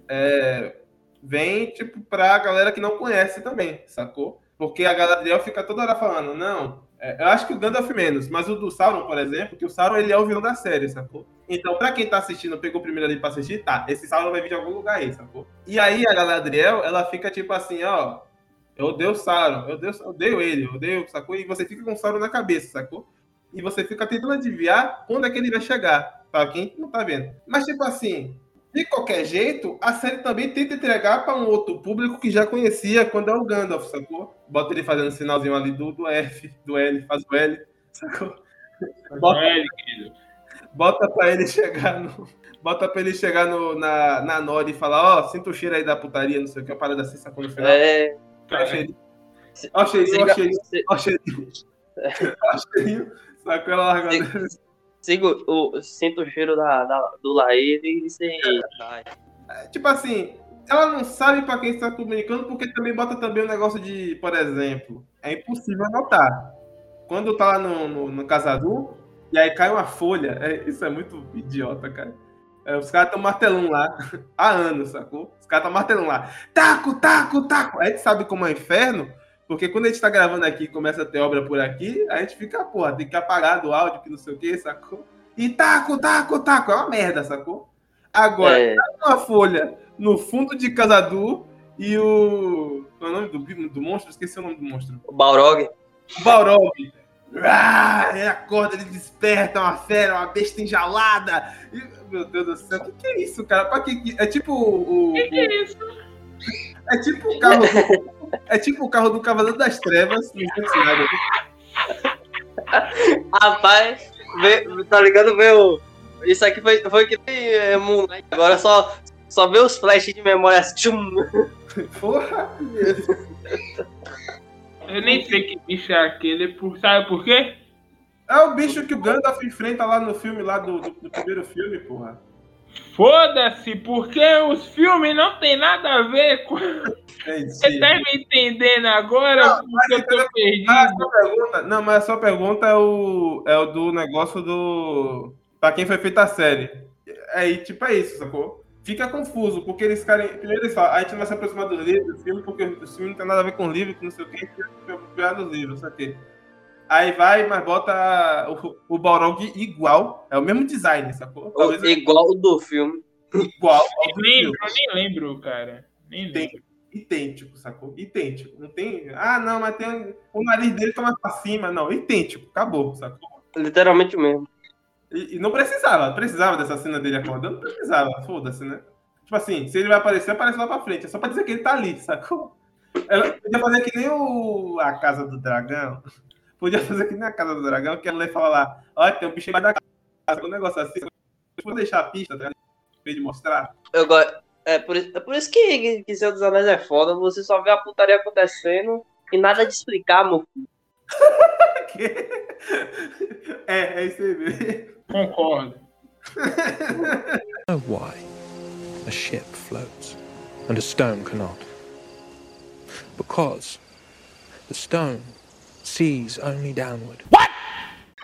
é, vem, tipo, pra galera que não conhece também, sacou? Porque a Galadriel fica toda hora falando, não, é, eu acho que o Gandalf menos, mas o do Sauron, por exemplo, que o Sauron ele é o vilão da série, sacou? Então, pra quem tá assistindo, pegou o primeiro ali pra assistir, tá, esse Sauron vai vir de algum lugar aí, sacou? E aí a Galadriel, ela fica tipo assim, ó, eu odeio o Sauron, eu odeio, eu odeio ele, eu odeio, sacou? E você fica com o Sauron na cabeça, sacou? E você fica tentando adivinhar quando é que ele vai chegar, pra quem não tá vendo. Mas, tipo assim, de qualquer jeito, a série também tenta entregar pra um outro público que já conhecia quando é o Gandalf, sacou? Bota ele fazendo sinalzinho ali do, do F, do L, faz o L, sacou? Bota, L, querido. bota pra ele chegar no. Bota pra ele chegar no, na, na Nori e falar, ó, sinta o cheiro aí da putaria, não sei o que, a parada assim, sacou no final. É, Ó o cheirinho, ó o cheirinho, ó o cheirinho, siga, ó o cheirinho. Ó o cheirinho, sacou ela largando. siga o, sinta o cheiro da, da- do Laíde e você. Tipo assim, ela não sabe pra quem está comunicando, porque também bota também o negócio de, por exemplo, é impossível anotar. Quando tá lá no, no, no Casador, e aí cai uma folha, é- isso é muito idiota, cara. É, os caras estão martelando lá há anos, sacou? Os caras estão martelando lá. Taco, taco, taco. A gente sabe como é inferno, porque quando a gente tá gravando aqui e começa a ter obra por aqui, a gente fica, porra, tem que apagar do áudio, que não sei o que, sacou? E taco, taco, taco. É uma merda, sacou? Agora, É, uma folha no fundo de Casadu e o. Qual é o nome do, do monstro? Esqueci o nome do monstro. o Balrog. O Balrog. Ah, ele acorda, ele desperta uma fera, uma besta enjalada. E, meu Deus do céu, o que, que é isso, cara? Pra que, é tipo o. o- Que que é isso? é tipo o carro do, É tipo o carro do Cavaleiro das Trevas cenário. Rapaz, vê, tá ligado? Meu, isso aqui foi, foi que nem é, Moonlight. Agora só, só vê os flashes de memória tchum. Porra! Eu nem sei que bicho é aquele, por, sabe por quê? É o bicho que o Gandalf enfrenta lá no filme, lá do, do, do primeiro filme, porra. Foda-se, porque os filmes não tem nada a ver com. Você tá me entendendo agora? Não, porque eu tô Ah, a perdido. sua pergunta, não, mas a sua pergunta é o, é o do negócio do. Pra quem foi feita a série. Aí, tipo, é isso, sacou? Fica confuso, porque eles querem. Primeiro eles falam, a gente não vai se aproximar do livro, do filme, porque o filme não tem nada a ver com o livro, que não sei o que, a gente dos livros, sabe? quê? Aí vai, mas bota o, o Balrog igual. É o mesmo design, sacou? Talvez Igual o do filme. igual do Nem filme. lembro, nem lembro, cara. Nem lembro. Idêntico, idêntico, sacou? Idêntico. Não tem. Ah, não, mas tem. O nariz dele tá mais pra cima. Não, idêntico. Acabou, sacou? Literalmente mesmo. E, e não precisava. Precisava dessa cena dele acordando? Não precisava. Foda-se, né? Tipo assim, se ele vai aparecer, aparece lá pra frente. É só pra dizer que ele tá ali, sacou? Ela podia fazer que nem o... a Casa do Dragão. Podia fazer que nem a Casa do Dragão, que ela fala lá: olha, tem um bicho embaixo da casa. Um negócio assim. Vou deixar a pista, tá? vez de mostrar. Eu gosto. É por, isso- é por isso que, que Senhor dos Anéis é foda. Você só vê a putaria acontecendo e nada de explicar, meu filho. É, é isso aí mesmo. Concordo. why a ship floats and a stone cannot. Because the stone sees only downward.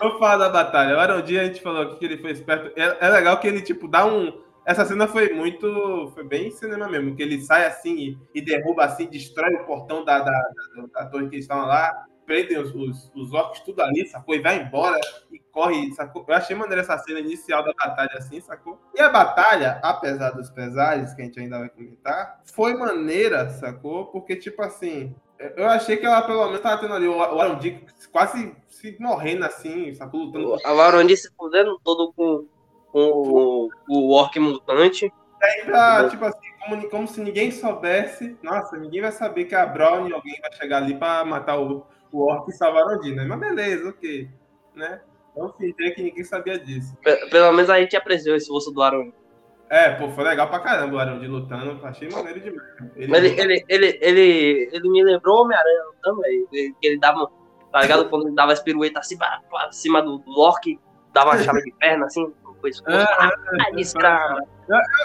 Vamos falar da batalha. O Arondinho, a gente falou aqui que ele foi esperto. É, é legal que ele, tipo, dá um. Essa cena foi muito. Foi bem cinema mesmo. Que ele sai assim e, e derruba assim, destrói o portão da, da, da, da torre que eles estavam lá. Prendem os, os, os orcs tudo ali, sacou? E vai embora e corre, sacou? Eu achei maneira essa cena inicial da batalha assim, sacou? E a batalha, apesar dos pesares, que a gente ainda vai comentar, foi maneira, sacou? Porque, tipo assim, eu achei que ela pelo menos tava tendo ali o o Arondinho quase se morrendo assim, sacou? Lutando A Larondi se fudendo todo com, com o, o orc mutante. Aí pra, tipo assim, como, como se ninguém soubesse. Nossa, ninguém vai saber que a Brown e alguém vai chegar ali pra matar o, o Orc salvar a Odin, né? Mas beleza, ok. Né? Vamos fingir que ninguém sabia disso. Pe- Pelo menos a gente apreciou esse osso do Arondi. É, pô, foi legal pra caramba o Arão de lutando. Achei maneiro demais. Ele, Mas ele, ele, ele, ele, ele me lembrou o Homem-Aranha também. Ele, que ele dava, tá ligado? Quando ele dava as piruetas assim pra, pra cima do, do orc, dava uma chave de perna assim, coisa. É, Ah, desgrama.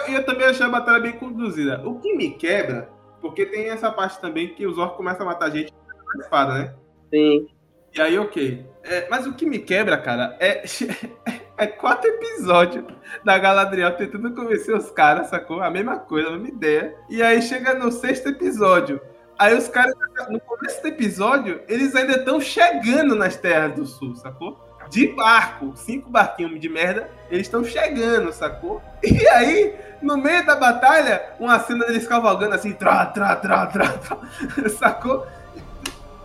E eu também achei a batalha bem conduzida. O que me quebra, porque tem essa parte também que os orcs começam a matar gente com a espada, né? Sim. E aí, ok. É, mas o que me quebra, cara, é, é quatro episódios da Galadriel tentando convencer os caras, sacou? A mesma coisa, a mesma ideia. E aí chega no sexto episódio. Aí os caras, no começo do episódio, eles ainda estão chegando nas terras do sul, sacou? De barco, cinco barquinhos de merda, eles estão chegando, sacou? E aí, no meio da batalha, uma cena deles cavalgando assim, trá, trá, trá, trá, trá, sacou?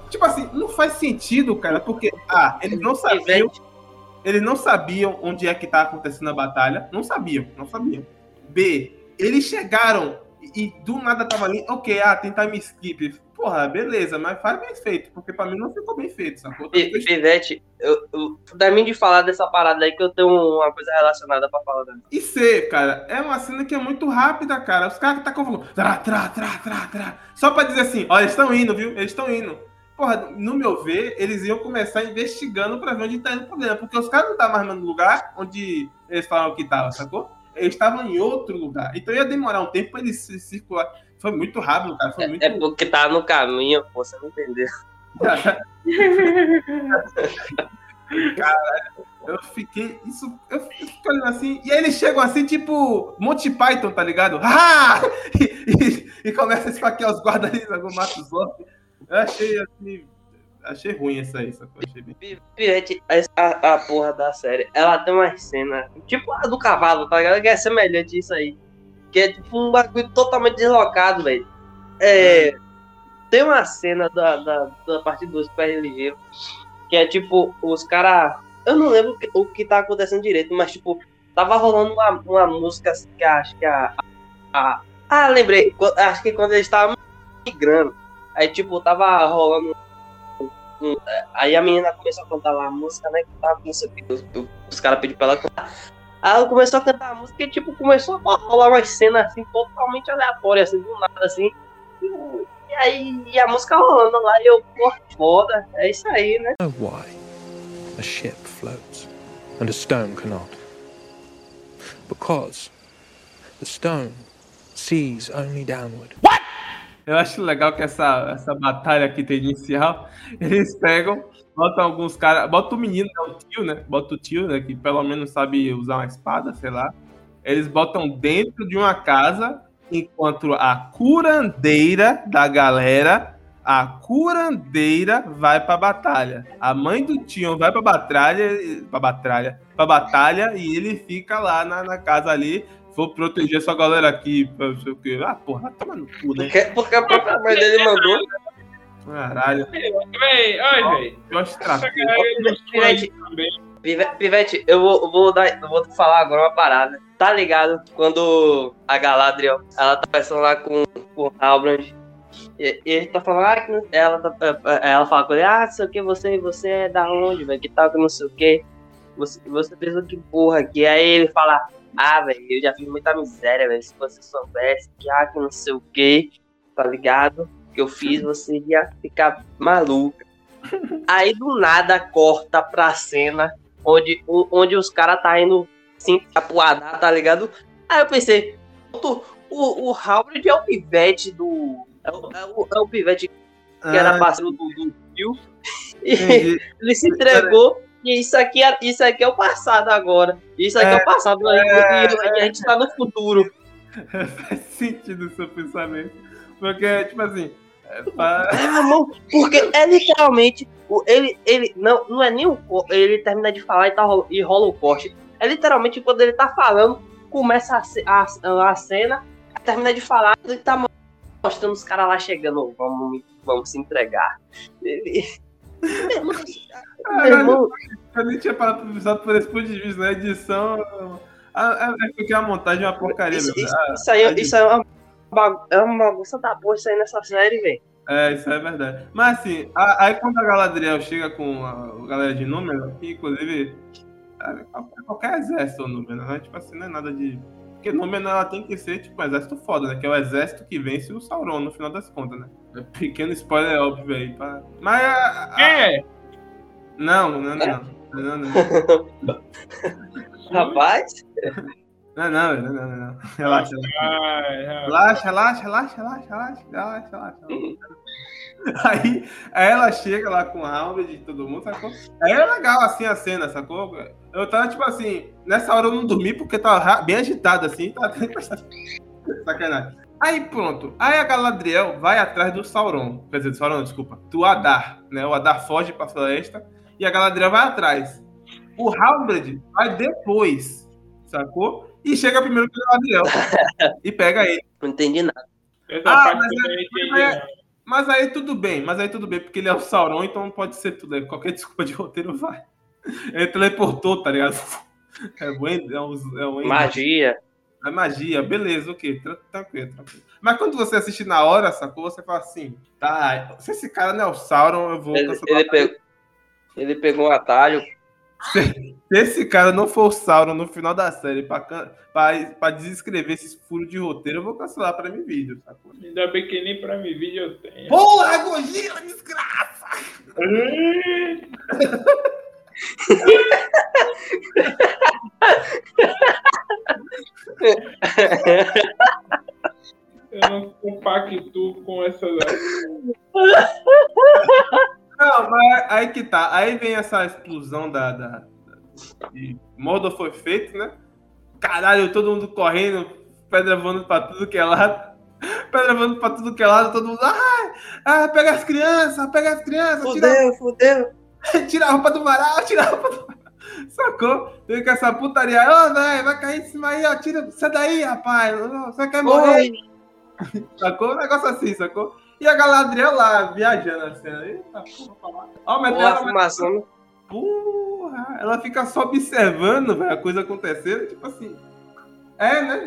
Tipo assim, não faz sentido, cara, porque, ah, eles não sabiam, eles não sabiam onde é que tá acontecendo a batalha, não sabiam, não sabiam. B, eles chegaram e, e do nada tava ali, ok, ah, tem time skip. Porra, beleza, mas faz bem feito, porque pra mim não ficou bem feito, sacou? Pi- Pivete, eu, eu, termine de falar dessa parada aí que eu tenho uma coisa relacionada pra falar dela. E C, cara, é uma cena que é muito rápida, cara. Os caras que tá com trá, trá, trá, trá, trá. Só pra dizer assim, ó, eles estão indo, viu? Eles estão indo. Porra, no meu ver, eles iam começar investigando pra ver onde tá indo o problema. Porque os caras não estavam mais no lugar onde eles falaram que tava, sacou? Eles estavam em outro lugar. Então ia demorar um tempo pra eles se circular. Foi muito rápido, cara. Foi muito É porque tá no caminho, pô, você não entendeu. Eu fiquei. Isso. Eu fiquei olhando assim. E aí eles chegam assim, tipo. Monty Python, tá ligado? Ah! E, e, e começa a esfaquear os guardas ali, mata os outros. Eu achei assim. Achei ruim essa aí, sacou? A, a porra da série, ela tem uma cena, tipo a do cavalo, tá ligado? Que é semelhante a isso aí. Que é tipo um bagulho totalmente deslocado, velho. É, tem uma cena da, da, da parte 2 do PR Ligeiro, que é tipo, os caras. Eu não lembro o que, tá acontecendo direito, mas tipo, tava rolando uma, uma música que acho que a, a. Ah, lembrei. Acho que quando eles estavam migrando. Aí, tipo, tava rolando. Aí a menina começou a cantar lá a música, né? Que tava com sei o os, os caras pediram pra ela cantar. Aí ela começou a cantar a música e, tipo, começou a rolar uma cena assim, totalmente aleatória, assim, do nada, assim. E, aí e a música rolando lá, e eu, pô, foda, é isso aí, né? why a ship floats and a stone cannot. Because the stone sees only downward. Eu acho legal que essa, essa batalha aqui tem inicial, eles pegam, botam alguns caras, bota o menino, né, o tio, né? Bota o tio, né? Que pelo menos sabe usar uma espada, sei lá. Eles botam dentro de uma casa, enquanto a curandeira da galera, a curandeira vai pra batalha. A mãe do tio vai pra batalha, pra batalha, pra batalha e ele fica lá na, na casa ali. Vou proteger essa galera aqui, pra não sei o quê. Ah, porra, toma no cu, né? Porque, porque a própria mãe dele mandou. Caralho. Véi, olha, velho. Eu acho Essa tráfico. galera do sul aí também. Pive- Pivete, eu vou, eu vou dar, eu vou te falar agora uma parada. Tá ligado? Quando a Galadriel, ela tá conversando lá com, com o Halbrand. E, e ele tá falando, ah, que não- ela, tá, é, é, ela fala com ele, ah, não sei o que, você, você é da onde, velho? Que tal que não sei o que. Você, você pensou que porra aqui. Aí ele fala, ah, velho, eu já fiz muita miséria, velho. Se você soubesse que, ah, que não sei o que, tá ligado? Que eu fiz, você ia ficar maluca. Aí do nada corta pra cena onde, onde os caras tá indo assim, apuadar, tá ligado? Aí eu pensei, o, o, o Howard é o pivete do. É o, é o, é o pivete que era Ah, parceiro do, do Phil. E ele se entregou. E isso aqui, é, isso aqui é o passado agora. Isso aqui é, o passado. e- e, a gente tá no futuro. Faz sentido o seu pensamento. Porque, tipo assim. É pra... É, porque é literalmente. Ele, ele não, não é nem o. Ele termina de falar e, tá, e rola o corte. É literalmente quando ele tá falando, começa a, a, a cena, termina de falar e tá mo- mostrando os caras lá chegando. Vamos, vamos se entregar. Ele- Irmão, Eu nem tinha parado pra pensar por esse ponto de vista, na edição. Ah, É é porque a montagem é uma porcaria, isso, isso, Ah, isso aí, isso aí é uma, bagu- é uma bagunça da boa isso aí nessa série, velho. É, isso é verdade. Mas assim, a- aí quando a Galadriel chega com a, galera de número, que inclusive é, qualquer- exército número, né? Tipo assim, não é nada de. Porque número ela tem que ser tipo um exército foda, né? Que é o exército que vence o Sauron no final das contas, né? É Pequeno spoiler óbvio aí. Pra... Mas a, a- É, Não, não, não, não. Não, não. Rapaz, Não, não, não, não, não, não. Relaxa, relaxa. Relaxa, relaxa, relaxa, relaxa, relaxa, relaxa, relaxa. Aí, aí ela chega lá com a alma de todo mundo, sacou? Aí é legal assim a cena, sacou? Eu tava tipo assim, nessa hora eu não dormi porque tava bem agitado assim, tava sacanagem. Aí pronto, aí a Galadriel vai atrás do Sauron, quer dizer, do Sauron, desculpa, do Adar, né? O Adar foge pra floresta e a Galadriel vai atrás. O Halbrand vai depois, sacou? E chega primeiro que a Galadriel e pega ele. não entendi nada. Ah, mas é- entendi. mas é- não. Mas aí tudo bem, mas aí tudo bem, porque ele é o Sauron, então pode ser tudo. aí, Qualquer desculpa de roteiro vai. Ele teleportou, tá ligado? É um, é um, é um Magia. É magia, beleza, ok, tran- tranquilo, tranquilo. Mas quando você assiste na hora, sacou? Você fala assim, tá, se esse cara não é o Sauron, eu vou Ele, cancelar. ele pegou, ele pegou um atalho. Se esse cara não for o Sauron no final da série pra, pra, pra desescrever esses furos de roteiro, eu vou cancelar pra mim vídeo, sacou? Ainda bem que nem pra mim vídeo eu tenho. Porra, Gojira, desgraça! Eu não compactuo com essas. Não, mas aí que tá. Aí vem essa explosão da. da, da de Mordor foi feito, né? Caralho, todo mundo correndo, pedra voando pra tudo que é lado. Pedra voando pra tudo que é lado, todo mundo. Ah, ah pega as crianças, pega as crianças, tira, Fudeu, fudeu. tira a roupa do varal, tira a roupa do varal. Sacou? Vem com essa putaria. Ô, velho, vai cair em cima aí, ó. Tira, sai daí, rapaz. Você quer morrer? Oi. Sacou? Um negócio assim, sacou? E a Galadriel lá, viajando assim. Eita, porra. Ó, o Porra, Meteoro, fumação. Porra, ela fica só observando velho, a coisa acontecendo, tipo assim. É, né?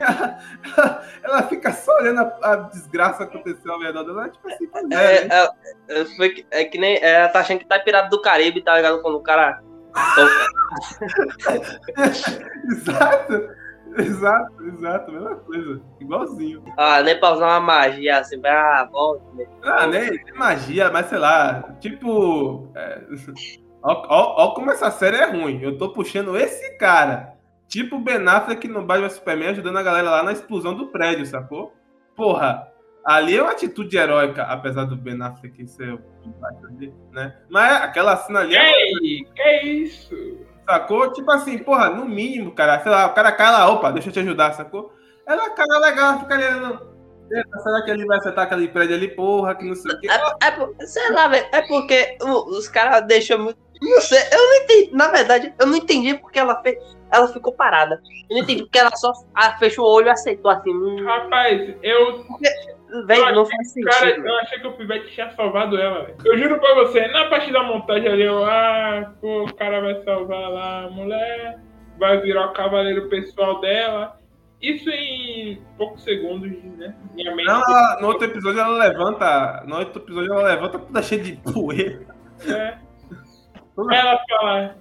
Ela, ela- fica só olhando a, a desgraça acontecer ao redor dela, tipo assim, é, É, né? é, é, foi que- é que nem. Ela tá achando que tá pirado do Caribe, tá ligado? Quando o cara. Exato. Exato, exato, mesma coisa. Igualzinho. Ah, nem pra usar uma magia assim, ah, volta. né? Ah, nem, nem magia, mas sei lá, tipo. É... Ó, ó, ó como essa série é ruim. Eu tô puxando esse cara. Tipo o Ben Affleck no Batman Superman ajudando a galera lá na explosão do prédio, sacou? Porra, ali é uma atitude heróica, apesar do Ben Affleck ser o né? Mas aquela cena ali é Ei, que isso? Sacou? Tipo assim, porra, no mínimo, cara, sei lá, o cara cai lá, opa, deixa eu te ajudar, sacou? Ela cara legal, fica ali, não. Será que ele vai acertar aquele prédio ali, porra, que não sei o quê? É, é sei lá, velho. É porque os caras deixam muito. Não sei, eu não entendi. Na verdade, eu não entendi porque ela fez. Ela ficou parada. Eu não entendi porque ela só ah, fechou o olho e aceitou assim. Hum, Rapaz, eu, velho, não faz sentido. cara, eu achei que o Pivete tinha salvado ela, velho. Eu juro pra você, na parte da montagem ali, eu, ah, pô, o cara vai salvar lá a mulher, vai virar o cavaleiro pessoal dela. Isso em poucos segundos, né? Minha mente. Não, ela- no outro episódio ela levanta. No outro episódio ela levanta toda cheia de poeira. É. Ela fala,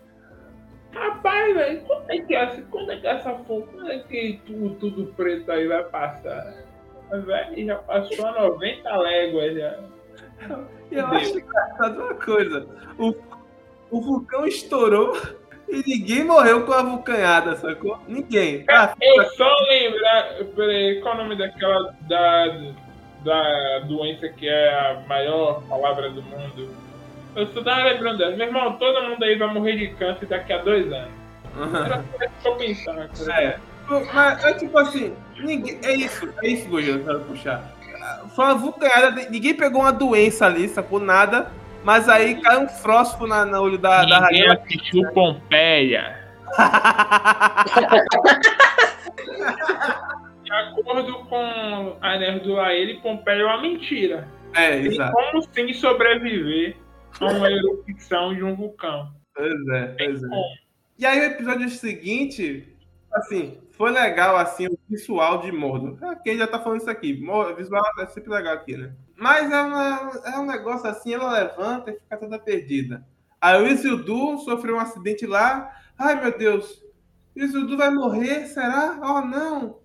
rapaz, velho, quando é que essa, quando é que essa quando é que tudo, tudo preto aí vai passar? Velho, já passou a 90 léguas já. Eu acho engraçado uma coisa. O, o vulcão estourou e ninguém morreu com a vulcanhada, sacou? Ninguém. Ah, Eu só lembrar, peraí, qual é o nome daquela da, da doença que é a maior palavra do mundo? Eu só tava lembrando dela. Meu irmão, todo mundo aí vai morrer de câncer daqui a dois anos. Era só pensar. cara. É. Mas é tipo assim, ninguém, é isso, é isso, Gojo, que eu quero puxar. Foi uma vulcanhada, ninguém pegou uma doença ali, sacou? Nada. Mas aí caiu um frósforo na, no olho da, da Ninguém rainha. assistiu Pompeia. De acordo com a Nerd do Pompeia é uma mentira. É, exato. como sim sobreviver uma erupção de um vulcão. Pois é, pois é. Como? E aí o episódio seguinte, assim, foi legal, assim, o visual de Mordor. É, quem já tá falando isso aqui, Mor- visual é sempre legal aqui, né? Mas é, é um negócio assim, ela levanta e fica toda perdida. Aí o Isildur sofreu um acidente lá. Ai, meu Deus, Isildur vai morrer, será? Oh, não.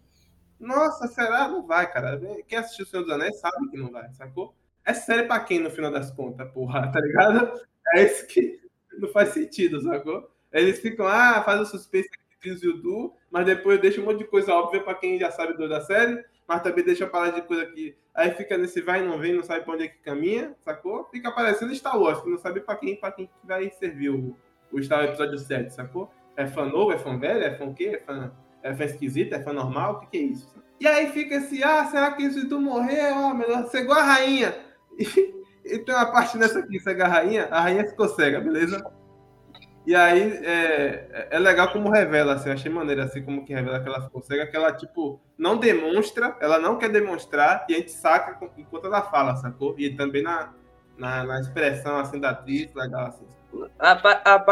Nossa, será? Não vai, cara. Quem assistiu o Senhor dos Anéis sabe que não vai, sacou? É sério pra quem, no final das contas, porra, tá ligado? É isso que não faz sentido, sacou? Eles ficam, ah, faz o suspense aqui do Zildu, mas depois deixa um monte de coisa óbvia pra quem já sabe do da série, mas também deixa parar de coisa que. Aí fica nesse vai e não vem, não sabe pra onde é que caminha, sacou? Fica parecendo Star Wars, que não sabe pra quem, pra quem que vai servir o, o Star Wars episódio 7, sacou? É fã novo, é fã velho, é fã o quê? É fã, é fã esquisito, é fã normal? O que, que é isso? E aí fica assim, ah, será que se tu morrer, ó, melhor ser igual a rainha? E, e tem uma parte nessa aqui, cega a rainha, a rainha ficou cega, beleza? E aí é, é legal como revela, assim, achei maneiro assim como que revela que ela ficou cega, que ela, tipo, não demonstra, ela não quer demonstrar, e a gente saca enquanto ela fala, sacou? E também na, na, na expressão, assim, da atriz, legal, assim.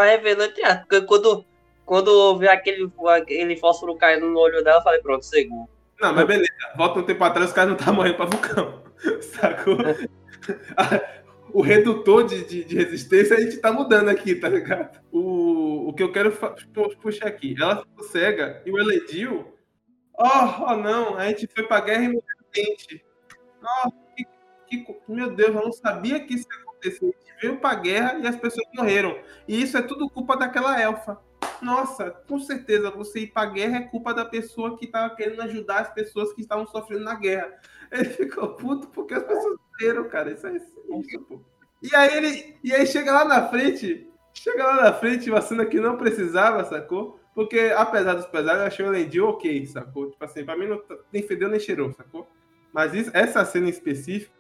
Revelou entre aspas, porque quando, quando eu vi aquele, aquele fósforo caindo no olho dela, eu falei, pronto, seguro. Não, mas beleza, volta um tempo atrás, os caras não estavam morrendo pra vulcão, sacou? o redutor de, de, de resistência a gente tá mudando aqui, tá ligado? O, o que eu quero puxar aqui, ela ficou cega e o Eledil, oh, oh não, a gente foi pra guerra e morreu. Oh, que, que meu Deus, eu não sabia que isso ia acontecer. A gente veio pra guerra e as pessoas morreram. E isso é tudo culpa daquela elfa. Nossa, com certeza, você ir pra guerra é culpa da pessoa que tava querendo ajudar as pessoas que estavam sofrendo na guerra. Ele ficou puto porque as pessoas morreram, cara. Isso é isso, pô. E aí ele. E aí chega lá na frente. Chega lá na frente, uma cena que não precisava, sacou? Porque, apesar dos pesares, eu achei o Elendil ok, sacou? Tipo assim, pra mim não tá- nem fedeu nem cheirou, sacou? Mas isso- essa cena em específico,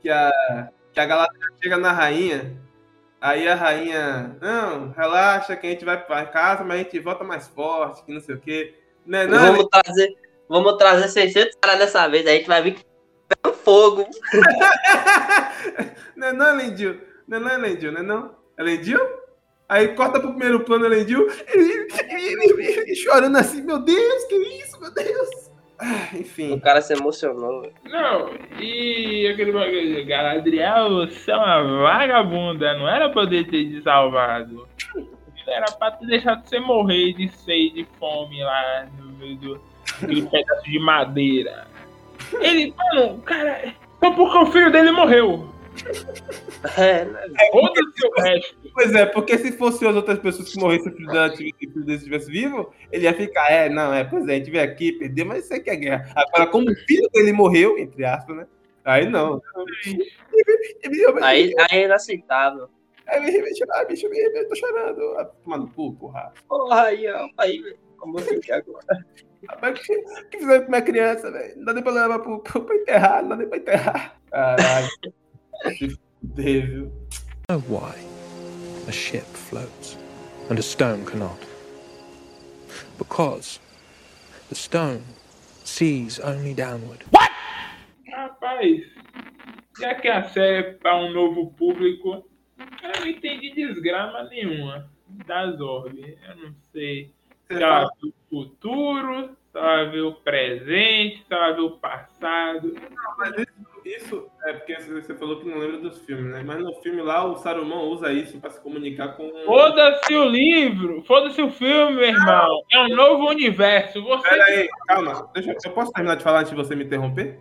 que a, que a Galadriel chega na rainha, aí a rainha, não, relaxa que a gente vai pra casa, mas a gente volta mais forte, que não sei o quê. Né, não, vamos, trazer, vamos trazer 600 caras dessa vez, aí a gente vai vir pegando fogo. não é não, Elendil? Não é não, Elendil? Não é não? Elendil? Aí corta pro primeiro plano, Elendil, ele, ele- chorando assim, meu Deus, que isso, meu Deus. Enfim. O cara se emocionou. velho. Não, e aquele bagulho, Galadriel, você é uma vagabunda, não era pra poder ter te salvado. Era pra te deixar você morrer de sede, de fome lá no meio do aquele pedaço de madeira. Ele, mano, cara, só porque o filho dele morreu. É, né? Foda-se o resto. Pois é, porque se fosse as outras pessoas que morressem se o filho dele estivesse vivo, ele ia ficar, é, não, é, pois é, a gente veio aqui, perdeu, mas isso aqui é guerra. Agora, como o filho dele morreu, entre aspas, né? Aí não. Aí, aí é inaceitável. Aí me remédio chorar, bicho, me remédio, tô chorando. Ah, Toma no cu, porra. Porra, aí, ó. Aí, velho. Como eu fiquei agora. Rapaz, o que, fizeram com minha criança, velho? Não dá nem pra levar pro, pro, pra enterrar, não dá nem pra enterrar. Caralho. Se fuder, viu? know why a ship floats and a stone cannot. Because the stone sees only downward. Rapaz, já que a série é pra um novo público, eu não entendi desgrama nenhuma das orbes. Eu não sei Viu o futuro, viu o presente, viu o passado. mas isso, isso é porque você falou que não lembra dos filmes, né? Mas no filme lá, o Saruman usa isso pra se comunicar com. Foda-se o livro, foda-se o filme, meu irmão. É um novo universo. Você. Pera aí, calma. Deixa, eu- eu posso terminar de falar antes de você me interromper?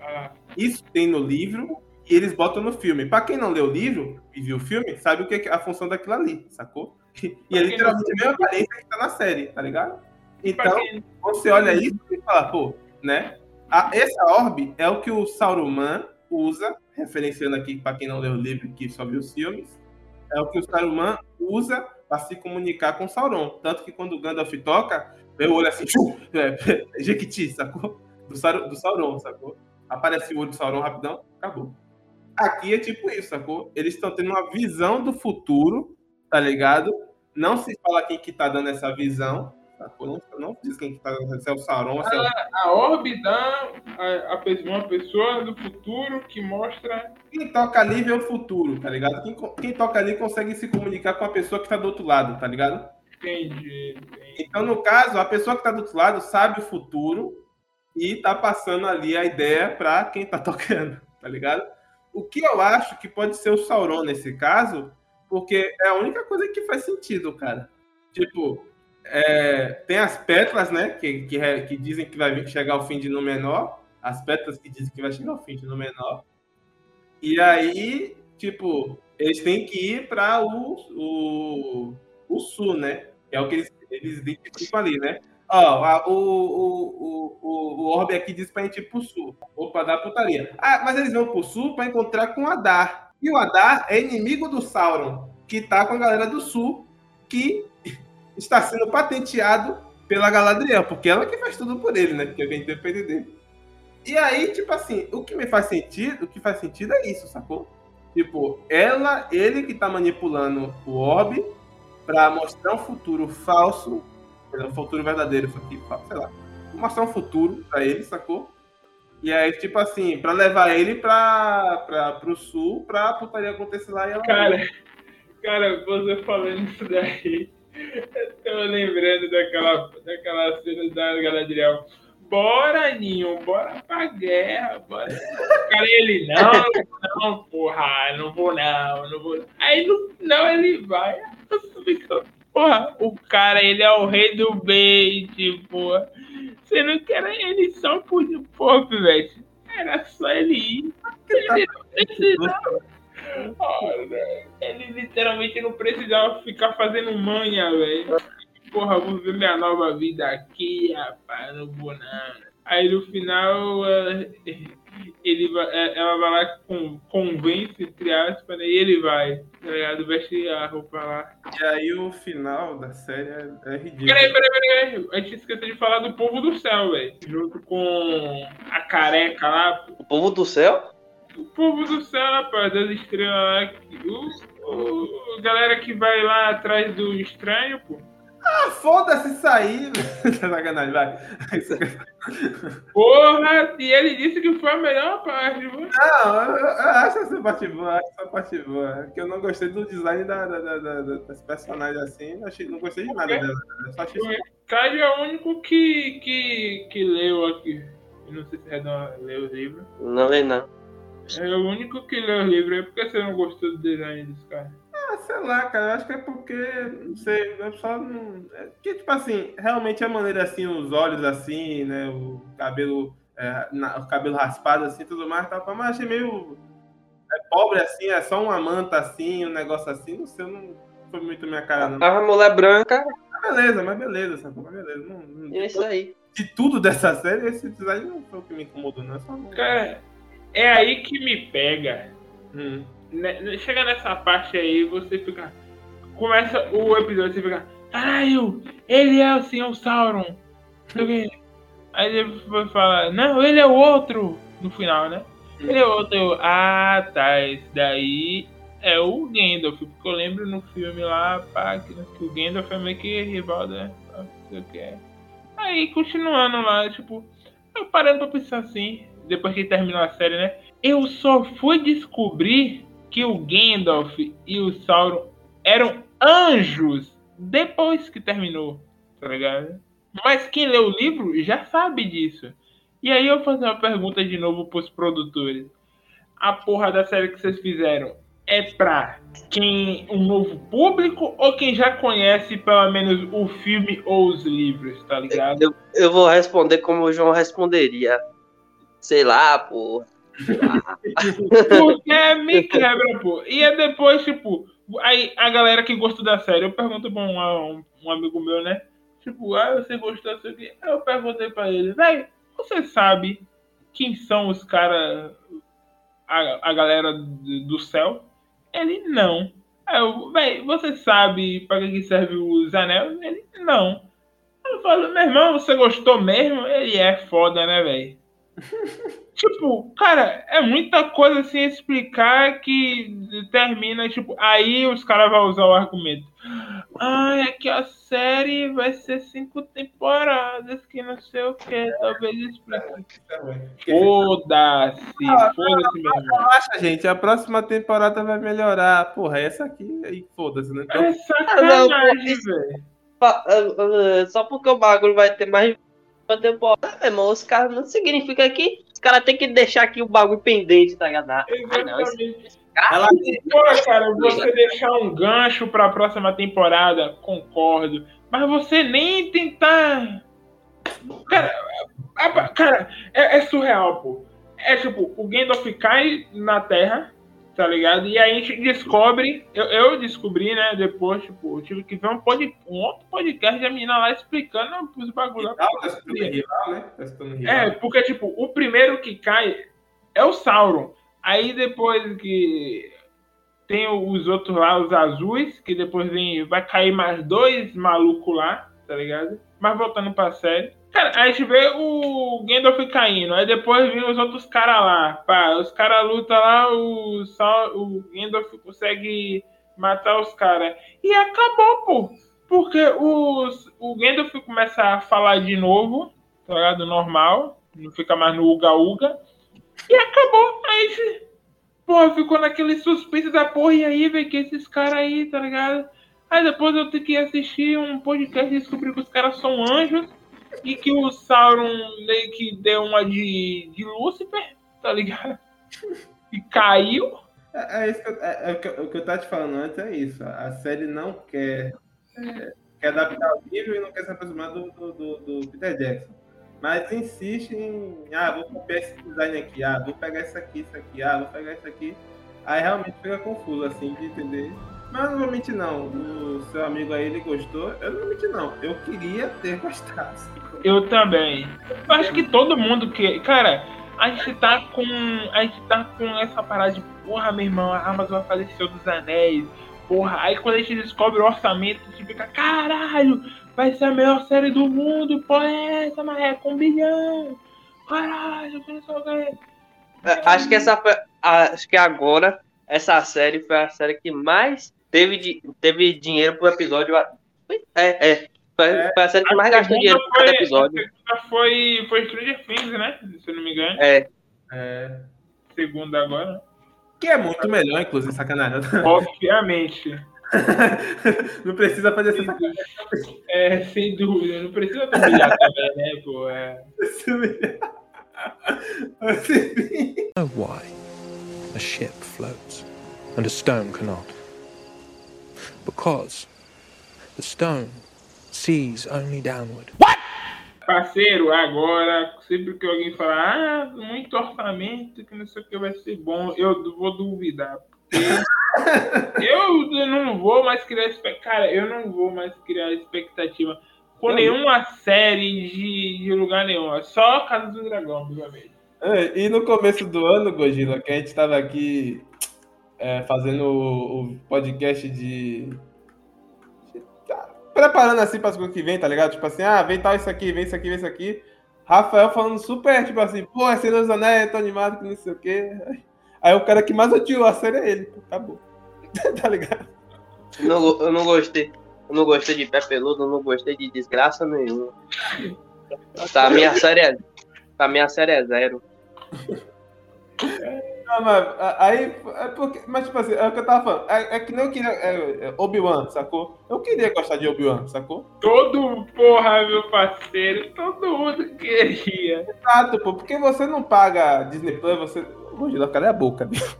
Ah, Isso tem no livro e eles botam no filme. Pra quem não leu o livro e viu o filme, sabe o que é a função daquilo ali, sacou? E é literalmente a mesma aparência que tá na série, tá ligado? Então, quem- você olha isso e fala, pô, né? A- essa orbe é o que o Saruman usa, referenciando aqui para quem não leu o livro que só viu os filmes, é o que o Saruman usa para se comunicar com Sauron. Tanto que quando o Gandalf toca, o olho assim, tchum, é, é, Jequiti, sacou? Do, Saru- do Sauron, sacou? Aparece o olho do Sauron rapidão, acabou. Aqui é tipo isso, sacou? Eles estão tendo uma visão do futuro, tá ligado? Não se fala quem que tá dando essa visão, sacou? Não, não diz quem que tá dando, se é o Sauron, se é o A orbe dá a, a uma pessoa do futuro que mostra. Quem toca ali vê o futuro, tá ligado? Quem, quem toca ali consegue se comunicar com a pessoa que tá do outro lado, tá ligado? Entendi. entendi. Então, no caso, a pessoa que tá do outro lado sabe o futuro e tá passando ali a ideia pra quem tá tocando, tá ligado? O que eu acho que pode ser o Sauron nesse caso, porque é a única coisa que faz sentido, cara. Tipo, é, tem as pétalas, né, que, que, que dizem que vai chegar ao fim de Númenor, as pétalas que dizem que vai chegar ao fim de Númenor. E aí, tipo, eles têm que ir para o, o, o sul, né? É o que eles, eles identificam ali, né? Ó, o, o, o, o, Orbe aqui diz pra gente ir pro sul, ou pra dar putaria. Ah, mas eles vão pro sul pra encontrar com o Adar. E o Adar é inimigo do Sauron, que tá com a galera do sul, que está sendo patenteado pela Galadriel, porque ela que faz tudo por ele, né? Porque quem depende dele. E aí, tipo assim, o que me faz sentido, o que faz sentido é isso, sacou? Tipo, ela, ele que tá manipulando o orbe pra mostrar um futuro falso, um futuro verdadeiro, isso aqui, sei lá. Mostrar um futuro pra ele, sacou? E aí, tipo assim, pra levar ele pra, pra, pro sul, pra putaria acontecer lá e ela. Cara, cara, você falando isso daí, eu tô lembrando daquela, daquela cena da Galadriel. Bora, Ninho, bora pra guerra, bora. Cara, ele, não, não, porra, não vou não, não vou. Aí no final ele vai. Você fica, Porra, o cara, ele é o rei do bait, porra. Você não quer ele só por porra, pivete. Era só ele ir. Ele não precisava. Olha, ele literalmente não precisava ficar fazendo manha, velho. Porra, vou ver minha nova vida aqui, rapaz, não vou não. Aí no final ela, ele vai, ela vai lá com, convence, entre aspas, né, e ele vai, tá ligado? Veste a roupa lá. E aí o final da série é, é ridículo. Peraí, peraí, peraí, a gente esqueceu de falar do povo do céu, velho. Junto com a careca lá, O povo do céu? o povo do céu, rapaz, das estrelas lá. que- O, o- galera que vai lá atrás do estranho, pô. Ah, foda-se isso aí. Sacanagem, vai. Porra, e ele disse que foi a melhor parte. Não, eu, eu acho essa parte boa, acho essa parte boa. Que eu não gostei do design da, da, da, da- das personagens assim. Não, achei, não gostei de nada dela. Eu só achei O Ricardo é o único que, que, que leu aqui. Eu não sei se é da- leu o livro. Não lê, não. É o único que leu o livro. É porque você não gostou do design desse cara. Ah, sei lá, cara, eu acho que é porque, não sei, eu só não. É que, tipo assim, realmente a maneira assim, os olhos assim, né, o cabelo, é, na- o cabelo raspado assim, tudo mais, tá, mas achei meio é pobre assim, é só uma manta assim, um negócio assim, não sei, não foi muito minha cara, não. A mulher branca, Mas beleza, mas beleza, sabe? Mas beleza. Não, não- é isso aí. de tudo dessa série, esse design não foi o que me incomodou, não. é Só. Cara, é aí que me pega. Hum. Né, chega nessa parte aí, você fica. Começa o episódio, você fica. Caralho, ele é o Senhor Sauron. Aí ele vai falar, não, ele é o outro. No final, né? Ele é o outro. Eu, ah, tá. Esse daí é o Gandalf. Porque eu lembro no filme lá, pá, que, que o Gandalf é meio que rival, né? pá, Não sei o que é. Aí, continuando lá, tipo, eu parando pra pensar assim, depois que terminou a série, né? Eu só fui descobrir que o Gandalf e o Sauron eram anjos depois que terminou, tá ligado? Mas quem lê o livro já sabe disso. E aí eu vou fazer uma pergunta de novo pros produtores. A porra da série que vocês fizeram é pra quem um novo público ou quem já conhece pelo menos o filme ou os livros, tá ligado? Eu, eu vou responder como o João responderia. Sei lá, pô. Porque me quebra, pô. E é depois, tipo, aí a galera que gostou da série, eu pergunto pra um, um, um amigo meu, né? Tipo, ah, você gostou aqui? Aí eu perguntei pra ele, velho, você sabe quem são os caras, a, a galera do, céu? Ele, não. Aí eu, velho, você sabe pra que serve os anéis? Ele, não. Eu falo, meu irmão, você gostou mesmo? Ele é foda, né, velho? Tipo, cara, é muita coisa sem explicar que termina, tipo, aí os caras vão usar o argumento. Ah, é que a série vai ser cinco temporadas, que não sei o que, talvez explique. Foda-se, foda-se mesmo. Relaxa, gente, a próxima temporada vai melhorar. Porra, essa aqui, aí foda-se, né? Então, É sacanagem, isso- velho. Ah, ah, Só porque o bagulho vai ter mais temporada, meu irmão, os caras não significa que os caras têm que deixar aqui o bagulho pendente, tá ligado? Ah, não, esse ela Pô, cara, você deixar um gancho pra próxima temporada, concordo. Mas você nem tentar. Cara, a- cara é, é surreal, pô. É tipo, o Gandalf cai na Terra, tá ligado? E aí a gente descobre. Eu, eu descobri, né? Depois, tipo, eu tive que ver um, pod, um outro podcast da menina lá explicando os bagulhos. Tá rival, né? Tá rival. É, porque, tipo, o primeiro que cai é o Sauron. Aí depois que tem os outros lá, os azuis, que depois vem, vai cair mais dois malucos lá, tá ligado? Mas voltando pra série. Cara, a gente vê o Gandalf caindo, aí depois vem os outros caras lá. Pá, os caras lutam lá, o, o Gandalf consegue matar os caras. E acabou, pô. Porque os, o Gandalf começa a falar de novo, tá ligado? Normal, não fica mais no Uga Uga. E acabou. Aí, porra, ficou naquele suspense da porra. E aí, velho, que esses caras aí, tá ligado? Aí depois eu tenho que assistir um podcast e descobrir que os caras são anjos. E que o Sauron meio que deu uma de, de Lúcifer, tá ligado? E caiu. É, é isso que eu, é, é o que eu- o que eu tava te falando antes, é isso. A série não quer, é, quer adaptar o livro e não quer se aproximar do, do, do- do Peter Jackson. Mas insiste em, ah, vou copiar esse design aqui, ah, vou pegar isso aqui, isso aqui, ah, vou pegar isso aqui. Aí realmente fica confuso, assim, de entender. Mas não vou mentir, não. O seu amigo aí, ele gostou. Eu não vou mentir, não. Eu queria ter gostado. Eu também. Eu acho que todo mundo que. Cara, a gente tá com. A gente tá com essa parada de porra, meu irmão, a Amazon vai fazer Senhor dos Anéis. Porra, aí quando a gente descobre o orçamento, a gente fica, caralho, vai ser a melhor série do mundo, porra é essa, é com um bilhão. Caralho, que não sei o Acho que essa foi- acho que agora essa série foi a série que mais teve, teve dinheiro pro episódio. É, é. Foi, É. foi a série que mais gastou dinheiro por cada foi- episódio. A segunda foi, foi Stranger Things, né? Se eu não me engano. É, É. Segunda agora. Que é muito melhor, inclusive, sacanagem. Obviamente. Não precisa fazer essa sacanagem. É, sem dúvida. Não precisa humilhar também, né, pô? É. Assim, why a ship floats and a stone cannot. Because the stone sees only downward. Parceiro, agora, sempre que alguém falar, ah, muito orçamento, que não sei o que vai ser bom, eu vou duvidar. Porque eu, eu não vou mais criar expectativa. Cara, eu não vou mais criar expectativa com nenhuma série de, de lugar nenhum. É Só Casa do Dragão, obviamente. É, E no começo do ano, Gojila, que a gente tava aqui é, fazendo o, o podcast de. tá preparando assim para as coisas que vem, tá ligado? Tipo assim, ah, vem tal isso aqui, vem isso aqui, vem isso aqui. Rafael falando super, tipo assim, pô, é Senhor dos Anéis, tô animado que não sei o quê. Aí o cara que mais odiou a série é ele, pô, acabou. tá ligado? eu não, eu não gostei. Eu não gostei de pé peludo, eu não gostei de desgraça nenhuma. Tá, a minha série é. A minha série é zero. Não, mas aí, é porque, mas tipo assim, é o que eu tava falando, é, é que nem eu queria, é, é, Obi-Wan, sacou? Eu queria gostar de Obi-Wan, sacou? Todo, porra, meu parceiro, todo mundo queria. Exato, pô, porque você não paga Disney Plus, você. Gojila, cala a boca, bicho.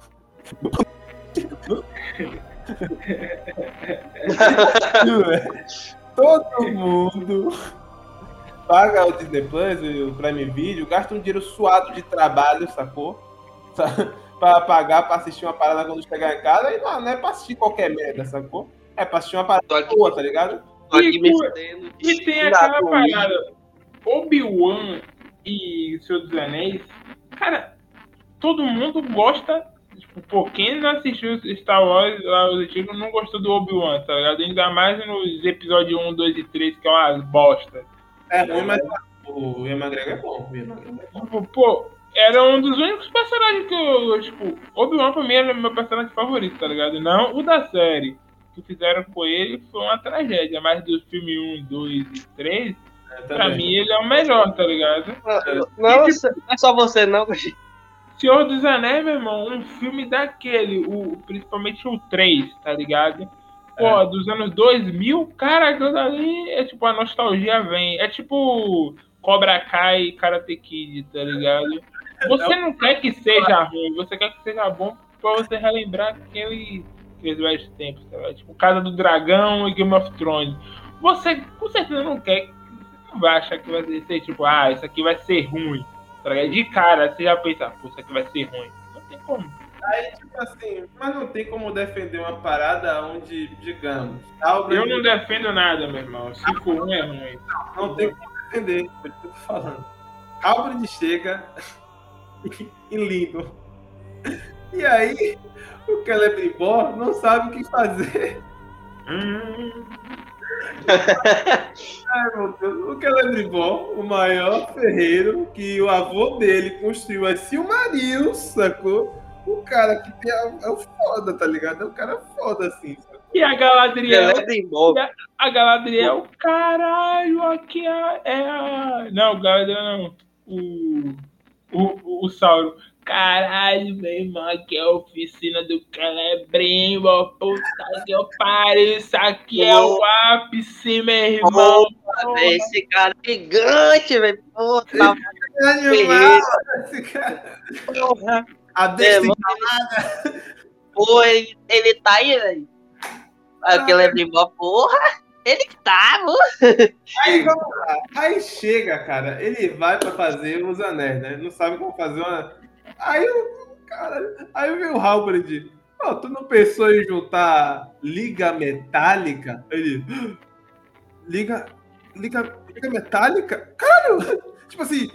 Todo mundo paga o Disney Plus e o Prime Video, gasta um dinheiro suado de trabalho, sacou? Pra pagar pra assistir uma parada quando chegar em casa, e não, não é pra assistir qualquer merda, sacou? É pra assistir uma parada aqui, boa, tá ligado? E. E tem aquela parada. Obi-Wan e Senhor dos Anéis, cara, todo mundo gosta. Tipo, pô, quem não assistiu Star Wars lá, os antigos, não gostou do Obi-Wan, tá ligado? Ainda mais nos episódios 1, 2 e 3, que é uma bosta. É ruim, mas o Ian McGregor é bom. O Ian McGregor é bom. Tipo, pô, era um dos únicos personagens que eu, tipo, Obi-Wan pra mim era meu personagem favorito, tá ligado? Não o da série. O que fizeram com ele foi uma tragédia, mas do filme 1, 2 e 3, É, pra mim ele é o melhor, tá ligado? Não, você- não é só você, não. Senhor dos Anéis, meu irmão, um filme daquele, o, principalmente o 3, tá ligado? Pô, dos anos 2000, cara, aquilo ali é tipo, a nostalgia vem. É tipo Cobra Kai e Karate Kid, tá ligado? Você não quer que seja ruim, você quer que seja bom pra você relembrar aquele, aqueles velhos tempos, tá ligado? Tipo, Casa do Dragão e Game of Thrones. Você com certeza não quer, você não vai achar que vai ser tipo, ah, isso aqui vai ser ruim. Tá? De cara, você já pensa, pô, isso aqui vai ser ruim. Não tem como. Aí, tipo assim, mas não tem como defender uma parada onde, digamos, Eu não defendo nada, meu irmão. Se for ruim, é ruim. não tem como defender, que eu tô falando. Albert chega e lindo. E aí, o Celebrimbor não sabe o que fazer. Hum, Ai, meu Deus. O Celebrimbor, o maior ferreiro que o avô dele construiu as Silmarils, sacou? O cara que tem a, é o foda, tá ligado? É um cara foda, assim. sacou? E a Galadriel. Celebrimbor. A Galadriel, caralho, aqui é, é a. Não, Galadriel não. O. O, o, Sauro. Caralho, meu irmão, aqui é a oficina do Celebrimbo. Puta que eu pariu. Isso aqui é o ápice, meu irmão. Esse cara é gigante, velho. Pô, tá Animal, esse cara. porra. A É, mano. Pô, ele, ele tá aí, velho. Aí o Celebrimbor, porra. Ele que tá, pô. Aí vamos lá. Aí chega, cara, ele vai pra fazer os anéis, né? Não sabe como fazer uma. Aí o cara. Aí vem o Halberd. Ó, tu não pensou em juntar liga metálica? Ele. Liga. Liga. Liga metálica? Caralho! Tipo assim.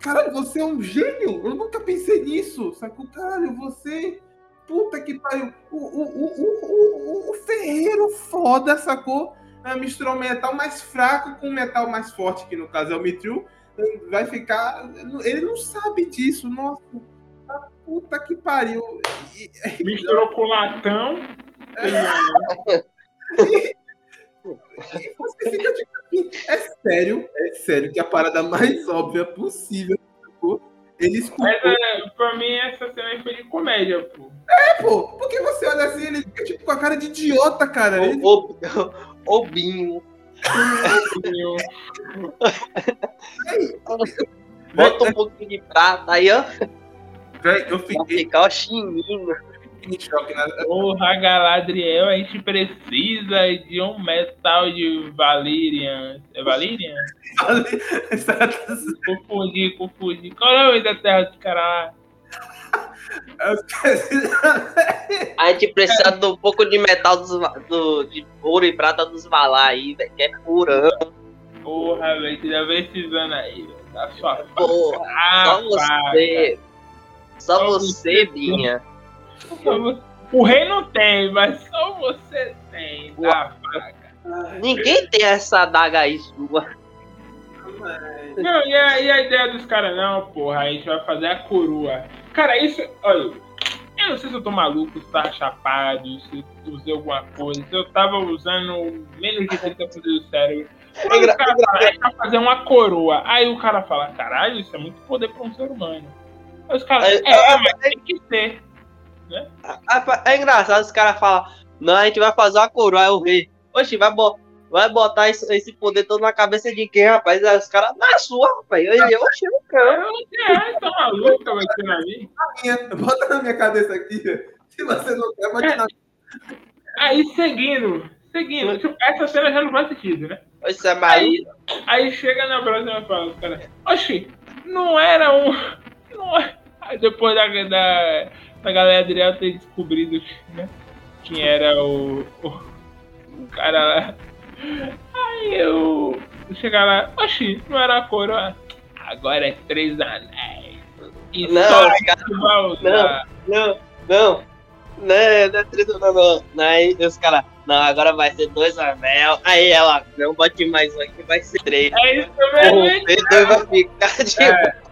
Caralho, você é um gênio! Eu nunca pensei nisso! Sacou? Caralho, você. Puta que pariu! O, o, o, o, o, o ferreiro foda, sacou? É, misturar o metal mais fraco com o metal mais forte, que no caso é o Mitril, vai ficar. Ele não sabe disso, nossa. Puta que pariu. E- Misturou com latão. e você fica tipo assim, é sério, é sério que a parada mais óbvia possível, sacou? Ele escutou. Mas é, pra mim essa cena aí foi de comédia, pô. É, pô, porque você olha assim, ele fica tipo com a cara de idiota, cara. Ele- O, o, o Binho. Eu- Bota um pouquinho de prata aí, ó. Véi, eu Vai fiquei ficar o chininho. em choque. Né? Porra, Galadriel, a gente precisa de um metal de Valyrian. É Valyrian? Confundi, confundi. Qual é o nome da terra dos caras? Esqueci. A gente precisa de um pouco de metal dos, do, de ouro e prata dos Valar aí, velho. Que é purão. Porra, velho, você já esses anos aí, velho. Da sua Porra, Ah, só você. Só Só você, você. Binha. Só você- O rei não tem, mas só você tem. Da faca. Ninguém tem essa adaga aí sua. Não, e a, e a ideia dos caras, não, porra, a gente vai fazer a coroa. Cara, isso, olha, eu não sei se eu tô maluco, se tava chapado, se eu usei alguma coisa, se eu tava usando menos de 30% do cérebro. Quando engra- o cara fala, a gente vai fazer uma coroa, aí o cara fala, caralho, isso é muito poder pra um ser humano. Aí os caras, É, é, é, mas tem que ser. É, é engraçado, os caras falam, não, a gente vai fazer uma coroa, aí o rei. Oxe, vai, bo vai botar isso- esse poder todo na cabeça de quem, rapaz? Aí os caras, na sua, rapaz. Eu, eu, eu não quero. É, tá maluco, vai ser na minha. Bota na minha cabeça aqui. Se você não quer, bote na Aí seguindo, seguindo, tipo, essa cena já não faz sentido, né? Isso é. Aí, aí chega na próxima e fala, cara, oxi, não era um. Não é... Aí depois da, da, da galera Adriel ter descobrido né, quem era o, o, o cara lá. Aí eu chegar lá, oxi, não era a coroa. Agora é três anéis. E Não, só os vai usar. Não, não. Não, não é três, não, não. não. Aí os caras, não, agora vai ser dois anel. Aí ela, não, bote mais um aqui, vai ser três. É isso mesmo, hein? O dois vai ficar de É.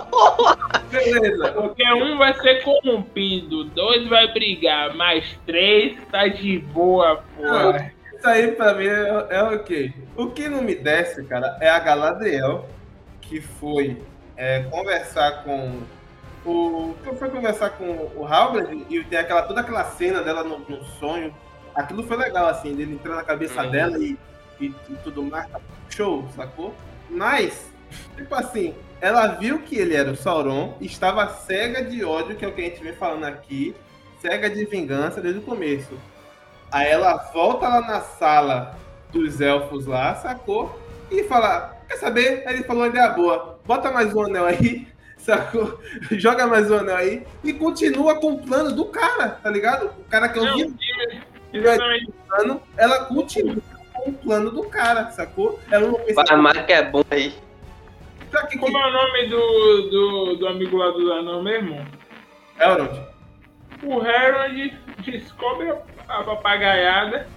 Beleza. Porque um vai ser corrompido, dois vai brigar, mais três tá de boa, porra. Isso aí pra mim é, é ok. O que não me desce, cara, é a Galadriel, que foi é, conversar com o. que foi conversar com o Halbrand e tem aquela, toda aquela cena dela no, no sonho. Aquilo foi legal, assim, dele entrar na cabeça Uhum. dela e, e, e tudo mais. Show, sacou? Mas, tipo assim, ela viu que ele era o Sauron, estava cega de ódio, que é o que a gente vem falando aqui, cega de vingança desde o começo. Aí ela volta lá na sala dos elfos lá, sacou? E fala, quer saber? Aí ele falou uma ideia boa, bota mais um anel aí, sacou? Joga mais um anel aí e continua com o plano do cara, tá ligado? O cara que eu vi plano, ela continua com o plano do cara, sacou? Ela não pensa, Vai que é bom aí. pra que Como é o nome do, do, do amigo lá do Anão mesmo? Elrond, O Harold descobre a papagaiada,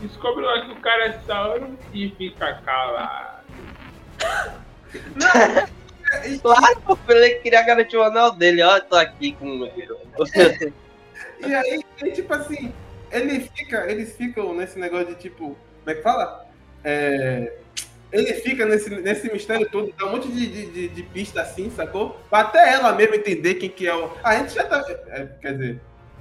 descobre lá que o cara é Sauron e fica calado. Claro, pô, ele queria garantir o anel dele. Ó, eu tô aqui com o meu. E aí, e, tipo assim, ele fica, eles ficam nesse negócio de tipo, como é que fala? É, ele fica nesse, nesse mistério todo, dá um monte de, de, de, de pista assim, sacou? Pra até ela mesmo entender quem que é o. A gente já tá. é, quer dizer,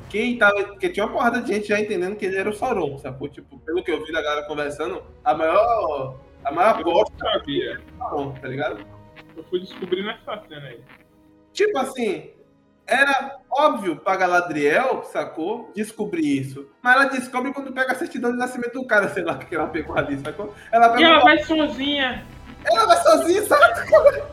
quem tava. Porque tinha uma porrada de gente já entendendo que ele era o Sauron, sacou? Tipo, pelo que eu vi da galera conversando, a maior. A maior Eu bosta sabia. é o Sauron, tá ligado? Eu fui descobrir nessa cena aí. Tipo assim, era óbvio pra Galadriel, sacou? Descobrir isso. Mas ela descobre quando pega a certidão de nascimento do cara, sei lá que ela pegou ali, sacou? Ela E ela vai sozinha. Ela vai sozinha, sabe?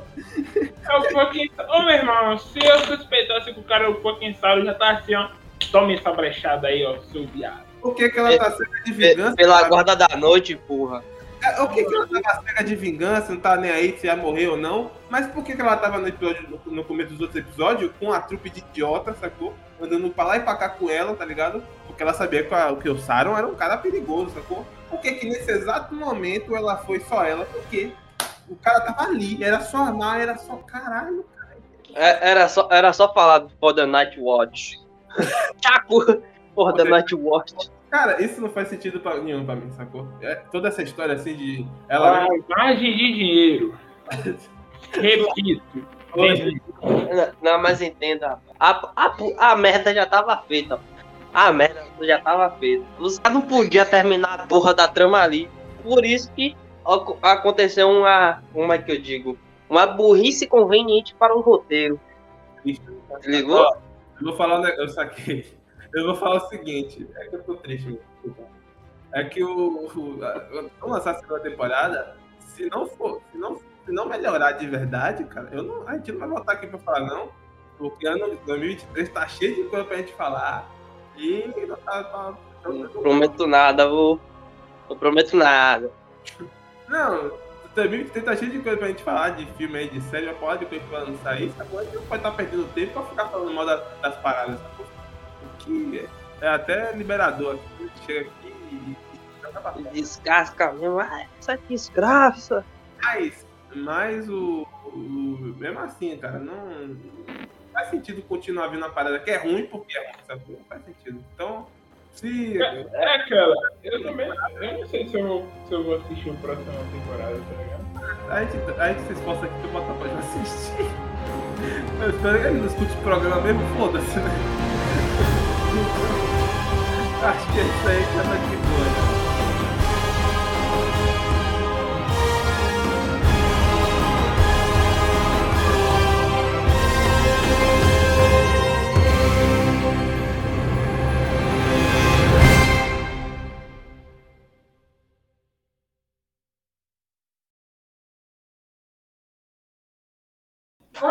É o fucking. Ô meu irmão, se eu suspeitasse que o cara é o fucking Sauron, já tá assim, ó. Tome essa brechada aí, ó, seu viado. Por que, que ela tá cega de vingança? Pela sabe? guarda da noite, porra. É, O que, que ela tava cega de vingança, não tá nem aí se ia morrer ou não. Mas por que, que ela tava no, episódio, no, no começo dos outros episódios com a trupe de idiota, sacou? Andando pra lá e pra cá com ela, tá ligado? Porque ela sabia que, a- que o Sauron era um cara perigoso, sacou? Por que, que nesse exato momento ela foi só ela? Porque o cara tava ali, era só amar, era só caralho. É, Era só, era só falar for the Night Watch. Chaco! For the Night Watch. Cara, isso não faz sentido pra, nenhum pra mim, sacou? É, toda essa história assim de. Ela. Lavagem de dinheiro. Repito. Não, Não, mas entenda, a, a, a merda já tava feita. A merda já tava feita. Os caras não podiam terminar a porra da trama ali. Por isso que aconteceu uma. Como é que eu digo? Uma burrice conveniente para um roteiro. Ligou? Eu vou falar um negócio, eu saquei. Eu vou falar o seguinte, é que eu tô triste, meu. É que o. o lançar a segunda temporada. Se não for, se não, se não melhorar de verdade, cara, eu não, a gente não vai voltar aqui pra falar, não. Porque ano 2023 tá cheio de coisa pra gente falar. E não tá. tá- Não prometo nada, vou. Não prometo nada. Não, 2023 tá cheio de coisa pra gente falar, de filme aí, de série, uma porrada de coisa pra lançar aí, sacou? A gente não pode estar perdendo tempo pra ficar falando mal da- das paradas, sacou? O que é até liberador chega aqui e. Descasca mesmo. Ah, essa desgraça. Mas, mas o, o- Mesmo assim, cara, não, não faz sentido continuar vendo a parada que é ruim porque é ruim, sacou? Não faz sentido. Então, se. É aquela. Eu também. Eu não sei se eu, se eu vou assistir o próximo temporada, tá ligado? A gente, a gente se esforça aqui pra botar pra gente assistir. Eu espero que ele não escute o programa mesmo, foda-se, né? Acho que é isso aí que tá de boa, né?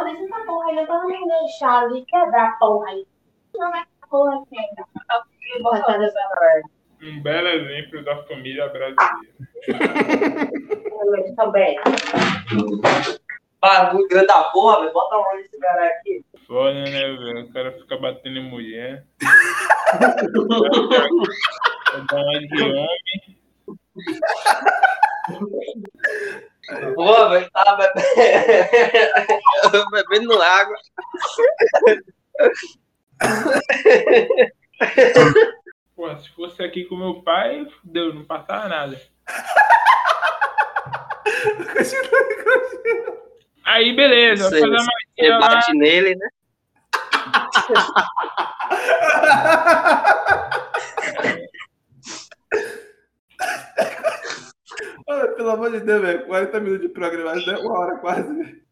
Deixa essa porra aí, eu tava me deixando de quebrar a porra aí. Não é porra quebra. Um belo exemplo da família brasileira. Também. Bagulho grande da porra, velho. Bota um esse cara aqui. Foda, né, velho? O cara fica batendo em mulher. Dá uma de homem. Pô, velho, tava bebendo. bebendo água. Pô, se fosse aqui com meu pai, fudeu, não passava nada. Aí, beleza, Sei, fazer Você magia lá. bate nele, né? Olha, pelo amor de Deus, velho. 40 minutos de programa, né? uma hora quase, velho.